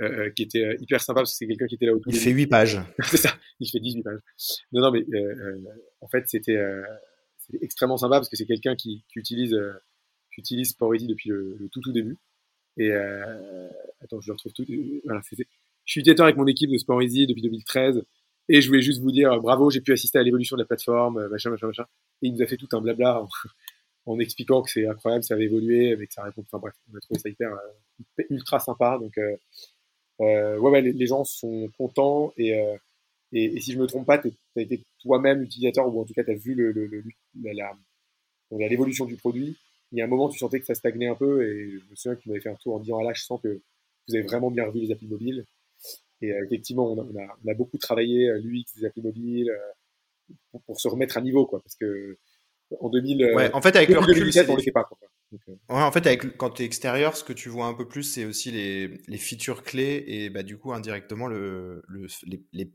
B: euh, euh qui était euh, hyper sympa parce que c'est quelqu'un qui était là au
A: Il fait 8 pages.
B: c'est ça, il fait 18 pages. Non, non, mais euh, euh en fait, c'était extrêmement sympa parce que c'est quelqu'un qui, qui, utilise, qui utilise Sporty depuis le, tout tout début. Et attends, je le retrouve tout. Voilà, je suis utilisateur avec mon équipe de Sport depuis 2013 et je voulais juste vous dire bravo, j'ai pu assister à l'évolution de la plateforme, machin, machin, machin. Et il nous a fait tout un blabla en expliquant que c'est incroyable, ça avait évolué, avec sa réponse. Enfin bref, on a trouvé ça hyper euh, ultra sympa. Donc euh, euh, ouais, les, gens sont contents et, euh, et, si je me trompe pas, tu as été toi-même utilisateur ou en tout cas tu as vu le la, l'évolution du produit. Il y a un moment, tu sentais que ça stagnait un peu et je me souviens que tu m'avais fait un tour en disant ah là, je sens que vous avez vraiment bien revu les applis mobiles. Et effectivement, on a, on, a, on a, beaucoup travaillé l'UX des applis mobiles pour, pour, se remettre à niveau, quoi, parce que en 2000.
A: Euh, ouais, en fait, avec le recul,
B: 2017, on les fait pas. Quoi.
A: Donc, euh. ouais, en fait, avec, quand tu es extérieur, ce que tu vois un peu plus, c'est aussi les, les features clés et bah, du coup, indirectement, le, le les, les,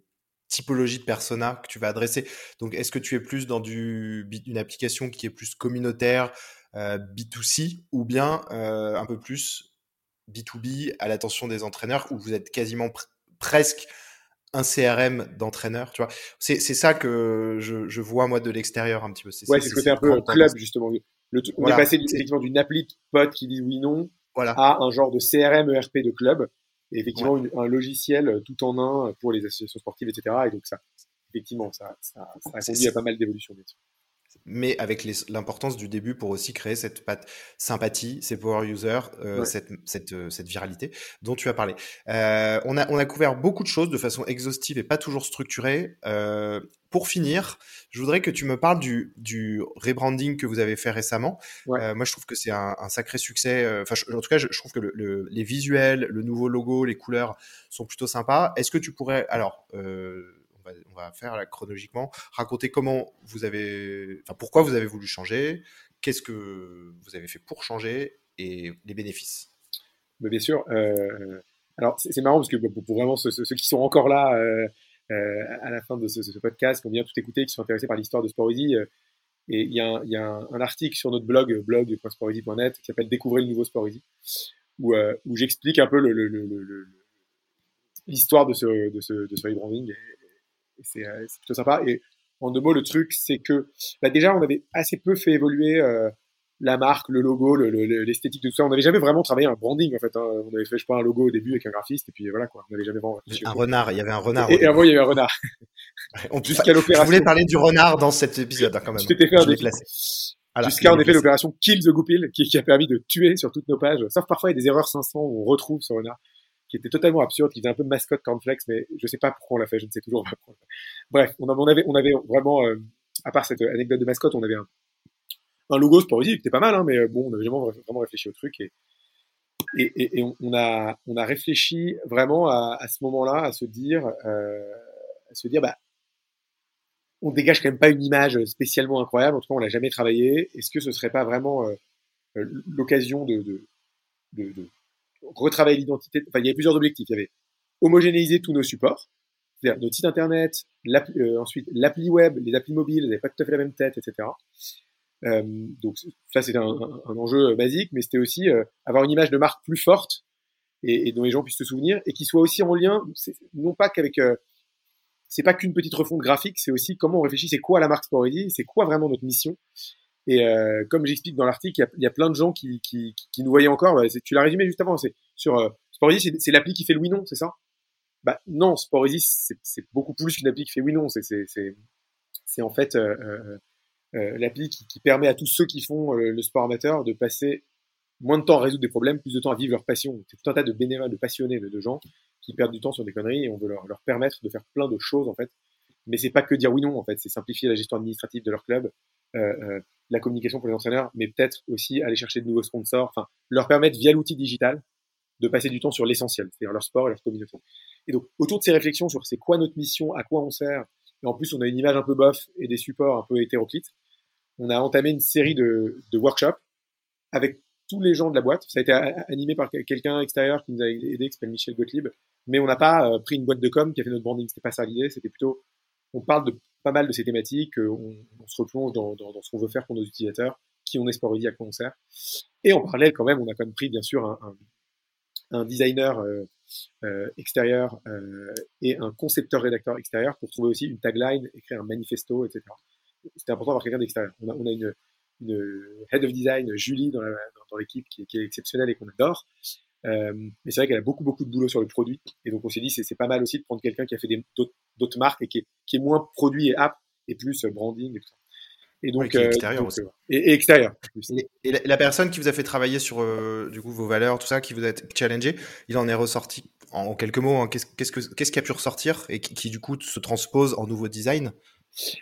A: typologies de persona que tu vas adresser. Donc, est-ce que tu es plus dans du, une application qui est plus communautaire, euh, B2C, ou bien euh, un peu plus B2B à l'attention des entraîneurs, où vous êtes quasiment pr presque un CRM d'entraîneur, tu vois. C'est, ça que je, je vois moi de l'extérieur un petit peu.
B: Ouais, c'est, ce côté un peu club justement. Le, on est passé effectivement d'une appli de potes qui dit oui non voilà. à un genre de CRM ERP de club et effectivement un logiciel tout en un pour les associations sportives, etc. Et donc ça, effectivement, ça, ça, ça a conduit à pas mal d'évolutions
A: mais avec l'importance du début pour aussi créer cette sympathie, ces power users, euh, ouais. cette, cette, euh, cette, viralité dont tu as parlé. Euh, on, a, on a couvert beaucoup de choses de façon exhaustive et pas toujours structurée. Euh, pour finir, je voudrais que tu me parles du, du rebranding que vous avez fait récemment. Ouais. Euh, moi, je trouve que c'est un, un, sacré succès. En tout cas, je, je trouve que le, le, les visuels, le nouveau logo, les couleurs sont plutôt sympas. Est-ce que tu pourrais, alors, euh, on va, faire chronologiquement, raconter comment vous avez, enfin pourquoi vous avez voulu changer, qu'est-ce que vous avez fait pour changer et les bénéfices.
B: Mais bien sûr. Euh, alors c'est marrant parce que pour, vraiment ceux, qui sont encore là euh, euh, à la fin de ce, podcast, qui ont bien tout écouté, qui sont intéressés par l'histoire de Sportsy, euh, et il y a, un, article sur notre blog blog.sportsy.net qui s'appelle Découvrez le nouveau Sportsy, où, euh, j'explique un peu l'histoire de ce, de de ce rebranding euh, c'est plutôt sympa. Et en deux mots, le truc, c'est que bah déjà, on avait assez peu fait évoluer euh, la marque, le logo, l'esthétique le, le, de tout ça. On n'avait jamais vraiment travaillé un branding en fait. Hein. On avait fait, je sais pas, un logo au début avec un graphiste et puis voilà quoi. On n'avait jamais vraiment
A: Un renard, il y avait un renard.
B: Et, et avant, il y avait un renard.
A: en plus, je voulais parler du renard dans cet épisode hein, quand même.
B: Tu t'étais fait un. Jusqu'à en effet l'opération Kill the Goupil qui, qui, a permis de tuer sur toutes nos pages. Sauf parfois il y a des erreurs 500 où on retrouve ce renard qui était totalement absurde, qui faisait un peu mascotte cornflakes, mais je sais pas pourquoi on l'a fait, je ne sais toujours pas pourquoi. Bref, on, avait, vraiment, euh, à part cette anecdote de mascotte, on avait un, un logo Sporty qui était pas mal, hein, mais euh, bon, on avait vraiment, vraiment réfléchi au truc et, on, a, réfléchi vraiment à, ce moment-là, à se dire, euh, à se dire, bah, on dégage quand même pas une image spécialement incroyable. En tout cas, on l'a jamais travaillé. Est-ce que ce serait pas vraiment euh, l'occasion de retravailler l'identité. Enfin, il y avait plusieurs objectifs. Il y avait homogénéiser tous nos supports, C'est-à-dire notre site internet, euh, ensuite l'appli web, les applis mobiles, elles n'avaient pas tout à fait la même tête, etc. Euh, donc ça c'était un, enjeu basique, mais c'était aussi euh, avoir une image de marque plus forte et, dont les gens puissent se souvenir et qui soit aussi en lien, non pas qu'avec, euh, c'est pas qu'une petite refonte graphique, c'est aussi comment on réfléchit, c'est quoi la marque Sportready, c'est quoi vraiment notre mission. Et euh, comme j'explique dans l'article, il y, a, plein de gens qui, qui, qui nous voyaient encore. Tu l'as résumé juste avant. C'est sur euh, c'est l'appli qui fait le oui non, c'est ça? Bah non, Sportready, c'est beaucoup plus qu'une appli qui fait oui non. C'est en fait euh, euh, l'appli qui, permet à tous ceux qui font le sport amateur de passer moins de temps à résoudre des problèmes, plus de temps à vivre leur passion. C'est tout un tas de bénévoles, de passionnés, de, de, gens qui perdent du temps sur des conneries et on veut leur, leur permettre de faire plein de choses en fait. Mais c'est pas que dire oui non en fait, c'est simplifier la gestion administrative de leur club, euh, euh, la communication pour les entraîneurs, mais peut-être aussi aller chercher de nouveaux sponsors, enfin leur permettre via l'outil digital de passer du temps sur l'essentiel, c'est-à-dire leur sport et leur communication. Et donc autour de ces réflexions sur c'est quoi notre mission, à quoi on sert, et en plus on a une image un peu bof et des supports un peu hétéroclites, on a entamé une série de, de workshops avec tous les gens de la boîte. Ça a été animé par quelqu'un extérieur qui nous a aidé, qui s'appelle Michel Gottlieb. Mais on n'a pas euh, pris une boîte de com qui a fait notre branding. C'était pas ça l'idée. C'était plutôt, on parle de pas mal de ces thématiques. Euh, on, se replonge dans, ce qu'on veut faire pour nos utilisateurs, qui on est Sportidi, à quoi on sert. Et en parallèle, quand même, on a quand même pris, bien sûr, un, designer euh, euh, extérieur et un concepteur-rédacteur extérieur pour trouver aussi une tagline, écrire un manifesto, etc. C'était important d'avoir quelqu'un d'extérieur. On a, une, head of design, Julie, dans, l'équipe, qui, qui, est exceptionnelle et qu'on adore. Euh, mais c'est vrai qu'elle a beaucoup beaucoup de boulot sur le produit, et donc on s'est dit c'est, pas mal aussi de prendre quelqu'un qui a fait d'autres, marques et qui est, qui est moins produit et app et plus branding et tout ça.
A: Et donc, euh, extérieur aussi.
B: Et, et extérieur.
A: Et, et la, la, personne qui vous a fait travailler sur euh, du coup vos valeurs, tout ça, qui vous a challengé, il en est ressorti en quelques mots. Hein, qu'est-ce, qu'est-ce, que, qu'est-ce qui a pu ressortir et qui, qui, du coup se transpose en nouveau design?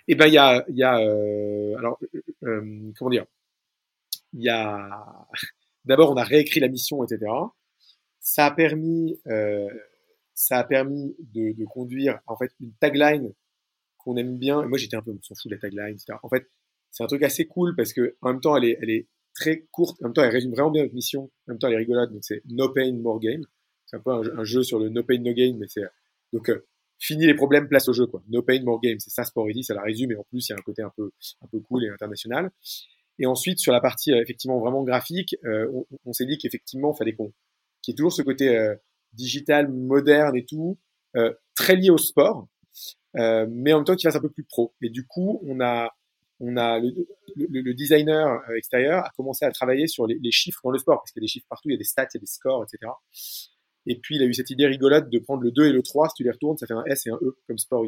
B: Eh ben il y a, il y a euh, alors euh, comment dire, il y a d'abord on a réécrit la mission, etc. Ça a permis, euh, ça a permis de, de, conduire en fait une tagline qu'on aime bien. moi j'étais un peu, on s'en fout de la tagline, etc. En fait, c'est un truc assez cool parce que en même temps elle est, elle est très courte, en même temps elle résume vraiment bien notre mission, en même temps elle est rigolote. Donc c'est No Pain More Game. C'est un peu un, jeu sur le No Pain No Gain, mais c'est donc euh, fini les problèmes, place au jeu, quoi. No pain, more game. C'est ça, Sport Ready, ça la résume, et en plus, il y a un côté un peu, un peu cool et international. Et ensuite, sur la partie, euh, effectivement, vraiment graphique, euh, on, on s'est dit qu'effectivement, fallait qu'on, qu'il y ait toujours ce côté euh, digital, moderne et tout, euh, très lié au sport, euh, mais en même temps qui fasse un peu plus pro. Et du coup, on a, on a le, le, le designer extérieur a commencé à travailler sur les, les chiffres dans le sport, parce qu'il y a des chiffres partout, il y a des stats, il y a des scores, etc. Et puis, il a eu cette idée rigolote de prendre le 2 et le 3, si tu les retournes, ça fait un S et un E, comme Sport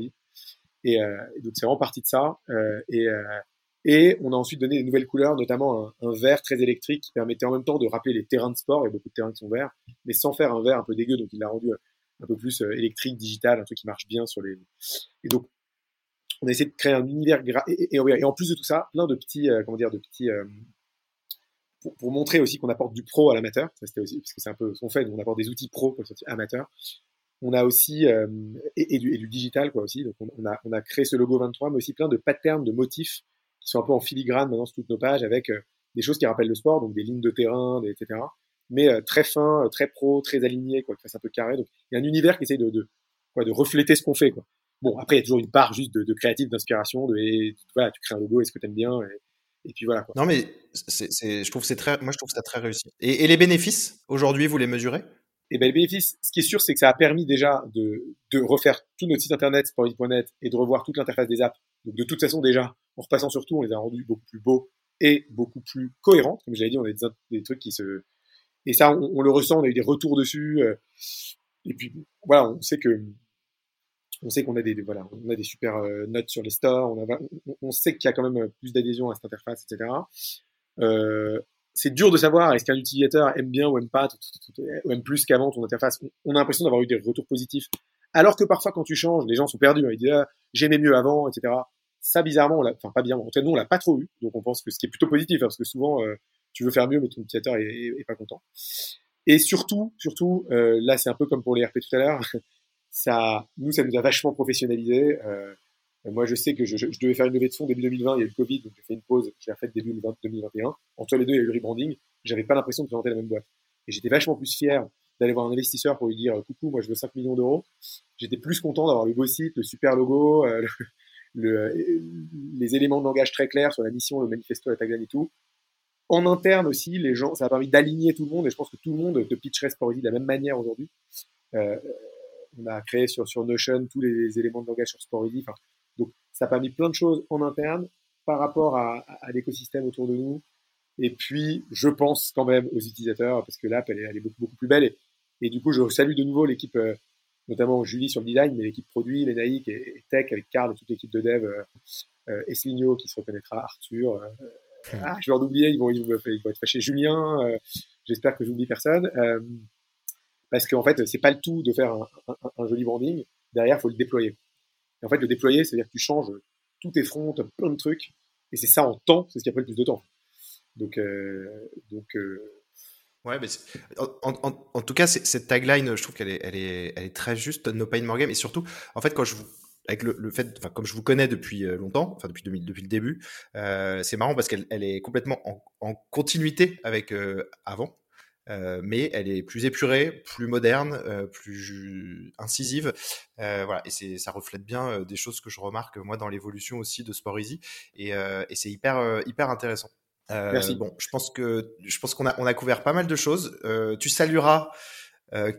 B: Et, euh, donc, c'est vraiment parti de ça. Euh, et, euh, et on a ensuite donné des nouvelles couleurs, notamment un, vert très électrique qui permettait en même temps de rappeler les terrains de sport. A beaucoup de terrains qui sont verts, mais sans faire un vert un peu dégueu. Donc, il l'a rendu un peu plus euh, électrique, digital, un truc qui marche bien sur les... Et donc, on a essayé de créer un univers... Gra... Et, et, et, en plus de tout ça, plein de petits, euh, comment dire, de petits pour, montrer aussi qu'on apporte du pro à l'amateur, c'était aussi, parce que c'est un peu ce qu'on fait, on apporte des outils pro pour amateur. On a aussi, euh, et, et, du, et, digital quoi aussi, donc on a créé ce logo 23, mais aussi plein de patterns, de motifs qui sont un peu en filigrane maintenant sur toutes nos pages avec euh, des choses qui rappellent le sport, donc des lignes de terrain, des, etc. Mais euh, très fin, très pro, très aligné, quoi, qui fasse un peu carré. Donc il y a un univers qui essaye de, de, quoi, de refléter ce qu'on fait. Quoi. Bon, après il y a toujours une part juste de, de créatif, d'inspiration, de et, voilà, tu crées un logo, est-ce que tu aimes bien et, et puis voilà. Quoi.
A: Non, mais c'est, c'est, je trouve c'est très, moi je trouve ça très réussi. Et, et les bénéfices aujourd'hui, vous les mesurez?
B: Et eh ben les bénéfices, ce qui est sûr, c'est que ça a permis déjà de, de refaire tout notre site internet sportif.net et de revoir toute l'interface des apps. Donc de toute façon déjà, en repassant sur tout, on les a rendus beaucoup plus beaux et beaucoup plus cohérents. Comme j'avais dit, on a des, trucs qui se et ça, on, le ressent, on a eu des retours dessus. Euh, et puis voilà, on sait que on sait qu'on a des, voilà, on a des super euh, notes sur les stores, on, sait qu'il y a quand même euh, plus d'adhésion à cette interface, etc. Euh, c'est dur de savoir est-ce qu'un utilisateur aime bien ou aime pas, ou aime plus qu'avant ton interface. On a l'impression d'avoir eu des retours positifs. Alors que parfois, quand tu changes, les gens sont perdus. Hein, ils disent ah, j'aimais mieux avant, etc. Ça, bizarrement, on enfin pas bizarrement. En tout nous, on l'a pas trop eu. Donc, on pense que ce qui est plutôt positif, hein, parce que souvent, euh, tu veux faire mieux, mais ton utilisateur est, est, pas content. Et surtout, surtout, euh, là, c'est un peu comme pour les RP tout à l'heure ça, nous, ça nous a vachement professionnalisé. Euh, moi, je sais que je, je, je, devais faire une levée de fonds début 2020, il y a eu le Covid, donc j'ai fait une pause, j'ai refait début 2021. Entre les deux, il y a eu le rebranding. J'avais pas l'impression de présenter la même boîte. Et j'étais vachement plus fier d'aller voir un investisseur pour lui dire coucou, moi je veux 5 millions d'euros. J'étais plus content d'avoir le beau site, le super logo, le, les éléments de langage très clairs sur la mission, le manifesto, la tagline et tout. En interne aussi, les gens, ça a permis d'aligner tout le monde et je pense que tout le monde te pitcherait Sporty de la même manière aujourd'hui. Euh, on a créé sur, sur Notion tous les éléments de langage sur Sporty. Enfin, donc, ça a permis plein de choses en interne par rapport à, à, l'écosystème autour de nous. Et puis, je pense quand même aux utilisateurs parce que l'app, elle, elle, est beaucoup, beaucoup plus belle. Et, et, du coup, je salue de nouveau l'équipe, euh, notamment Julie sur le design, mais l'équipe produit, les et, et, Tech avec Carl et toute l'équipe de dev, euh, euh, Esligno qui se reconnaîtra, Arthur, euh, ah, je vais en oublier, ils vont, ils vont, ils vont être fâchés. Julien, euh, j'espère que j'oublie personne. Euh, parce qu'en fait, c'est pas le tout de faire un, un, un joli branding. Derrière, il faut le déployer. Et en fait, le déployer, c'est-à-dire que tu changes tous tes fronts, plein de trucs. Et c'est ça en temps, c'est ce qui a pris le plus de temps. Donc, euh, donc euh...
A: Ouais, mais en, en, en, tout cas, cette tagline, je trouve qu'elle est, elle est, elle est très juste, no pain, more game. Et surtout, en fait, quand je vous avec le, le fait, enfin comme je vous connais depuis euh, longtemps, enfin depuis 2000, depuis le début, euh, c'est marrant parce qu'elle elle est complètement en, en continuité avec euh, avant, euh, mais elle est plus épurée, plus moderne, euh, plus incisive, voilà, et c'est ça reflète bien des choses que je remarque moi dans l'évolution aussi de Sport Easy, et, et c'est hyper hyper intéressant.
B: Merci.
A: Bon, je pense que je pense qu'on a on a couvert pas mal de choses. tu salueras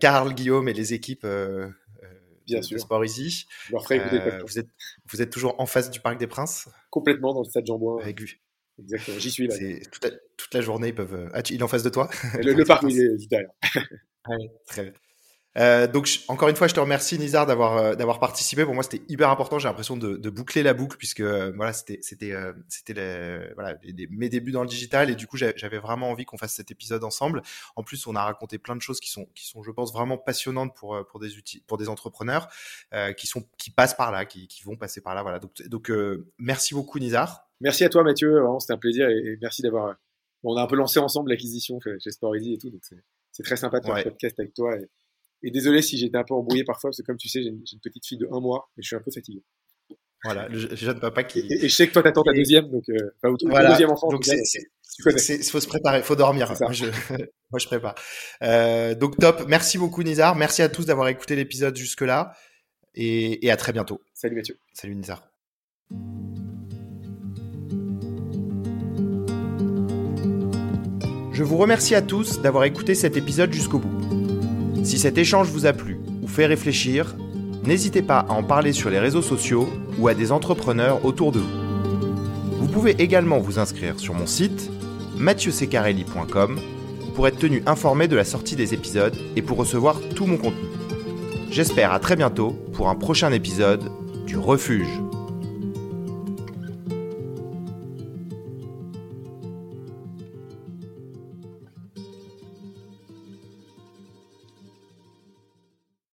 A: Karl, Guillaume et les équipes
B: Bien sûr.
A: Sport Easy. Euh, vous, êtes, vous êtes toujours en face du Parc des Princes
B: Complètement dans le stade Jean-Bois.
A: Avec lui.
B: Exactement, j'y suis là.
A: Toute la, toute la, journée, ils peuvent. Ah, tu, il est en face de toi?
B: Le, le parc, il est derrière.
A: très bien. Euh, donc encore une fois, je te remercie Nizar d'avoir euh, d'avoir participé. Pour moi, c'était hyper important. J'ai l'impression de, de, boucler la boucle puisque euh, voilà, c'était c'était euh, c'était voilà les, mes débuts dans le digital et du coup j'avais vraiment envie qu'on fasse cet épisode ensemble. En plus, on a raconté plein de choses qui sont qui sont, je pense, vraiment passionnantes pour pour des outils pour des entrepreneurs qui sont qui passent par là, qui, qui vont passer par là. Voilà. Donc donc merci beaucoup Nizar.
B: Merci à toi Mathieu. C'était un plaisir et, et merci d'avoir. on a un peu lancé ensemble l'acquisition chez Sport et tout, donc c'est très sympa de faire ouais. un podcast avec toi. Et, et désolé si j'étais un peu embrouillé parfois, parce que comme tu sais, j'ai une, une, petite fille de un mois et je suis un peu fatigué.
A: Voilà, le jeune papa qui.
B: Et, et je sais que toi, t'attends ta deuxième, donc euh, enfin, voilà. deuxième enfant.
A: Donc il faut se préparer, faut dormir. Moi je, moi, je prépare. Euh, donc top. Merci beaucoup, Nizar. Merci à tous d'avoir écouté l'épisode jusque là, et, et à très bientôt.
B: Salut Mathieu.
A: Salut Nizar. Je vous remercie à tous d'avoir écouté cet épisode jusqu'au bout. Si cet échange vous a plu ou fait réfléchir, n'hésitez pas à en parler sur les réseaux sociaux ou à des entrepreneurs autour de vous. Vous pouvez également vous inscrire sur mon site mathieusecarelli.com pour être tenu informé de la sortie des épisodes et pour recevoir tout mon contenu. J'espère à très bientôt pour un prochain épisode du Refuge.